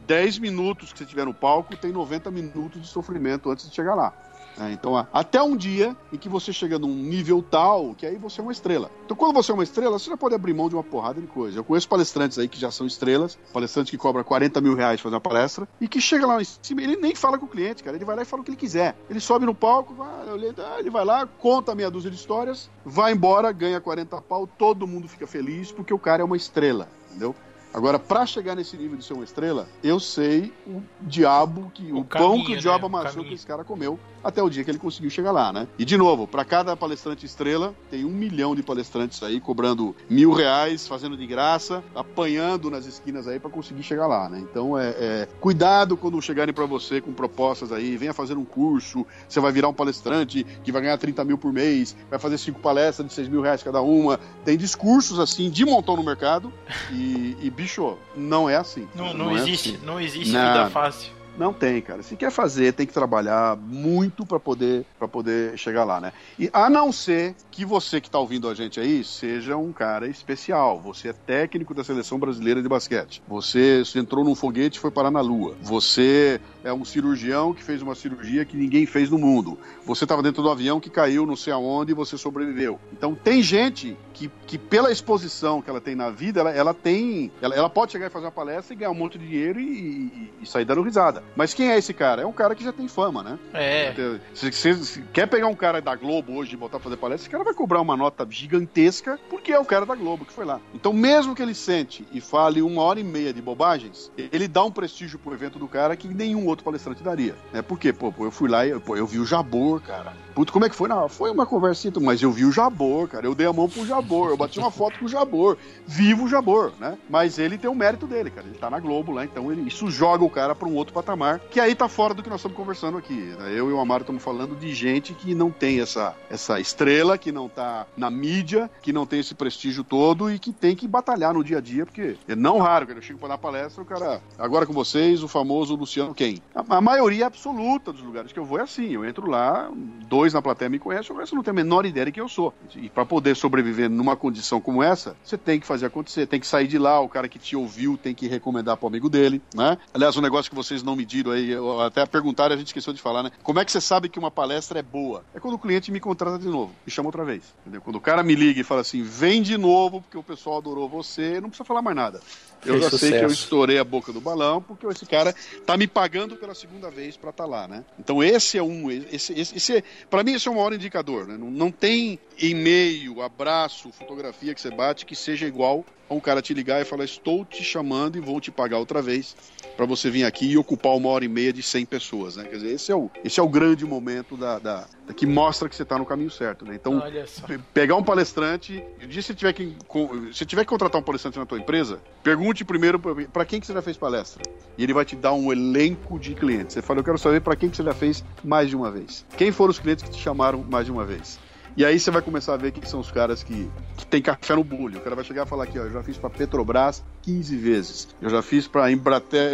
10 minutos que você tiver no palco, tem 90 minutos de sofrimento antes de chegar lá. É, então, até um dia em que você chega num nível tal que aí você é uma estrela. Então, quando você é uma estrela, você já pode abrir mão de uma porrada de coisa. Eu conheço palestrantes aí que já são estrelas, palestrantes que cobram 40 mil reais fazer uma palestra, e que chega lá em cima, ele nem fala com o cliente, cara. Ele vai lá e fala o que ele quiser. Ele sobe no palco, vai, ah, ele vai lá, conta meia dúzia de histórias, vai embora, ganha 40 pau, todo mundo fica feliz porque o cara é uma estrela, entendeu? Agora, pra chegar nesse nível de ser uma estrela, eu sei o diabo, que o,
O
pão
caminho,
que o
né?
diabo
O
amassou que esse cara comeu até o dia que ele conseguiu chegar lá, né? E de novo, pra cada palestrante estrela, tem um milhão de palestrantes aí cobrando mil reais, fazendo de graça, apanhando nas esquinas aí pra conseguir chegar lá, né? Então é, é, cuidado quando chegarem pra você com propostas aí, venha fazer um curso, você vai virar um palestrante que vai ganhar 30 mil por mês, vai fazer cinco palestras de 6 mil reais cada uma. Tem discursos assim de montão no mercado e, e, bicho, não é assim.
Não, não,
é
existe,
assim.
não existe
Não.
vida fácil.
Não tem, cara. Se quer fazer, tem que trabalhar muito para poder para poder chegar lá, né? E a não ser que você que tá ouvindo a gente aí seja um cara especial. Você é técnico da seleção brasileira de basquete. Você entrou num foguete e foi parar na lua. Você é um cirurgião que fez uma cirurgia que ninguém fez no mundo. Você estava dentro do avião que caiu não sei aonde e você sobreviveu. Então tem gente que, que pela exposição que ela tem na vida, ela, ela tem. Ela, ela pode chegar e fazer uma palestra e ganhar um monte de dinheiro e, e- e sair dando risada. Mas quem é esse cara? É um cara que já tem fama, né?
É.
Se você se quer pegar um cara da Globo hoje e botar fazer palestra, esse cara vai cobrar uma nota gigantesca porque é o cara da Globo que foi lá. Então, mesmo que ele sente e fale uma hora e meia de bobagens, ele dá um prestígio pro evento do cara que nenhum outro palestrante daria. Né? Por quê? Pô, pô, eu fui lá e pô, eu vi o Jabor, cara. Puto, como é que foi? Não, foi uma conversinha, mas eu vi o Jabor, cara. Eu dei a mão pro Jabor, eu bati uma foto com o Jabor. Vivo o Jabor, né? Mas ele tem o mérito dele, cara. Ele tá na Globo lá, então ele, isso joga o cara pra um outro patamar, que aí tá fora do que nós estamos conversando aqui. Eu e o Amaro estamos falando de gente que não tem essa, essa estrela, que não tá na mídia, que não tem esse prestígio todo e que tem que batalhar no dia a dia, porque é não raro, cara. Eu chego pra dar palestra, o cara. Agora com vocês, o famoso Luciano quem? A, a maioria absoluta dos lugares que eu vou é assim. Eu entro lá, dois na plateia me conhecem, o resto não tem a menor ideia de quem eu sou. E pra poder sobreviver numa condição como essa, você tem que fazer acontecer, tem que sair de lá, o cara que te ouviu tem que recomendar pro amigo dele, né? Aliás, um negócio que vocês não mediram aí, até perguntaram, a gente esqueceu de falar, né? Como é que você sabe que uma palestra é boa? É quando o cliente me contrata de novo, me chama outra vez. Entendeu? Quando o cara me liga e fala assim, vem de novo, porque o pessoal adorou você, não precisa falar mais nada. Eu já sei que eu estourei a boca do balão, porque esse cara tá me pagando pela segunda vez pra estar lá, né? Então esse é um, esse, esse, esse é, para mim esse é o maior indicador, né? Não, não tem e-mail, abraço, fotografia que você bate que seja igual um cara te ligar e falar estou te chamando e vou te pagar outra vez pra você vir aqui e ocupar uma hora e meia de 100 pessoas, né? Quer dizer, esse é o, esse é o grande momento da, da- da- que mostra que você tá no caminho certo, né? Então pegar um palestrante, se tiver que se tiver que contratar um palestrante na tua empresa, pergunte primeiro para quem que você já fez palestra. E ele vai te dar um elenco de clientes. Você fala, eu quero saber para quem que você já fez mais de uma vez. Quem foram os clientes que te chamaram mais de uma vez? E aí você vai começar a ver quem são os caras que, que tem café no bulho. O cara vai chegar e falar aqui, ó, eu já fiz para Petrobras 15 vezes. Eu já fiz para Embraer,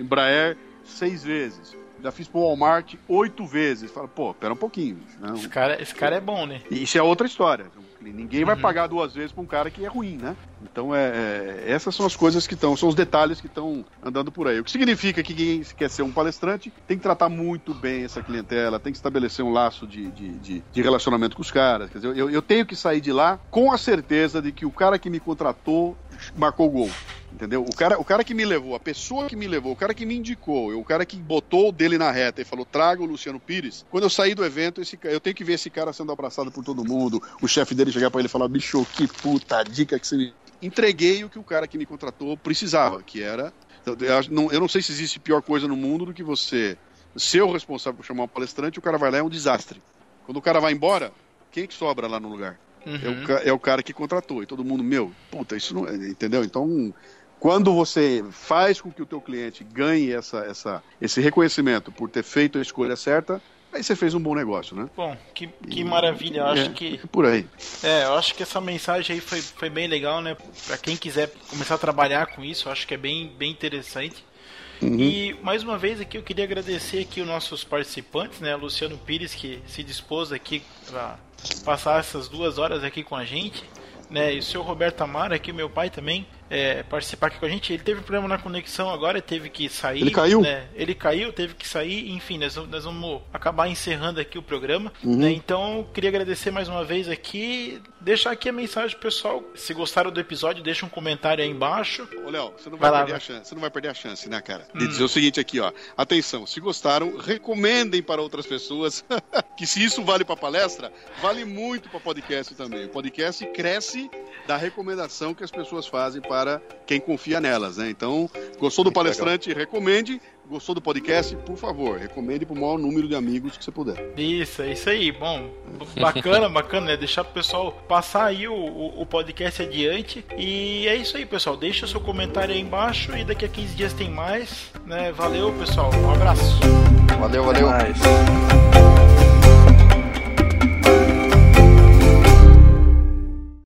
Embraer 6 vezes. Já fiz para Walmart 8 vezes. Fala, pô, pera um pouquinho. Não,
Esse cara, esse cara é bom, né?
isso é outra história. Ninguém vai
Uhum.
pagar duas vezes pra um cara que é ruim, né? Então, é, é- essas são as coisas que estão, são os detalhes que estão andando por aí. O que significa que quem quer ser um palestrante tem que tratar muito bem essa clientela, tem que estabelecer um laço de, de, de- de relacionamento com os caras. Quer dizer, eu, eu tenho que sair de lá com a certeza de que o cara que me contratou marcou o gol. Entendeu? O cara, o cara que me levou, a pessoa que me levou, o cara que me indicou, o cara que botou o dele na reta e falou: traga o Luciano Pires. Quando eu saí do evento, esse, eu tenho que ver esse cara sendo abraçado por todo mundo, o chefe dele chegar pra ele e falar: bicho, que puta dica que você me. Entreguei o que o cara que me contratou precisava, que era. Eu, não, eu não sei se existe pior coisa no mundo do que você ser o responsável por chamar um palestrante, o cara vai lá é um desastre. Quando o cara vai embora, quem é que sobra lá no lugar? É,
Uhum.
o, ca- é o cara que contratou. E todo mundo, meu, puta, isso não. é- Entendeu? Então, quando você faz com que o teu cliente ganhe essa, essa, esse reconhecimento por ter feito a escolha certa, aí você fez um bom negócio, né?
Bom, que, que maravilha. Eu acho
É,
que.
é por aí.
É, eu acho que essa mensagem aí foi, foi bem legal, né? Pra quem quiser começar a trabalhar com isso, eu acho que é bem, bem interessante.
Uhum.
E mais uma vez aqui eu queria agradecer aqui os nossos participantes, né? Luciano Pires que se dispôs aqui para passar essas duas horas aqui com a gente, né? E o seu Roberto Amaro aqui, meu pai também, é, participar aqui com a gente. Ele teve problema na conexão agora, teve que sair.
Ele caiu?
Né? Ele caiu, teve que sair. Enfim, nós, vamos- nós vamos acabar encerrando aqui o programa.
Uhum.
né? Então, queria agradecer mais uma vez aqui. Deixar aqui a mensagem pro pessoal. Se gostaram do episódio, deixa um comentário aí embaixo.
Ô, Léo, você não
Vai
vai, perder a chance. Você não vai perder a chance, né, cara?
Hum.
De dizer o seguinte aqui, ó. Atenção, se gostaram, recomendem para outras pessoas. que se isso vale para palestra, vale muito para podcast também. O podcast cresce da recomendação que as pessoas fazem para para quem confia nelas, né? Então, gostou do palestrante, recomende. Gostou do podcast, por favor, recomende para o maior número de amigos que você puder.
Isso, é isso aí. Bom, bacana, bacana, né? Deixar pro pessoal passar aí o, o, o podcast adiante. E é isso aí, pessoal. Deixa o seu comentário aí embaixo e daqui a 15 dias tem mais, né? Valeu, pessoal. Um abraço.
Valeu, valeu.
Até mais.